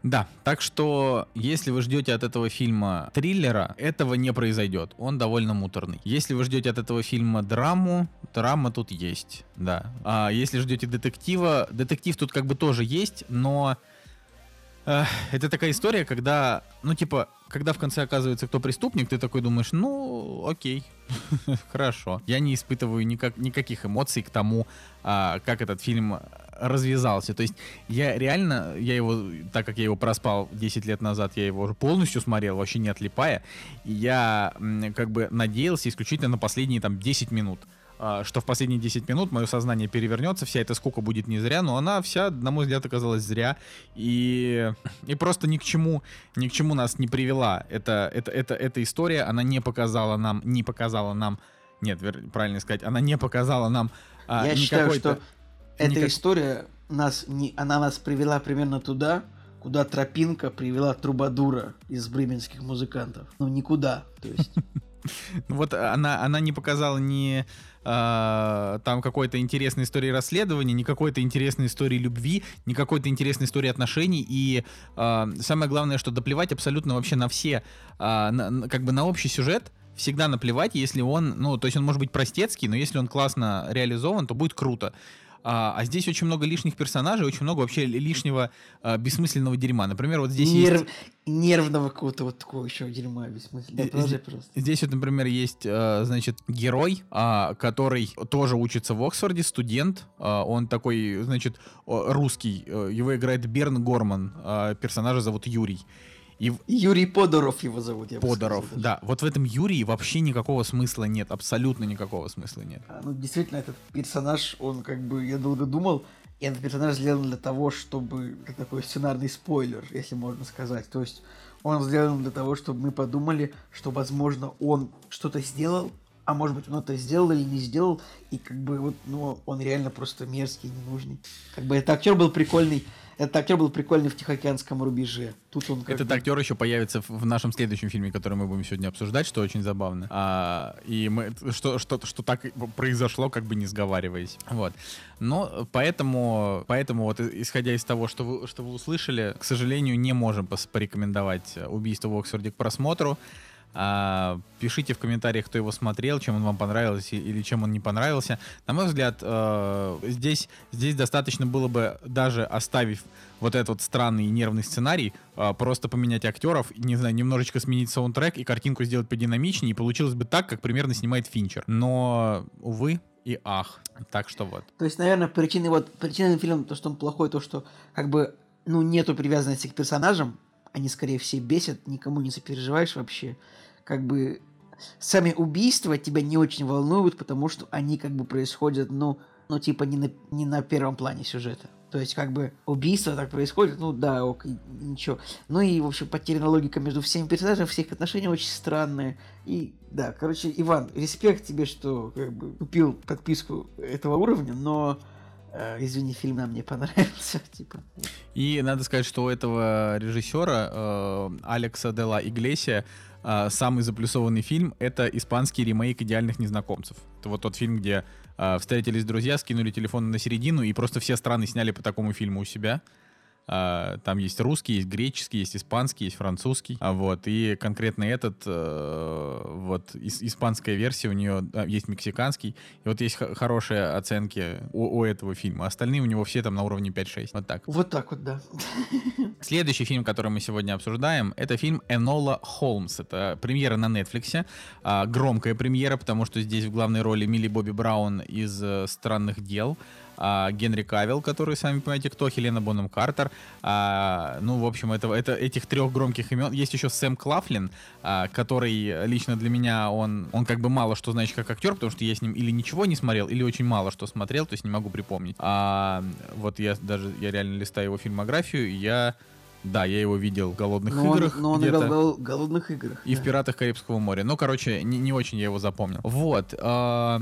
Да, так что, если вы ждете от этого фильма триллера, этого не произойдет. Он довольно муторный. Если вы ждете от этого фильма драму, драма тут есть, да. А если ждете детектива, детектив тут как бы тоже есть, но э, это такая история, когда, ну типа, когда в конце оказывается, кто преступник, ты такой думаешь, ну, окей, [LAUGHS] хорошо. Я не испытываю никак, никаких эмоций к тому, а, как этот фильм развязался. То есть я реально, я его, так как я его проспал 10 лет назад, я его уже полностью смотрел, вообще не отлипая, я как бы надеялся исключительно на последние там 10 минут. А, что в последние 10 минут мое сознание перевернется, вся эта скука будет не зря, но она вся, на мой взгляд, оказалась зря. И, и просто ни к чему, ни к чему нас не привела. Это, это, это, эта история, она не показала нам, не показала нам, нет, правильно сказать, она не показала нам а, Я считаю, что эта никак... история нас, не, она нас привела примерно туда, куда тропинка привела Трубадура из бременских музыкантов. Ну, никуда, то есть... [LAUGHS] [LAUGHS] Вот она, она не показала ни э, там какой-то интересной истории расследования, ни какой-то интересной истории любви, ни какой-то интересной истории отношений. И э, самое главное, что доплевать абсолютно вообще на все, э, на, как бы на общий сюжет, всегда наплевать, если он, ну, то есть он может быть простецкий, но если он классно реализован, то будет круто. А, а здесь очень много лишних персонажей, очень много вообще лишнего а, бессмысленного дерьма. Например, вот здесь Нерв... есть... Нервного какого-то вот такого еще дерьма бессмысленного. Здесь, просто. здесь вот, например, есть, а, значит, герой, а, который тоже учится в Оксфорде, студент. А, он такой, значит, русский. Его играет Берн Горман. А, персонажа зовут Юрий. И... Юрий Подоров его зовут. Я Подоров, сказал, да. Вот в этом Юрии вообще никакого смысла нет, абсолютно никакого смысла нет. А, ну, действительно, этот персонаж, он как бы, я долго думал, и этот персонаж сделан для того, чтобы, это такой сценарный спойлер, если можно сказать. То есть он сделан для того, чтобы мы подумали, что, возможно, он что-то сделал, а может быть, он это сделал или не сделал, и как бы вот, ну, он реально просто мерзкий, ненужный. Как бы этот актер был прикольный, этот актер был прикольный в Тихоокеанском рубеже. Тут он Этот бы... актер еще появится в нашем следующем фильме, который мы будем сегодня обсуждать, что очень забавно. А, и мы, что, что, что так произошло, как бы не сговариваясь. Вот. Но поэтому, поэтому вот исходя из того, что вы, что вы услышали, к сожалению, не можем порекомендовать убийство в Оксфорде к просмотру. А, пишите в комментариях, кто его смотрел, чем он вам понравился или чем он не понравился. На мой взгляд, э, здесь, здесь достаточно было бы, даже оставив вот этот вот странный нервный сценарий, э, просто поменять актеров, не знаю, немножечко сменить саундтрек и картинку сделать подинамичнее, и получилось бы так, как примерно снимает Финчер. Но, увы, и ах. Так что вот. То есть, наверное, причины вот причина фильма то, что он плохой, то, что как бы ну нету привязанности к персонажам, они скорее все бесят, никому не сопереживаешь вообще как бы сами убийства тебя не очень волнуют, потому что они как бы происходят, ну, ну типа не на, не на первом плане сюжета. То есть, как бы, убийство так происходит, ну да, ок, ничего. Ну и, в общем, потеряна логика между всеми персонажами, все их отношения очень странные. И, да, короче, Иван, респект тебе, что, как бы, купил подписку этого уровня, но извини, фильм нам не понравился, [LAUGHS] типа. И надо сказать, что у этого режиссера э, Алекса Дела Иглесия а, самый заплюсованный фильм — это испанский ремейк «Идеальных незнакомцев». Это вот тот фильм, где а, встретились друзья, скинули телефон на середину, и просто все страны сняли по такому фильму у себя. А, там есть русский, есть греческий, есть испанский, есть французский. А вот и конкретно этот э, вот испанская версия у нее есть мексиканский. И вот есть хорошие оценки у, у этого фильма. Остальные у него все там на уровне 5-6. Вот так. Вот так вот, да. [LAUGHS] Следующий фильм, который мы сегодня обсуждаем, это фильм Энола Холмс. Это премьера на Netflix. А, громкая премьера, потому что здесь в главной роли Милли Бобби Браун из э, «Странных дел» а, Генри Кавилл, который, сами понимаете, кто, Хелена Боном Картер. А, ну, в общем, это, это этих трех громких имен. Есть еще Сэм Клафлин, а, который лично для меня, он, он как бы мало что значит как актер, потому что я с ним или ничего не смотрел, или очень мало что смотрел, то есть не могу припомнить. А, вот я даже, я реально листаю его фильмографию, и я да, я его видел в «Голодных но играх». Он, но он играл в «Голодных играх». И да. в «Пиратах Карибского моря». Ну, короче, не, не очень я его запомнил. Вот. Э,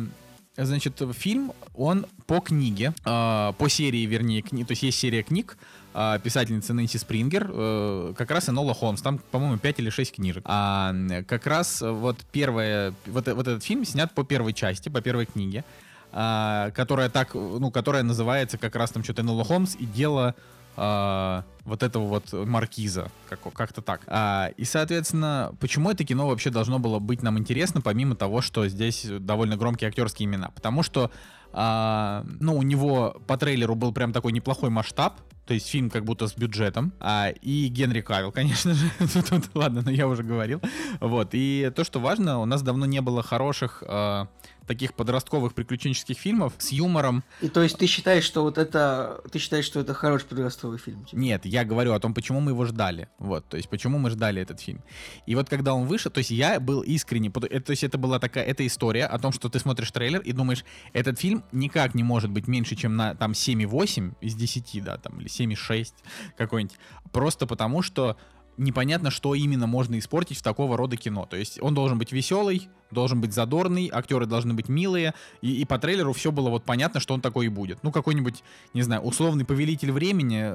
Значит, фильм, он по книге, э, по серии, вернее, кни, то есть есть серия книг э, писательницы Нэнси Спрингер, э, как раз Энола Холмс, там, по-моему, 5 или 6 книжек. А как раз вот первая, вот, вот этот фильм снят по первой части, по первой книге, э, которая так, ну, которая называется как раз там что-то Энола Холмс и дело а, вот этого вот маркиза, как, как-то так. А, и, соответственно, почему это кино вообще должно было быть нам интересно, помимо того, что здесь довольно громкие актерские имена? Потому что, а, ну, у него по трейлеру был прям такой неплохой масштаб, то есть фильм как будто с бюджетом, а, и Генри Кавилл, конечно же, [LAUGHS] тут, тут, ладно, но я уже говорил, вот, и то, что важно, у нас давно не было хороших а, таких подростковых приключенческих фильмов с юмором. И то есть ты считаешь, что вот это, ты считаешь, что это хороший подростковый фильм? Типа? Нет, я говорю о том, почему мы его ждали, вот, то есть почему мы ждали этот фильм. И вот когда он вышел, то есть я был искренне, то есть это была такая, эта история о том, что ты смотришь трейлер и думаешь, этот фильм никак не может быть меньше, чем на там 7,8 из 10, да, там, или 7,6 какой-нибудь, просто потому что непонятно, что именно можно испортить в такого рода кино. То есть он должен быть веселый, должен быть задорный, актеры должны быть милые, и, и по трейлеру все было вот понятно, что он такой и будет. Ну, какой-нибудь, не знаю, условный повелитель времени,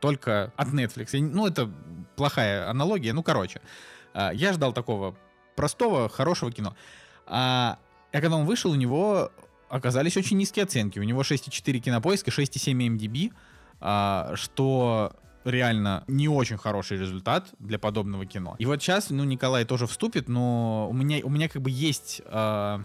только от Netflix. Ну, это плохая аналогия, ну, короче. А, я ждал такого простого, хорошего кино. А, а когда он вышел, у него оказались очень низкие оценки. У него 6,4 кинопоиска, 6,7 MDB, а, что реально не очень хороший результат для подобного кино. И вот сейчас, ну, Николай тоже вступит, но у меня, у меня как бы есть... Э,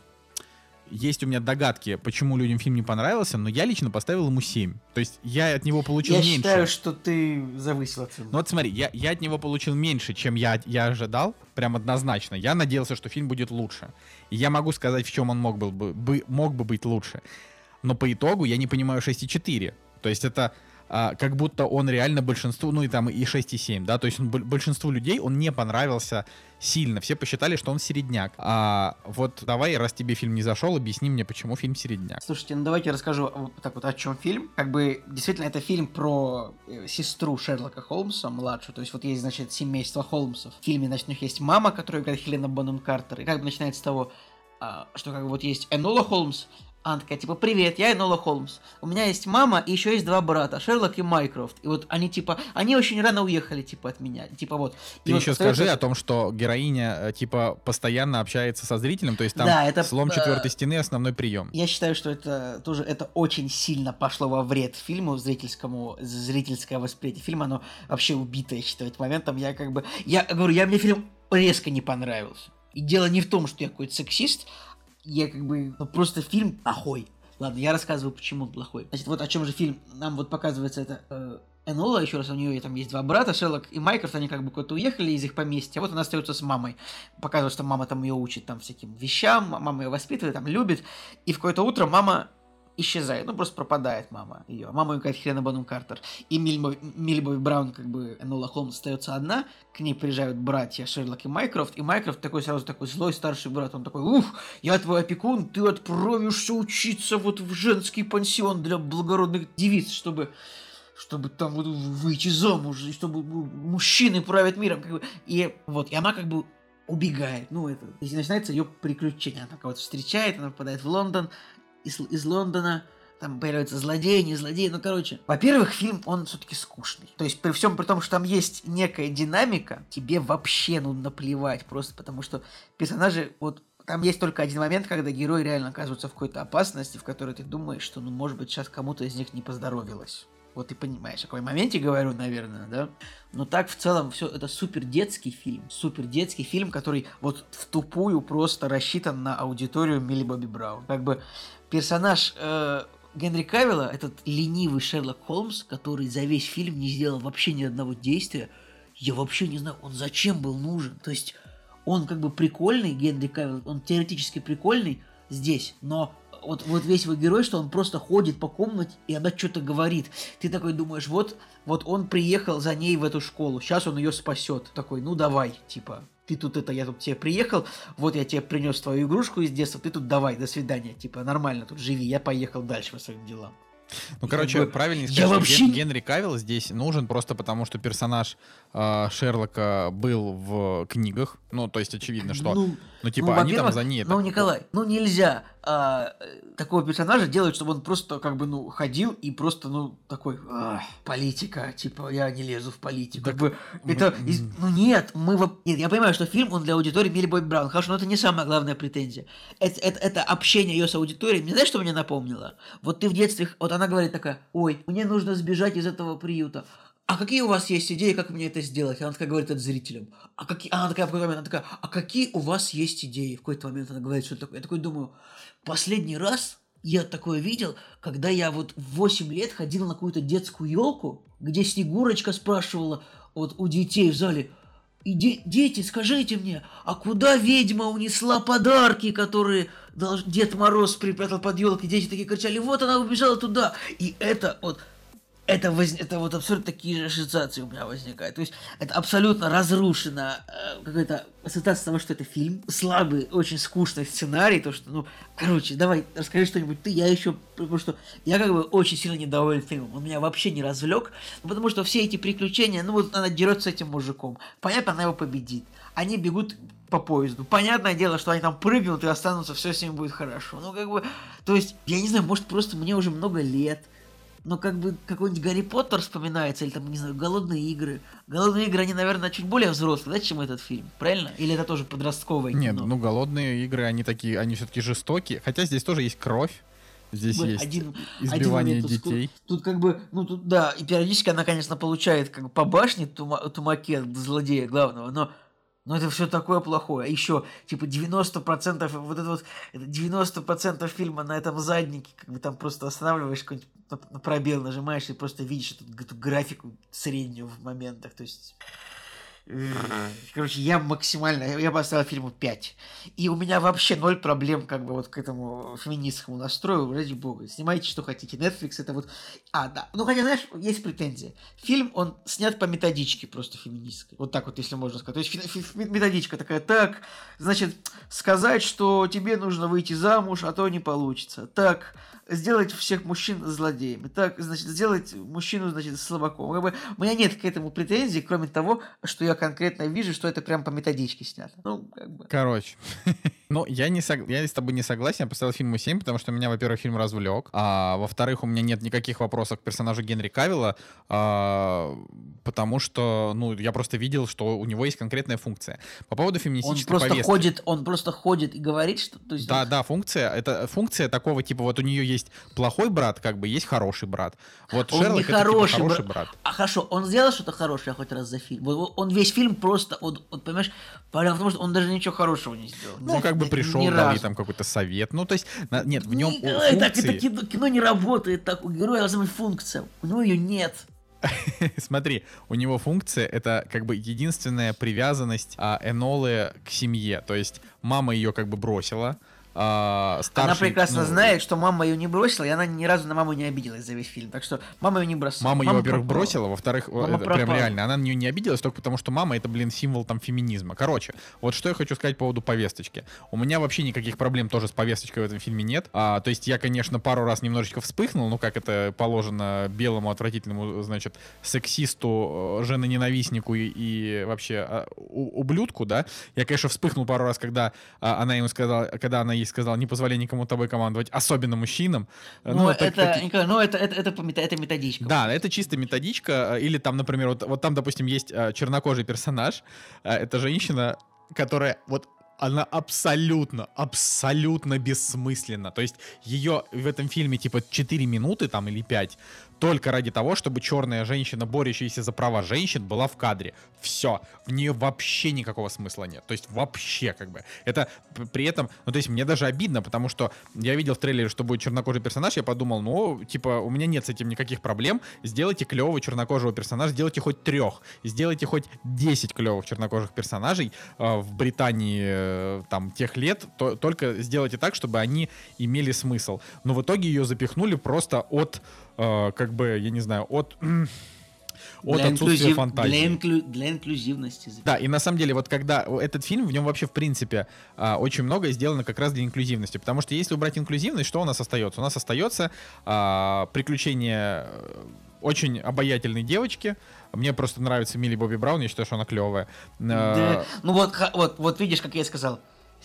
есть у меня догадки, почему людям фильм не понравился, но я лично поставил ему 7. То есть я от него получил я меньше. Я считаю, что ты завысил оценку. Ну вот смотри, я, я от него получил меньше, чем я, я ожидал, прям однозначно. Я надеялся, что фильм будет лучше. И я могу сказать, в чем он мог, был бы, бы, мог бы быть лучше. Но по итогу я не понимаю 6,4. То есть это а, как будто он реально большинству, ну и там и 6,7, да, то есть он, большинству людей он не понравился сильно, все посчитали, что он середняк. А вот давай, раз тебе фильм не зашел, объясни мне, почему фильм середняк. Слушайте, ну давайте расскажу вот так вот, о чем фильм. Как бы, действительно, это фильм про э, сестру Шерлока Холмса, младшую, то есть вот есть, значит, семейство Холмсов. В фильме, значит, у них есть мама, которая играет Хелена Бонем Картер, и как бы начинается с того, а, что как бы вот есть Энола Холмс, она такая, типа, привет, я Энола Холмс. У меня есть мама и еще есть два брата, Шерлок и Майкрофт. И вот они, типа, они очень рано уехали, типа, от меня. Типа, вот. Ты и еще вот скажи о том, что героиня, э, типа, постоянно общается со зрителем, то есть там да, это, слом четвертой стены основной прием. Я считаю, что это тоже, это очень сильно пошло во вред фильму, зрительскому, зрительское восприятие фильма, оно вообще убито, я считаю, моментом. Я как бы, я говорю, я мне фильм резко не понравился. И дело не в том, что я какой-то сексист, я как бы, ну, просто фильм плохой. Ладно, я рассказываю, почему он плохой. Значит, вот о чем же фильм нам вот показывается это э, Энола, еще раз, у нее там есть два брата, Шерлок и Майкрофт, они как бы куда-то уехали из их поместья, а вот она остается с мамой. Показывает, что мама там ее учит там всяким вещам, мама ее воспитывает, там любит, и в какое-то утро мама исчезает, ну просто пропадает мама ее. Мама ее говорит Хелена Бонум Картер. И Мильбой Браун, как бы Энола Холмс остается одна, к ней приезжают братья Шерлок и Майкрофт, и Майкрофт такой сразу такой злой старший брат, он такой, ух, я твой опекун, ты отправишься учиться вот в женский пансион для благородных девиц, чтобы чтобы там вот выйти замуж, и чтобы мужчины правят миром. Как бы. И вот, и она как бы убегает. Ну, это, и начинается ее приключение. Она кого-то встречает, она попадает в Лондон, из, из Лондона, там появляются злодеи, не злодеи, ну короче. Во-первых, фильм, он все-таки скучный. То есть при всем при том, что там есть некая динамика, тебе вообще ну наплевать, просто потому что персонажи, вот там есть только один момент, когда герои реально оказываются в какой-то опасности, в которой ты думаешь, что, ну, может быть, сейчас кому-то из них не поздоровилось. Вот ты понимаешь, о какой моменте говорю, наверное, да? Но так в целом все это супер детский фильм. Супер детский фильм, который вот в тупую просто рассчитан на аудиторию Милли Бобби Браун. Как бы персонаж э, Генри Кавилла, этот ленивый Шерлок Холмс, который за весь фильм не сделал вообще ни одного действия, я вообще не знаю, он зачем был нужен. То есть он как бы прикольный, Генри Кавилл, он теоретически прикольный здесь, но вот, вот весь его герой, что он просто ходит по комнате, и она что-то говорит. Ты такой думаешь, вот, вот он приехал за ней в эту школу, сейчас он ее спасет. Такой, ну давай, типа, ты тут это, я тут тебе приехал, вот я тебе принес твою игрушку из детства, ты тут давай, до свидания, типа, нормально тут живи, я поехал дальше по своим делам. Ну, короче, как бы, правильнее сказать, я вообще... Генри Кавилл здесь нужен просто потому, что персонаж э, Шерлока был в книгах. Ну, то есть очевидно, что... Ну, ну типа, ну, они там за ней... Ну, Николай, ну нельзя а, такого персонажа делать, чтобы он просто как бы, ну, ходил и просто, ну, такой, политика, типа, я не лезу в политику. Так, как бы, это... Ну, нет, мы... Нет, я понимаю, что фильм, он для аудитории Билли Бой Браун. Хорошо, но это не самая главная претензия. Это, это, это общение ее с аудиторией. Мне знаешь, что мне напомнило? Вот ты в детстве... Вот она говорит такая, ой, мне нужно сбежать из этого приюта а какие у вас есть идеи, как мне это сделать? Она такая говорит это зрителям. А какие... Она такая в какой-то момент, она такая, а какие у вас есть идеи? В какой-то момент она говорит, что такое. Я такой думаю, последний раз я такое видел, когда я вот в 8 лет ходил на какую-то детскую елку, где Снегурочка спрашивала вот у детей в зале, и де- дети, скажите мне, а куда ведьма унесла подарки, которые Дед Мороз припрятал под елкой? Дети такие кричали, вот она убежала туда. И это вот это, воз... это вот абсолютно такие же ассоциации у меня возникают. То есть это абсолютно разрушена э, какая-то ассоциация того, что это фильм. Слабый, очень скучный сценарий. То, что, ну, короче, давай, расскажи что-нибудь ты. Я еще, потому что я как бы очень сильно недоволен фильмом. Он меня вообще не развлек. Ну, потому что все эти приключения, ну, вот она дерется с этим мужиком. Понятно, она его победит. Они бегут по поезду. Понятное дело, что они там прыгнут и останутся, все с ними будет хорошо. Ну, как бы, то есть, я не знаю, может, просто мне уже много лет но как бы какой-нибудь Гарри Поттер вспоминается, или там, не знаю, Голодные игры. Голодные игры, они, наверное, чуть более взрослые, да, чем этот фильм, правильно? Или это тоже подростковое Нет, кино? ну голодные игры, они такие, они все-таки жестокие. Хотя здесь тоже есть кровь. Здесь Блин, есть один- избивание один момент, тут детей. Тут, как бы, ну тут, да, и периодически она, конечно, получает как бы по башне тума, тумаке злодея главного, но но это все такое плохое. А еще, типа, 90% вот это вот, это 90% фильма на этом заднике, как бы там просто останавливаешь какой-нибудь на, пробел, нажимаешь и просто видишь эту, эту графику среднюю в моментах. То есть Короче, я максимально, я поставил фильму 5. И у меня вообще ноль проблем как бы вот к этому феминистскому настрою, ради бога. Снимайте, что хотите. Netflix это вот... А, да. Ну, хотя, знаешь, есть претензия. Фильм, он снят по методичке просто феминистской. Вот так вот, если можно сказать. То есть фи- фи- методичка такая, так, значит, сказать, что тебе нужно выйти замуж, а то не получится. Так, сделать всех мужчин злодеями. Так, значит, сделать мужчину, значит, слабаком. Как бы, у меня нет к этому претензий, кроме того, что я конкретно вижу, что это прям по методичке снято. Ну, как бы. Короче. [LAUGHS] Ну, я, не сог... я с тобой не согласен, я поставил фильму 7, потому что меня, во-первых, фильм развлек, а во-вторых, у меня нет никаких вопросов к персонажу Генри Кавилла, а, потому что, ну, я просто видел, что у него есть конкретная функция. По поводу Он феминистической просто повестки. ходит, он просто ходит и говорит, что... То есть, Да, да, функция. Это функция такого типа, вот у нее есть плохой брат, как бы есть хороший брат. Вот Он Шерлок не это типа хороший хороший бра- брат. А хорошо, он сделал что-то хорошее хоть раз за фильм. Он весь фильм просто, вот, вот понимаешь, потому что он даже ничего хорошего не сделал. Ну, За- как бы пришел, разу. дали там какой-то совет. Ну, то есть, нет, в нем Николай, так это функции... кино, кино не работает так. У героя должна быть функция. У него ее нет. [LAUGHS] Смотри, у него функция это как бы единственная привязанность а, Энолы к семье. То есть мама ее как бы бросила. Она старший, прекрасно ну, знает, что мама ее не бросила, и она ни разу на маму не обиделась за весь фильм. Так что мама ее не бросила. Мама ее, во-первых, бросила, во-вторых, Мама это прям реально, она на нее не обиделась только потому, что мама это, блин, символ там феминизма. Короче, вот что я хочу сказать по поводу повесточки. У меня вообще никаких проблем тоже с повесточкой в этом фильме нет. А, то есть я, конечно, пару раз немножечко вспыхнул, ну как это положено белому отвратительному, значит, сексисту, э, женоненавистнику и, и вообще а, у- ублюдку, да. Я, конечно, вспыхнул пару раз, когда а, она ему сказала, когда она ей сказала, не позволяй никому тобой командовать, особенно мужчинам. Ну, вот так- это, таки- Николай, ну, это, это, это, мета- это методичка. да, это чисто методичка. э, Или там, например, вот, вот там, допустим, есть э, чернокожий персонаж. Э, это женщина, которая вот она абсолютно, абсолютно бессмысленна. То есть ее в этом фильме типа 4 минуты там или 5 только ради того, чтобы черная женщина, борющаяся за права женщин, была в кадре. Все. В нее вообще никакого смысла нет. То есть вообще как бы. Это при этом, ну то есть мне даже обидно, потому что я видел в трейлере, что будет чернокожий персонаж, я подумал, ну типа у меня нет с этим никаких проблем. Сделайте клевого чернокожего персонажа, сделайте хоть трех, сделайте хоть 10 клевых чернокожих персонажей э, в Британии э, там тех лет, то- только сделайте так, чтобы они имели смысл. Но в итоге ее запихнули просто от, э, как бы, я не знаю, от... [CLEARS THROAT] От Для отсутствия инклюзив- фантазии. Для, инклю- для инклюзивности. Да, и на самом деле, вот когда этот фильм, в нем вообще, в принципе, а, очень многое сделано как раз для инклюзивности. Потому что если убрать инклюзивность, что у нас остается? У нас остается а, приключение э, очень обаятельной девочки. Мне просто нравится Милли Бобби Браун, я считаю, что она клевая. Да. Ну вот, вот, вот видишь, как я сказал.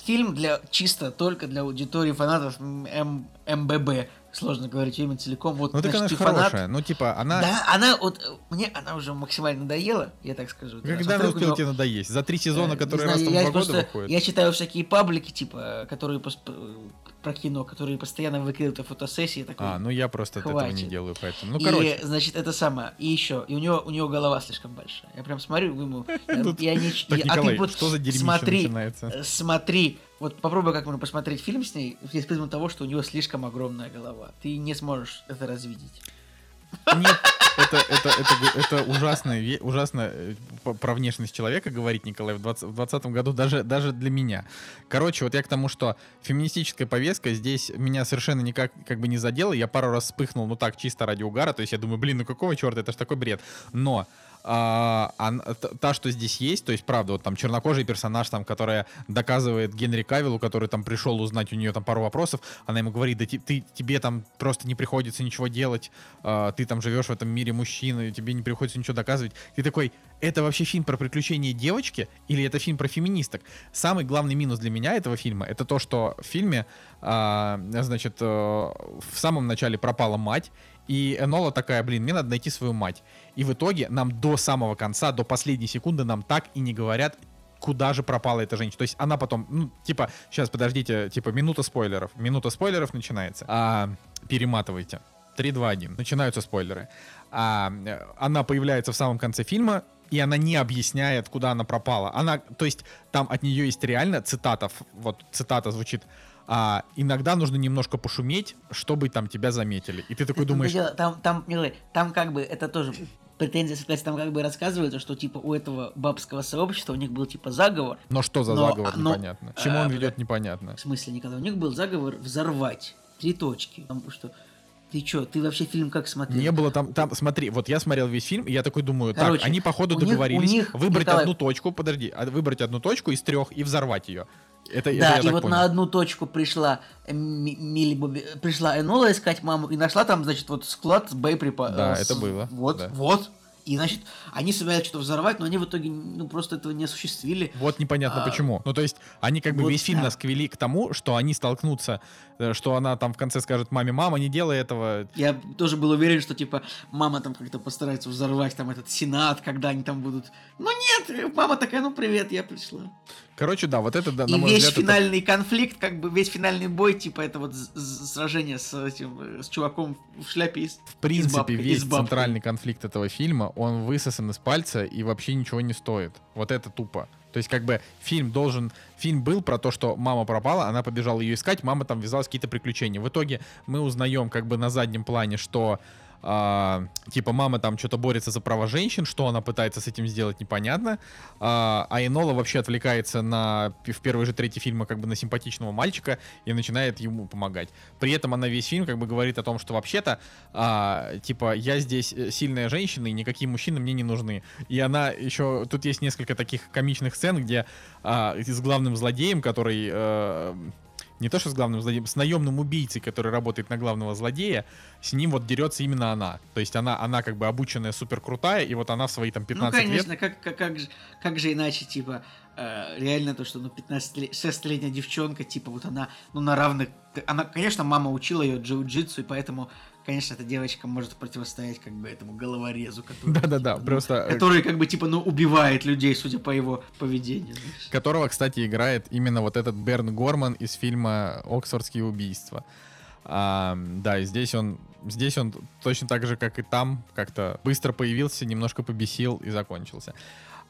Фильм для чисто только для аудитории фанатов МББ. Сложно говорить имя целиком. Вот, Ну так она фанат. хорошая. Ну типа она... Да, она вот мне она уже максимально надоела, я так скажу. Да. Когда она успела тебе надоесть? За три сезона, Э, которые не раз знаю, там два года просто- выходят? Я читаю всякие паблики, типа, которые про кино, которые постоянно выкидывают фотосессии. Такой, А, ну я просто от этого не Хватит. делаю, поэтому... Ну, и, короче. значит, это самое. И еще, и у него, у него голова слишком большая. Я прям смотрю, ему, [LAUGHS] я, не... Так, а Николай, что за дерьмище начинается? э, смотри, Вот попробуй как можно посмотреть фильм с ней из призму того, что у него слишком огромная голова. Ты не сможешь это развидеть. Нет, это, это, это, это ужасно, ужасно э, про внешность человека говорить, Николай, в 20, в 20 году, даже, даже для меня. Короче, вот я к тому, что феминистическая повестка здесь меня совершенно никак как бы не задела. Я пару раз вспыхнул, ну так, чисто ради угара. То есть я думаю, блин, ну какого черта, это ж такой бред. Но а, т- та, что здесь есть, то есть, правда, вот там чернокожий персонаж, там, которая доказывает Генри Кавиллу, который там пришел узнать у нее там пару вопросов, она ему говорит, да ти- ты, тебе там просто не приходится ничего делать, а, ты там живешь в этом мире мужчины, тебе не приходится ничего доказывать. Ты такой, это вообще фильм про приключения девочки или это фильм про феминисток? Самый главный минус для меня этого фильма это то, что в фильме, а, значит, э, в самом начале пропала мать, и Энола такая, блин, мне надо найти свою мать. И в итоге нам до самого конца, до последней секунды нам так и не говорят, куда же пропала эта женщина. То есть она потом, ну, типа, сейчас, подождите, типа, минута спойлеров. Минута спойлеров начинается. А, перематывайте. 3, 2, 1. Начинаются спойлеры. А, она появляется в самом конце фильма, и она не объясняет, куда она пропала. Она, то есть, там от нее есть реально цитата, вот цитата звучит, а, иногда нужно немножко пошуметь, чтобы там тебя заметили. И ты такой думаешь, Там, там, там как бы, это тоже претензия, согласен, там как бы рассказывается, что типа у этого бабского сообщества у них был типа заговор. но что за Но- заговор, но- непонятно. Чему а, он ведет, непонятно. В смысле, Николай, у них был заговор взорвать. Три точки. Потому что ты чё, ты вообще фильм как смотрел? Не было там, там, смотри, вот я смотрел весь фильм, и я такой думаю, Короче, так, они походу у них- договорились у них, выбрать Николай- одну точку, подожди, а, выбрать одну точку из трех и взорвать ее. Это, это Да, я и вот понял. на одну точку пришла э, Ми- Милли Бобби, пришла Энола искать маму и нашла там, значит, вот склад с боеприпасами. Да, это было, Вот, да. вот. И, значит, они собирались что-то взорвать, но они в итоге, ну, просто этого не осуществили. Вот непонятно А, почему. Ну, то есть, они как бы вот весь фильм да. нас квели к тому, что они столкнутся, э, что она там в конце скажет маме, мама, не делай этого. Я тоже был уверен, что, типа, мама там как-то постарается взорвать там этот сенат, когда они там будут... Ну нет, мама такая, ну привет, я пришла. Короче, да, вот это, да, И на мой весь взгляд, это- финальный конфликт, как бы весь финальный бой, типа, это вот сражение с этим, э, с чуваком в шляпе из в принципе, бабкой- и весь бабкой. центральный конфликт этого фильма, он высосан из пальца и вообще ничего не стоит. Вот это тупо. То есть, как бы, фильм должен... Фильм был про то, что мама пропала, она побежала ее искать, мама там ввязалась какие-то приключения. В итоге мы узнаем, как бы, на заднем плане, что а, типа мама там что-то борется за права женщин, что она пытается с этим сделать, непонятно. А, а Энола вообще отвлекается на в первой же трети фильма как бы на симпатичного мальчика и начинает ему помогать. При этом она весь фильм как бы говорит о том, что вообще-то а, типа я здесь э, сильная женщина и никакие мужчины мне не нужны. И она еще тут есть несколько таких комичных сцен, где а, с главным злодеем, который э, не то что с главным злодеем, с наемным убийцей, который работает на главного злодея, с ним вот дерется именно она. То есть она, она как бы обученная, супер крутая, и вот она в свои там 15 Ну, лет... конечно, как, как, как, же, как же иначе, типа, э, реально то, что, ну, 15 6-летняя девчонка, типа, вот она, ну, на равных... Она, конечно, мама учила ее джиу-джитсу, и поэтому, конечно, эта девочка может противостоять, как бы, этому головорезу, который... Да-да-да, типа, ну, просто... э, Который, как бы, типа, ну, убивает людей, судя по его поведению. знаешь. которого, кстати, играет именно вот этот Берн Горман из фильма «Оксфордские убийства». А, да, и здесь он, здесь он точно так же, как и там, как-то быстро появился, немножко побесил и закончился.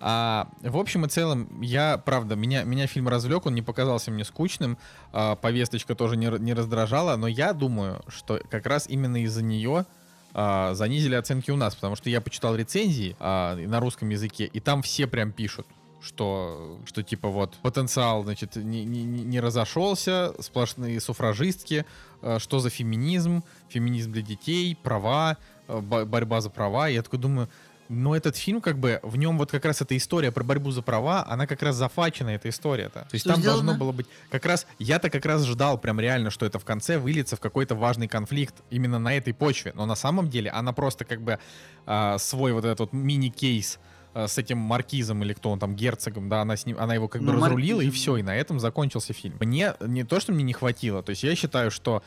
А, в общем и целом, я, правда, меня, меня фильм развлек, он не показался мне скучным, а, повесточка тоже не, не раздражала, но я думаю, что как раз именно из-за нее а, занизили оценки у нас, потому что я почитал рецензии а, на русском языке, и там все прям пишут, что, что типа вот потенциал, значит, не, не, не разошелся, сплошные суфражистки, э, что за феминизм, феминизм для детей, права, бо- борьба за права. Я такой думаю, но этот фильм, как бы, в нем вот как раз эта история про борьбу за права, она как раз зафачена, эта история-то. То есть Что там сделано? должно было быть... Как раз, я-то как раз ждал прям реально, что это в конце выльется в какой-то важный конфликт именно на этой почве. Но на самом деле она просто как бы а, свой вот этот вот мини-кейс а, с этим маркизом или кто он там, герцогом, да, она, с ним, она его как бы Ну, разрулила, и маркизом. все, и на этом закончился фильм. Мне не то, что мне не хватило, то есть я считаю, что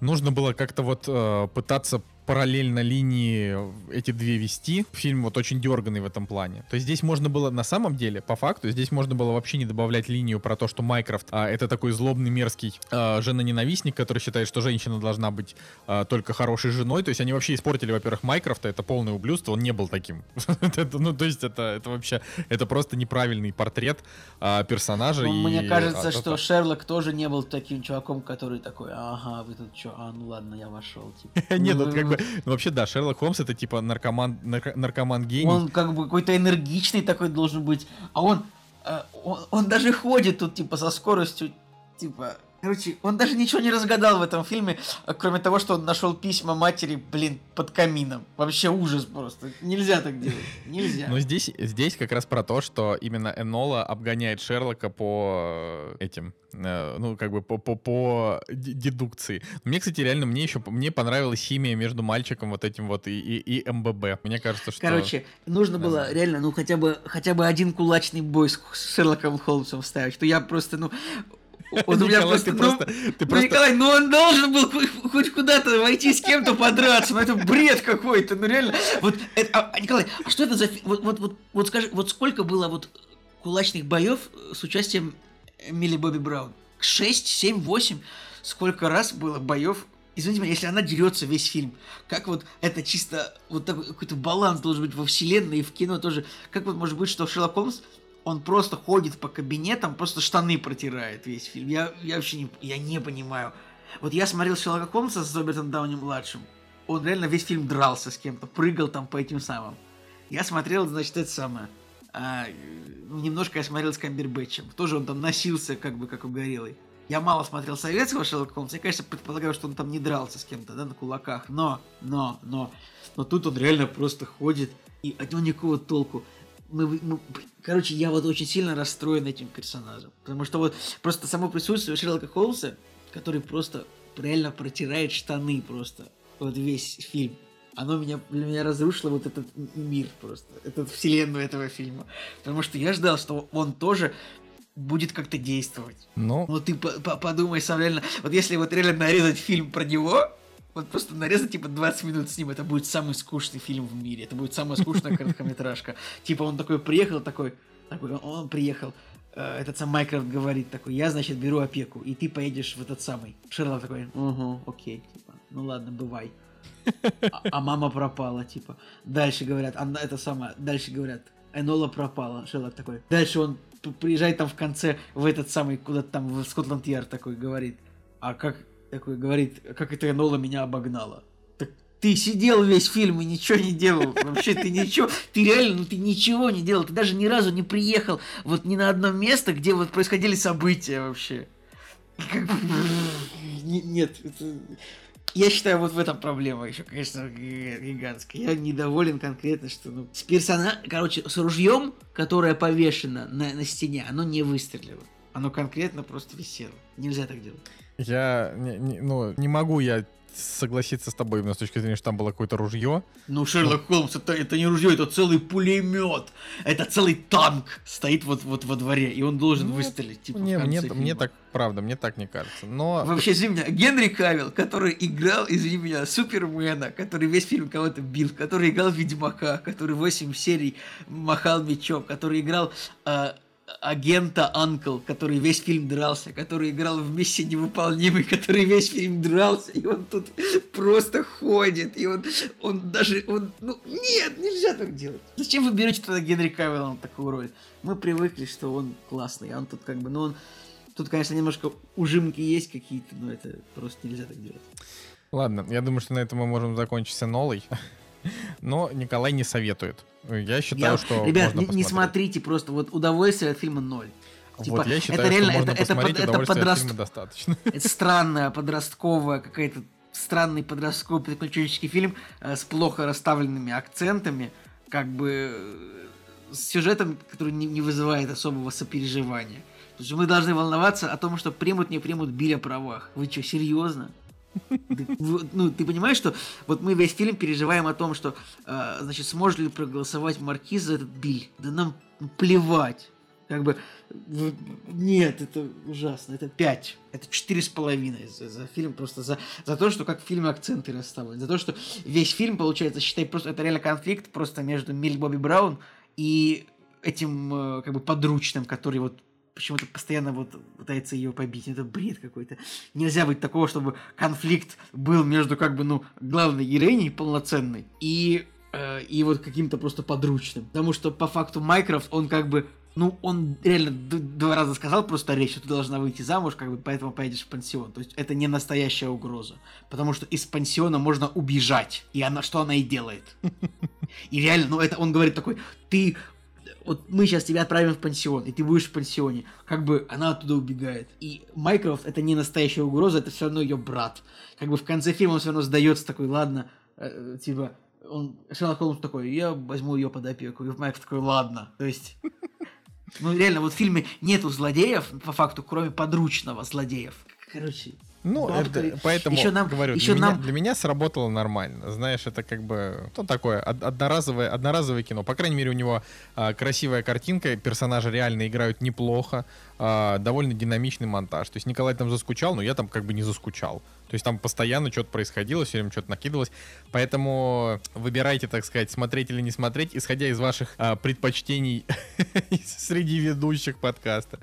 нужно было как-то вот э, пытаться параллельно линии эти две вести. Фильм вот очень дерганный в этом плане. То есть здесь можно было, на самом деле, по факту, здесь можно было вообще не добавлять линию про то, что Майкрофт а, это такой злобный, мерзкий а, жена-ненавистник, который считает, что женщина должна быть а, только хорошей женой. То есть они вообще испортили, во-первых, Майкрофта, это полное ублюдство, он не был таким. [LAUGHS] ну, то есть это, это вообще, это просто неправильный портрет а, персонажа. Ну, мне кажется, а, что это- Шерлок тоже не был таким чуваком, который такой, ага, вы тут что, а, ну ладно, я вошел. Типа. [LAUGHS] Нет, Ну, ну, как бы, ну, вообще, да, Шерлок Холмс это типа наркоман, нарко- наркоман гений. Он как бы какой-то энергичный такой должен быть, а он, э, он, он даже ходит тут, типа, со скоростью, типа... Короче, он даже ничего не разгадал в этом фильме, а кроме того, что он нашел письма матери, блин, под камином. Вообще ужас просто. Нельзя так делать. Нельзя. Но здесь, здесь как раз про то, что именно Энола обгоняет Шерлока по э, этим, э, ну, как бы по, по, по дедукции. Мне, кстати, реально, мне еще, мне понравилась химия между мальчиком вот этим вот и, и, и МББ. Мне кажется, что... Короче, нужно было Нормально. реально, ну, хотя бы, хотя бы один кулачный бой с Шерлоком Холмсом ставить, что я просто, ну... Вот у меня Николай, просто, ты ну, просто, ты ну, просто Николай, ну он должен был хоть- куда-то войти с кем-то подраться, ну это бред какой-то, ну реально. Вот, это- а, а, Николай, а что это за... Вот, вот, вот, вот скажи, вот сколько было вот кулачных боев с участием Милли Бобби Браун? 6, 7, 8? Сколько раз было боев Извините меня, если она дерется весь фильм, как вот это чисто вот такой какой-то баланс должен быть во вселенной и в кино тоже. Как вот может быть, что Шерлок Холмс он просто ходит по кабинетам, просто штаны протирает весь фильм. Я, я вообще не, я не понимаю. Вот я смотрел Шерлока Холмса с Робертом Дауни-младшим. Он реально весь фильм дрался с кем-то, прыгал там по этим самым. Я смотрел, значит, это самое. а, немножко я смотрел с Камбербэтчем. Тоже он там носился, как бы, как угорелый. Я мало смотрел советского Шерлока Холмса. Я, конечно, предполагаю, что он там не дрался с кем-то, да, на кулаках. Но, но, но, но тут он реально просто ходит, и от него никакого толку. Мы, мы- короче, я вот очень сильно расстроен этим персонажем. Потому что вот просто само присутствие Шерлока Холмса, который просто реально протирает штаны просто. Вот весь фильм. Оно меня, для меня разрушило вот этот мир просто. Эту вселенную этого фильма. Потому что я ждал, что он тоже будет как-то действовать. Ну, Ну ты по- по- подумай сам реально. Вот если вот реально нарезать фильм про него, вот просто нарезать типа 20 минут с ним, это будет самый скучный фильм в мире. Это будет самая скучная короткометражка. [LAUGHS] Типа он такой приехал, такой, такой он- приехал, э, этот сам Майкрофт говорит такой, я, значит, беру опеку, и ты поедешь в этот самый. Шерлок такой, угу, окей, типа, ну ладно, бывай. А, [LAUGHS] а мама пропала, типа. Дальше говорят, она это самое, дальше говорят, Энола пропала. Шерлок такой. Дальше он приезжает там в конце в этот самый, куда-то там в Скотланд-Ярд такой говорит. А как, такой говорит, как это Энола меня обогнала. Так ты сидел весь фильм и ничего не делал. Вообще ты ничего, ты реально, ну ты ничего не делал. Ты даже ни разу не приехал вот ни на одно место, где вот происходили события вообще. Нет, я считаю, вот в этом проблема еще, конечно, гигантская. Я недоволен конкретно, что ну, с персона... Короче, с ружьем, которое повешено на, на стене, оно не выстрелило. Оно конкретно просто висело. Нельзя так делать. Я не, не- ну, не могу я согласиться с тобой именно с точки зрения, что там было какое-то ружье. Ну, Шерлок Холмс, это, это не ружье, это целый пулемет. Это целый танк стоит вот, вот во дворе, и он должен Ну, выстрелить. Типа, Не, мне, мне так, правда, мне так не кажется. Но Вообще, извини меня, Генри Кавилл, который играл, извини меня, Супермена, который весь фильм кого-то бил, который играл Ведьмака, который 8 серий махал мечом, который играл э, агента Анкл, который весь фильм дрался, который играл в «Миссии невыполнимой», который весь фильм дрался, и он тут просто ходит, и он, он даже, он, ну, нет, нельзя так делать. Зачем вы берете тогда Генри Кавилла на такую роль? Мы привыкли, что он классный, а он тут как бы, ну, он Тут, конечно, немножко ужимки есть какие-то, но это просто нельзя так делать. ладно, я думаю, что на этом мы можем закончить с Энолой. Но Николай не советует. Я считаю, Я- что Ребят, можно не, не смотрите, просто вот удовольствие от фильма ноль. Типа, вот я считаю, это реально, что можно это, это, посмотреть, это подраст- фильма достаточно. [LAUGHS] это странная подростковая какая-то странный подростковый приключенческий фильм э, с плохо расставленными акцентами, как бы э, с сюжетом, который не, не вызывает особого сопереживания. То есть мы должны волноваться о том, что примут, не примут Биль о правах. Вы что, серьезно? Ну, ты понимаешь, что вот мы весь фильм переживаем о том, что, э, значит, сможет ли проголосовать Маркиз за этот Биль? Да нам плевать. Как бы, нет, это ужасно, это 5, это четыре с половиной за, за фильм, просто за, за то, что как в фильме акценты расставлены, за то, что весь фильм, получается, считай, просто это реально конфликт просто между Милли Бобби Браун и этим, э, как бы, подручным, который вот почему-то постоянно вот пытается ее побить. Это бред какой-то. Нельзя быть такого, чтобы конфликт был между, как бы, ну, главной героиней полноценной и, э, и вот каким-то просто подручным. Потому что, по факту, Майкрофт, он как бы ну, он реально два раза сказал просто речь, что ты должна выйти замуж, как бы, поэтому поедешь в пансион. То есть это не настоящая угроза. Потому что из пансиона можно убежать. И она, что она и делает. И реально, ну, это он говорит такой, ты вот мы сейчас тебя отправим в пансион, и ты будешь в пансионе. Как бы она оттуда убегает. И Майкрофт это не настоящая угроза, это все равно ее брат. Как бы в конце фильма он все равно сдается такой, ладно, э, э, типа, он, Шерлок Холмс такой, я возьму ее под опеку. И Майкрофт такой, ладно. То есть, ну реально, вот в фильме нету злодеев, по факту, кроме подручного злодеев. Короче, Ну, это, поэтому еще нам- говорю, еще для, нам- меня, для меня сработало нормально. Знаешь, это как бы ну, такое од- одноразовое, одноразовое кино. По крайней мере, у него а, красивая картинка, персонажи реально играют неплохо, а, довольно динамичный монтаж. То есть Николай там заскучал, но я там как бы не заскучал. То есть там постоянно что-то происходило, все время что-то накидывалось. Поэтому выбирайте, так сказать, смотреть или не смотреть, исходя из ваших а, предпочтений [LAUGHS] среди ведущих подкаста.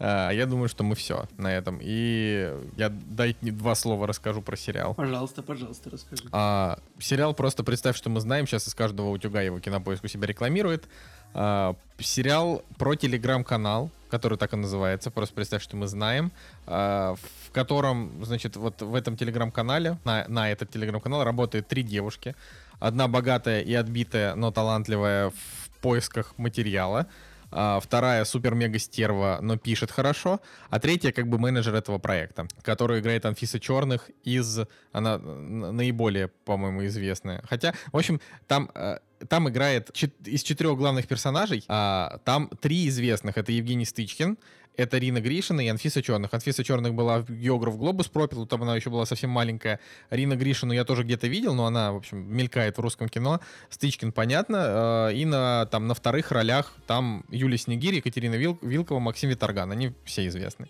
А, Я думаю, что мы все на этом. И я дайте два слова расскажу про сериал. пожалуйста, пожалуйста, расскажи. А, сериал просто представь, что мы знаем, сейчас из каждого утюга его кинопоиск у себя рекламирует. А, сериал про телеграм-канал, который так и называется. Просто представь, что мы знаем, а, в котором, значит, вот в этом телеграм-канале, на, на этот телеграм-канал работает три девушки. Одна богатая и отбитая, но талантливая в поисках материала. А, вторая супер-мега стерва, но пишет хорошо. А третья как бы менеджер этого проекта, которую играет Анфиса Черных из... Она наиболее, по-моему, известная. Хотя, в общем, там... Там играет из четырех главных персонажей, а, там три известных. Это Евгений Стычкин, это Рина Гришина и Анфиса Черных. Анфиса Черных была в Географ Глобус пропил, там она еще была совсем маленькая. Рина Гришину я тоже где-то видел, но она, в общем, мелькает в русском кино. Стычкин, понятно. э, И на, там, на вторых ролях там Юлия Снегирь, Екатерина Вил- Вилкова, Максим Виторган. Они все известны.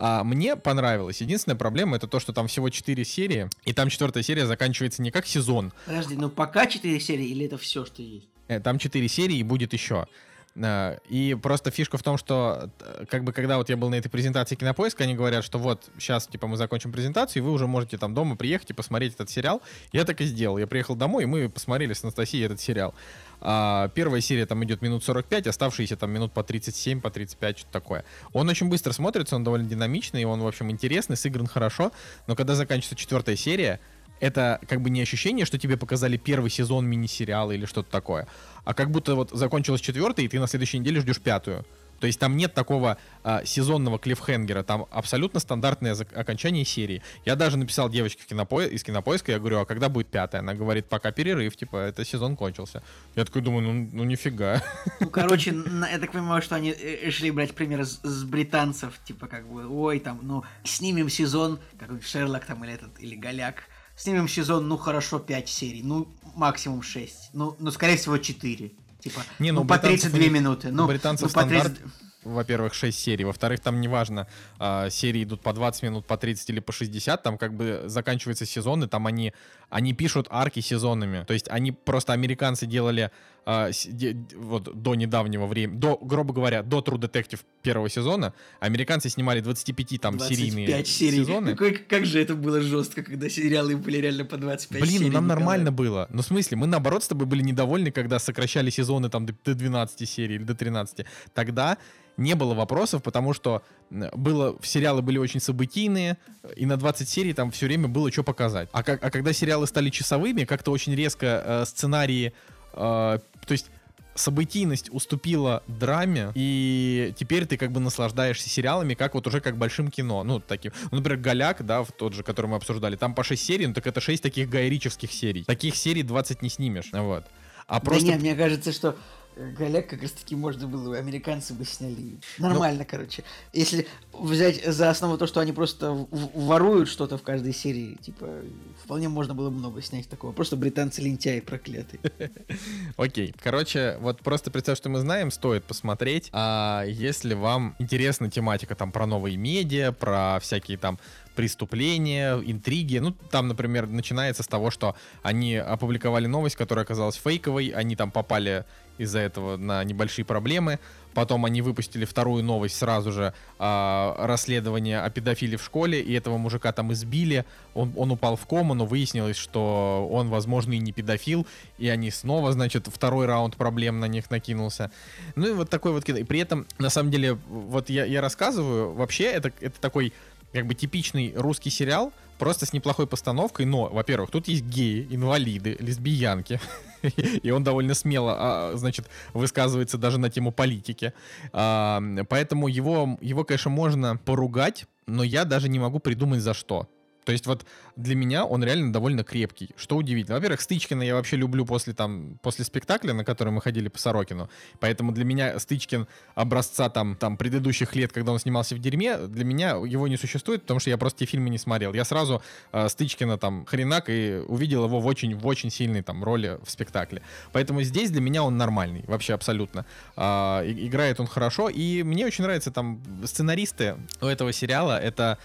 А мне понравилось. Единственная проблема это то, что там всего 4 серии, и там четвертая серия заканчивается не как сезон, Подожди, ну пока 4 серии или это все, что есть? Э, Там 4 серии и будет еще. Э, И просто фишка в том, что э, как бы когда вот я был на этой презентации Кинопоиска, они говорят, что вот сейчас типа мы закончим презентацию, и вы уже можете там дома приехать и посмотреть этот сериал. Я так и сделал. Я приехал домой, и мы посмотрели с Анастасией этот сериал. А, первая серия там идет минут 45, оставшиеся там минут по 37, по 35, что-то такое. Он очень быстро смотрится, он довольно динамичный, он, в общем, интересный, сыгран хорошо, но когда заканчивается четвертая серия, это как бы не ощущение, что тебе показали первый сезон мини-сериала или что-то такое, а как будто вот закончилась четвертая, и ты на следующей неделе ждешь пятую. То есть там нет такого а, сезонного клиффхенгера, там абсолютно стандартное окончание серии. Я даже написал девочке кинопо... из кинопоиска, я говорю, а когда будет пятая? Она говорит, пока перерыв, типа, это сезон кончился. Я такой думаю, ну, ну нифига. Ну, короче, я так понимаю, что они э, решили брать пример с, с британцев, типа, как бы, ой, там, ну, снимем сезон, как Шерлок там, или этот, или Голяк, снимем сезон, ну, хорошо, 5 серий, ну, максимум 6, ну, ну скорее всего, 4, типа, Не, ну, ну, по британцев 32 у них- минуты, ну, британцев ну, по 30 стандарт, во-первых, 6 серий, во-вторых, там неважно, а, серии идут по 20 минут, по 30 или по 60, там как бы заканчиваются сезоны, там они, они пишут арки сезонами, то есть они просто, американцы делали а, вот до недавнего времени, до, грубо говоря, до True Detective первого сезона, американцы снимали 25 там 25 серийные серий. сезоны. Какой- как же это было жестко, когда сериалы были реально по 25 Блин, серий. ну нам Николай. нормально было. Ну, в смысле, мы наоборот с тобой были недовольны, когда сокращали сезоны там до, до 12 серий или до 13. Тогда не было вопросов, потому что было, сериалы были очень событийные, и на 20 серий там все время было что показать. А, как, а когда сериалы стали часовыми, как-то очень резко э, сценарии, то есть событийность уступила драме, и теперь ты как бы наслаждаешься сериалами, как вот уже как большим кино. Ну, таким. Ну, например, Голяк, да, в тот же, который мы обсуждали, там по 6 серий, ну так это 6 таких гайричевских серий. Таких серий 20 не снимешь, вот. А Да просто... нет, мне кажется, что Голяк как раз таки можно было, американцы бы сняли. Нормально, ну, короче. Если взять за основу то, что они просто воруют что-то в каждой серии, типа, вполне можно было много снять такого. Просто британцы лентяи проклятые. [LAUGHS] Окей. Короче, вот просто представь, что мы знаем, стоит посмотреть. А если вам интересна тематика там про новые медиа, про всякие там преступления, интриги. Ну, там, например, начинается с того, что они опубликовали новость, которая оказалась фейковой, они там попали из-за этого на небольшие проблемы. Потом они выпустили вторую новость сразу же э, расследование о педофиле в школе, и этого мужика там избили. Он, он упал в кому, но выяснилось, что он, возможно, и не педофил, и они снова, значит, второй раунд проблем на них накинулся. Ну и вот такой вот... И при этом, на самом деле, вот я, я рассказываю, вообще это, это такой как бы типичный русский сериал, просто с неплохой постановкой, но, во-первых, тут есть геи, инвалиды, лесбиянки, [LAUGHS] и он довольно смело, а, значит, высказывается даже на тему политики. А, поэтому его, его, конечно, можно поругать, но я даже не могу придумать за что. То есть вот для меня он реально довольно крепкий, что удивительно. Во-первых, Стычкина я вообще люблю после, там, после спектакля, на который мы ходили по Сорокину. Поэтому для меня Стычкин образца там, там предыдущих лет, когда он снимался в дерьме, для меня его не существует, потому что я просто те фильмы не смотрел. Я сразу э, Стычкина там хренак и увидел его в очень, в очень сильной там роли в спектакле. Поэтому здесь для меня он нормальный, вообще абсолютно. Э, играет он хорошо, и мне очень нравятся там сценаристы у этого сериала. Это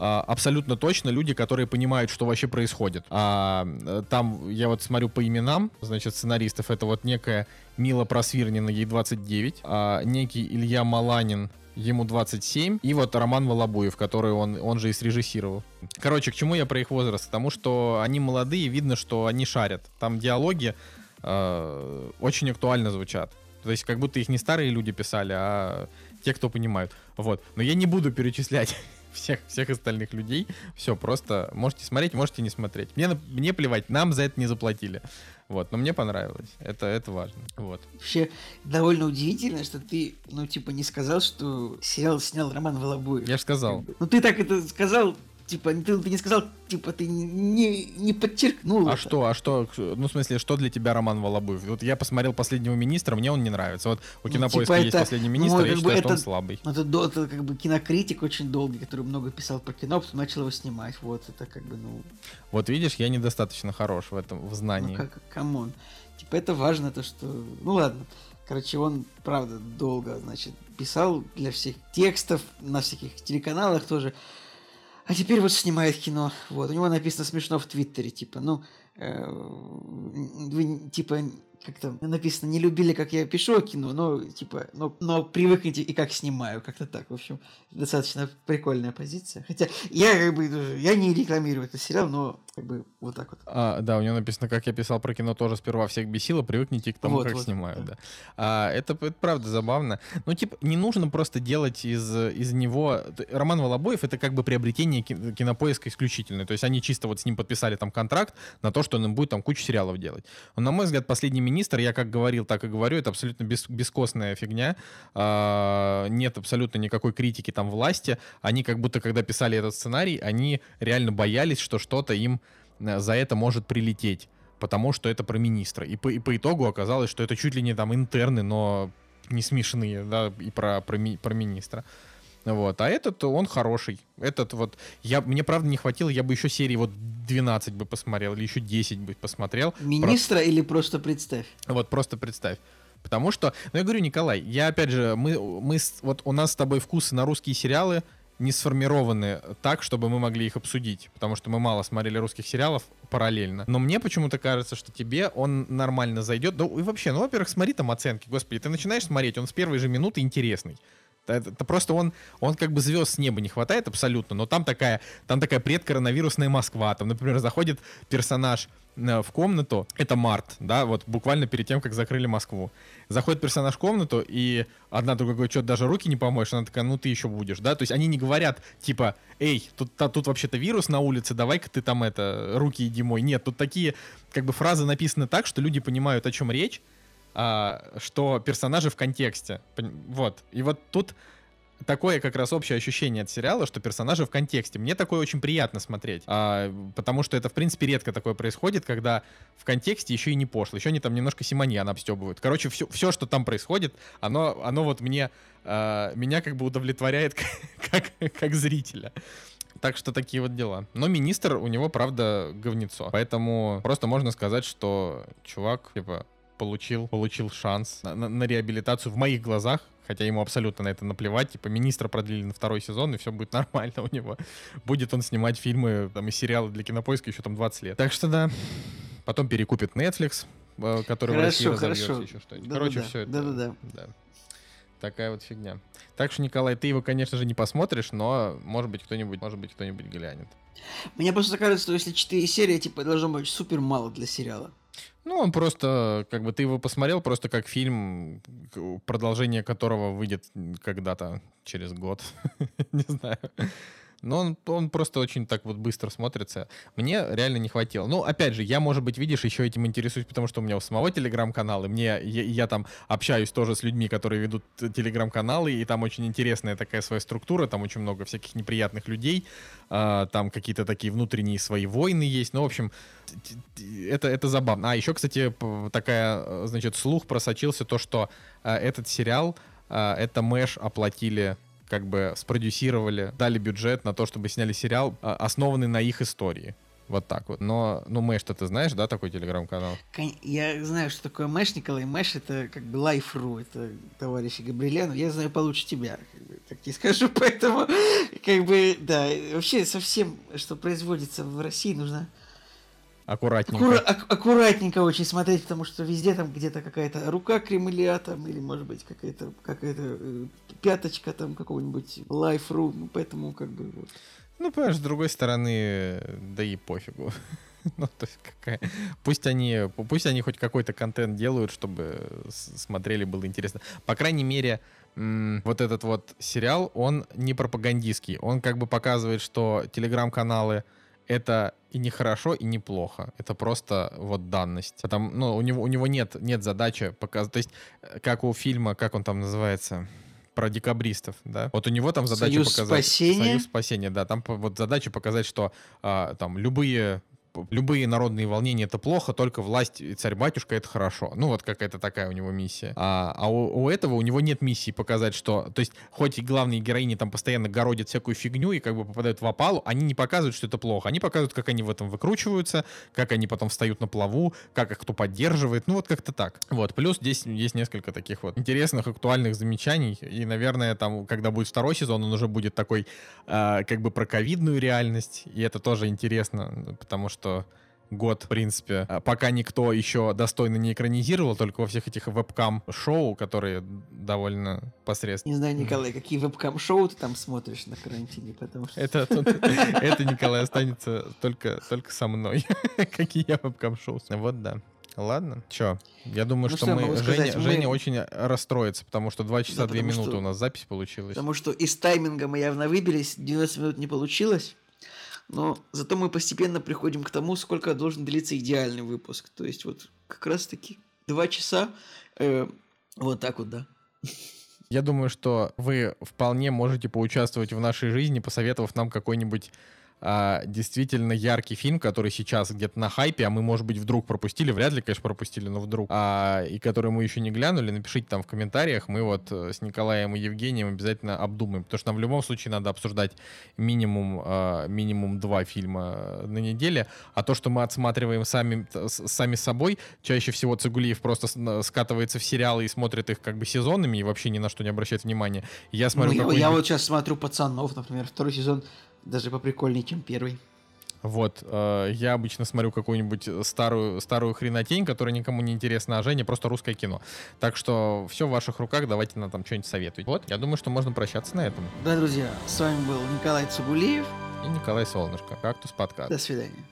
абсолютно точно люди, которые понимают, что вообще происходит. А, там, я вот смотрю по именам, значит, сценаристов, это вот некая Мила Просвирнина, ей 29, а, некий Илья Маланин, ему 27, и вот Роман Волобуев, который он, он же и срежиссировал. Короче, к чему я про их возраст? К тому, что они молодые, видно, что они шарят. Там диалоги э, очень актуально звучат. То есть как будто их не старые люди писали, а те, кто понимают. Вот. Но я не буду перечислять [LAUGHS] всех, всех остальных людей. Все, просто можете смотреть, можете не смотреть. Мне, мне плевать, нам за это не заплатили. Вот, но мне понравилось. Это, это важно. Вот. Вообще, довольно удивительно, что ты, ну, типа, не сказал, что сериал снял Роман Волобуев. Я же сказал. Ну, ты так это сказал, Типа, ты, ты не сказал, типа, ты не, не подчеркнул. А это. что, а что, ну, в смысле, что для тебя Роман Волобуев? Вот я посмотрел «Последнего министра», мне он не нравится. Вот у ну, Кинопоиска ну, типа есть это, «Последний министр», ну, я считаю, это, что он слабый. Это, это, это как бы кинокритик очень долгий, который много писал про кино, потом начал его снимать. Вот, это как бы, ну... Вот видишь, я недостаточно хорош в этом, в знании. Ну, как, come on. Типа, это важно, то, что... Ну, ладно. Короче, он, правда, долго, значит, писал для всех текстов, на всяких телеканалах тоже. А теперь вот снимает кино. Вот, у него написано смешно в Твиттере, типа, ну, э, вы, типа, как-то написано, не любили, как я пишу кино, но, типа, но, но привыкните и как снимаю, как-то так, в общем, достаточно прикольная позиция. Хотя я, как бы, я не рекламирую этот сериал, но, как бы, вот так вот. А, да, у него написано, как я писал про кино, тоже сперва всех бесило, привыкните к тому, вот, как вот, снимаю, да. да. А, это, это правда забавно. Ну, типа, не нужно просто делать из, из него... Роман Волобоев — это как бы приобретение кинопоиска исключительное, то есть они чисто вот с ним подписали там контракт на то, что он им будет там кучу сериалов делать. Но, на мой взгляд, последний министр, я как говорил, так и говорю, это абсолютно бес, бескостная фигня. А, нет абсолютно никакой критики там власти. Они как будто, когда писали этот сценарий, они реально боялись, что что-то им за это может прилететь. Потому что это про министра. И по, и по итогу оказалось, что это чуть ли не там интерны, но не смешные, да, и про, про, ми, про министра. Вот. А этот, он хороший. Этот вот... Я, мне, правда, не хватило, я бы еще серии вот 12 бы посмотрел, или еще 10 бы посмотрел. Министра просто... или просто представь? Вот, просто представь. Потому что, ну я говорю, Николай, я опять же, мы, мы, вот у нас с тобой вкусы на русские сериалы не сформированы так, чтобы мы могли их обсудить, потому что мы мало смотрели русских сериалов параллельно. Но мне почему-то кажется, что тебе он нормально зайдет. Ну и вообще, ну, во-первых, смотри там оценки. Господи, ты начинаешь смотреть, он с первой же минуты интересный. Это, это просто он, он как бы звезд с неба не хватает абсолютно, но там такая, там такая предкоронавирусная Москва. Там, например, заходит персонаж э, в комнату, это март, да, вот буквально перед тем, как закрыли Москву. Заходит персонаж в комнату, и одна другая говорит, что даже руки не помоешь, она такая, ну ты еще будешь, да, то есть они не говорят, типа, эй, тут, та, тут вообще-то вирус на улице, давай-ка ты там это, руки иди мой. Нет, тут такие, как бы фразы написаны так, что люди понимают, о чем речь, а, что персонажи в контексте. Вот. И вот тут такое как раз общее ощущение от сериала, что персонажи в контексте. Мне такое очень приятно смотреть, а, потому что это, в принципе, редко такое происходит, когда в контексте еще и не пошло, еще они там немножко Симоньян обстебывают. Короче, все, все, что там происходит, оно, оно вот мне, а, меня как бы удовлетворяет как, [LAUGHS] как, как зрителя. Так что такие вот дела. Но министр у него, правда, говнецо. Поэтому просто можно сказать, что чувак, типа, получил, получил шанс на, на, на реабилитацию в моих глазах, хотя ему абсолютно на это наплевать. Типа, министра продлили на второй сезон, и все будет [LAUGHS] нормально у него. Будет он снимать фильмы там, и сериалы для кинопоиска еще там 20 лет. Так что да, потом перекупит Netflix, э, который хорошо, в России хорошо. еще что-нибудь. Да, Короче, да, все это. Да-да-да. Да. Такая вот фигня. Так что, Николай, ты его, конечно же, не посмотришь, но, может быть, кто-нибудь, может быть, кто-нибудь глянет. Мне просто кажется, что если 4 серии, типа, должно быть супер мало для сериала. Ну, он просто, как бы, ты его посмотрел просто как фильм, продолжение которого выйдет когда-то через год. [LAUGHS] Не знаю. Но он, он просто очень так вот быстро смотрится. Мне реально не хватило. Ну, опять же, я, может быть, видишь, еще этим интересуюсь, потому что у меня у самого телеграм-канал, и мне, я, я там общаюсь тоже с людьми, которые ведут телеграм-каналы, и там очень интересная такая своя структура, там очень много всяких неприятных людей, а, там какие-то такие внутренние свои войны есть. Ну, в общем, это, это забавно. А еще, кстати, такая, э, значит, слух просочился то, что э, этот сериал, э, это Мэш оплатили как бы спродюсировали, дали бюджет на то, чтобы сняли сериал, а, основанный на их истории. Вот так вот. Но, ну, Мэш, ты знаешь, да, такой телеграм-канал? Я знаю, что такое Мэш, Николай. Мэш это как бы Life.ru, это товарищи Габриэляну. Я знаю получше тебя, как бы, так тебе скажу. [LAUGHS] Поэтому, как бы, да, вообще совсем, что производится в России, нужно Аккуратненько. аккура- ак- аккуратненько очень смотреть, потому что везде там где-то какая-то рука Кремля там, или, может быть, какая-то какая-то э, пяточка там какого-нибудь Life.ru, ну, поэтому, как бы, вот. Ну, понимаешь, с другой стороны, да и пофигу. [LAUGHS] Ну, то есть какая... Пусть они, пусть они хоть какой-то контент делают, чтобы смотрели, было интересно. По крайней мере, вот этот вот сериал, он не пропагандистский. Он как бы показывает, что телеграм-каналы это и не хорошо, и не плохо. Это просто вот данность. Потому, ну, у него, у него нет, нет задачи показывать. То есть, э, как у фильма, как он там называется, про декабристов, да? Вот у него там задача Союз показать... спасения? Союз спасения, да. Там вот задача показать, что а, там любые любые народные волнения это плохо, только власть и царь-батюшка это хорошо. Ну, вот какая-то такая у него миссия. А, а у, у этого у него нет миссии показать, что... То есть, хоть и главные героини там постоянно городят всякую фигню и как бы попадают в опалу, они не показывают, что это плохо. Они показывают, как они в этом выкручиваются, как они потом встают на плаву, как их кто поддерживает. Ну, вот как-то так. Вот. Плюс здесь есть несколько таких вот интересных, актуальных замечаний. И, наверное, там, когда будет второй сезон, он уже будет такой, а, как бы про ковидную реальность. И это тоже интересно, потому что год, в принципе, а, пока никто еще достойно не экранизировал, только во всех этих вебкам-шоу, которые довольно посредственные. Не знаю, Николай, какие вебкам-шоу ты там смотришь на карантине, потому что... Это, [LAUGHS] Николай, останется только, только со мной. [LAUGHS] Какие я вебкам-шоу. Вот да. Ладно, чё, я думаю, Ну что что мы, Женя, сказать? Мы- Женя очень расстроится, потому что 2 часа Да, 2 потому минуты что- у нас запись получилась. Потому что из тайминга мы явно выбились, 90 минут не получилось. Но зато мы постепенно приходим к тому, сколько должен длиться идеальный выпуск. То есть вот как раз-таки два часа. э, вот так вот, да. Я думаю, что вы вполне можете поучаствовать в нашей жизни, посоветовав нам какой-нибудь а, действительно яркий фильм, который сейчас где-то на хайпе, а мы, может быть, вдруг пропустили, вряд ли, конечно, пропустили, но вдруг, а, и который мы еще не глянули, напишите там в комментариях, мы вот э, с Николаем и Евгением обязательно обдумаем, потому что нам в любом случае надо обсуждать минимум, а, минимум два фильма на неделе, а то, что мы отсматриваем сами, с- сами собой, чаще всего Цигулиев просто скатывается в сериалы и смотрит их как бы сезонами и вообще ни на что не обращает внимания. Я смотрю Ну, я, я вот сейчас смотрю пацанов, например, второй сезон даже поприкольнее, чем первый. Вот, э, я обычно смотрю какую-нибудь старую, старую хренотень, которая никому не интересна, а Женя просто русское кино. Так что все в ваших руках, давайте нам там что-нибудь советуйте. Вот, я думаю, что можно прощаться на этом. Да, друзья, с вами был Николай Цугулиев. И Николай Солнышко, Кактус подкаст. До свидания.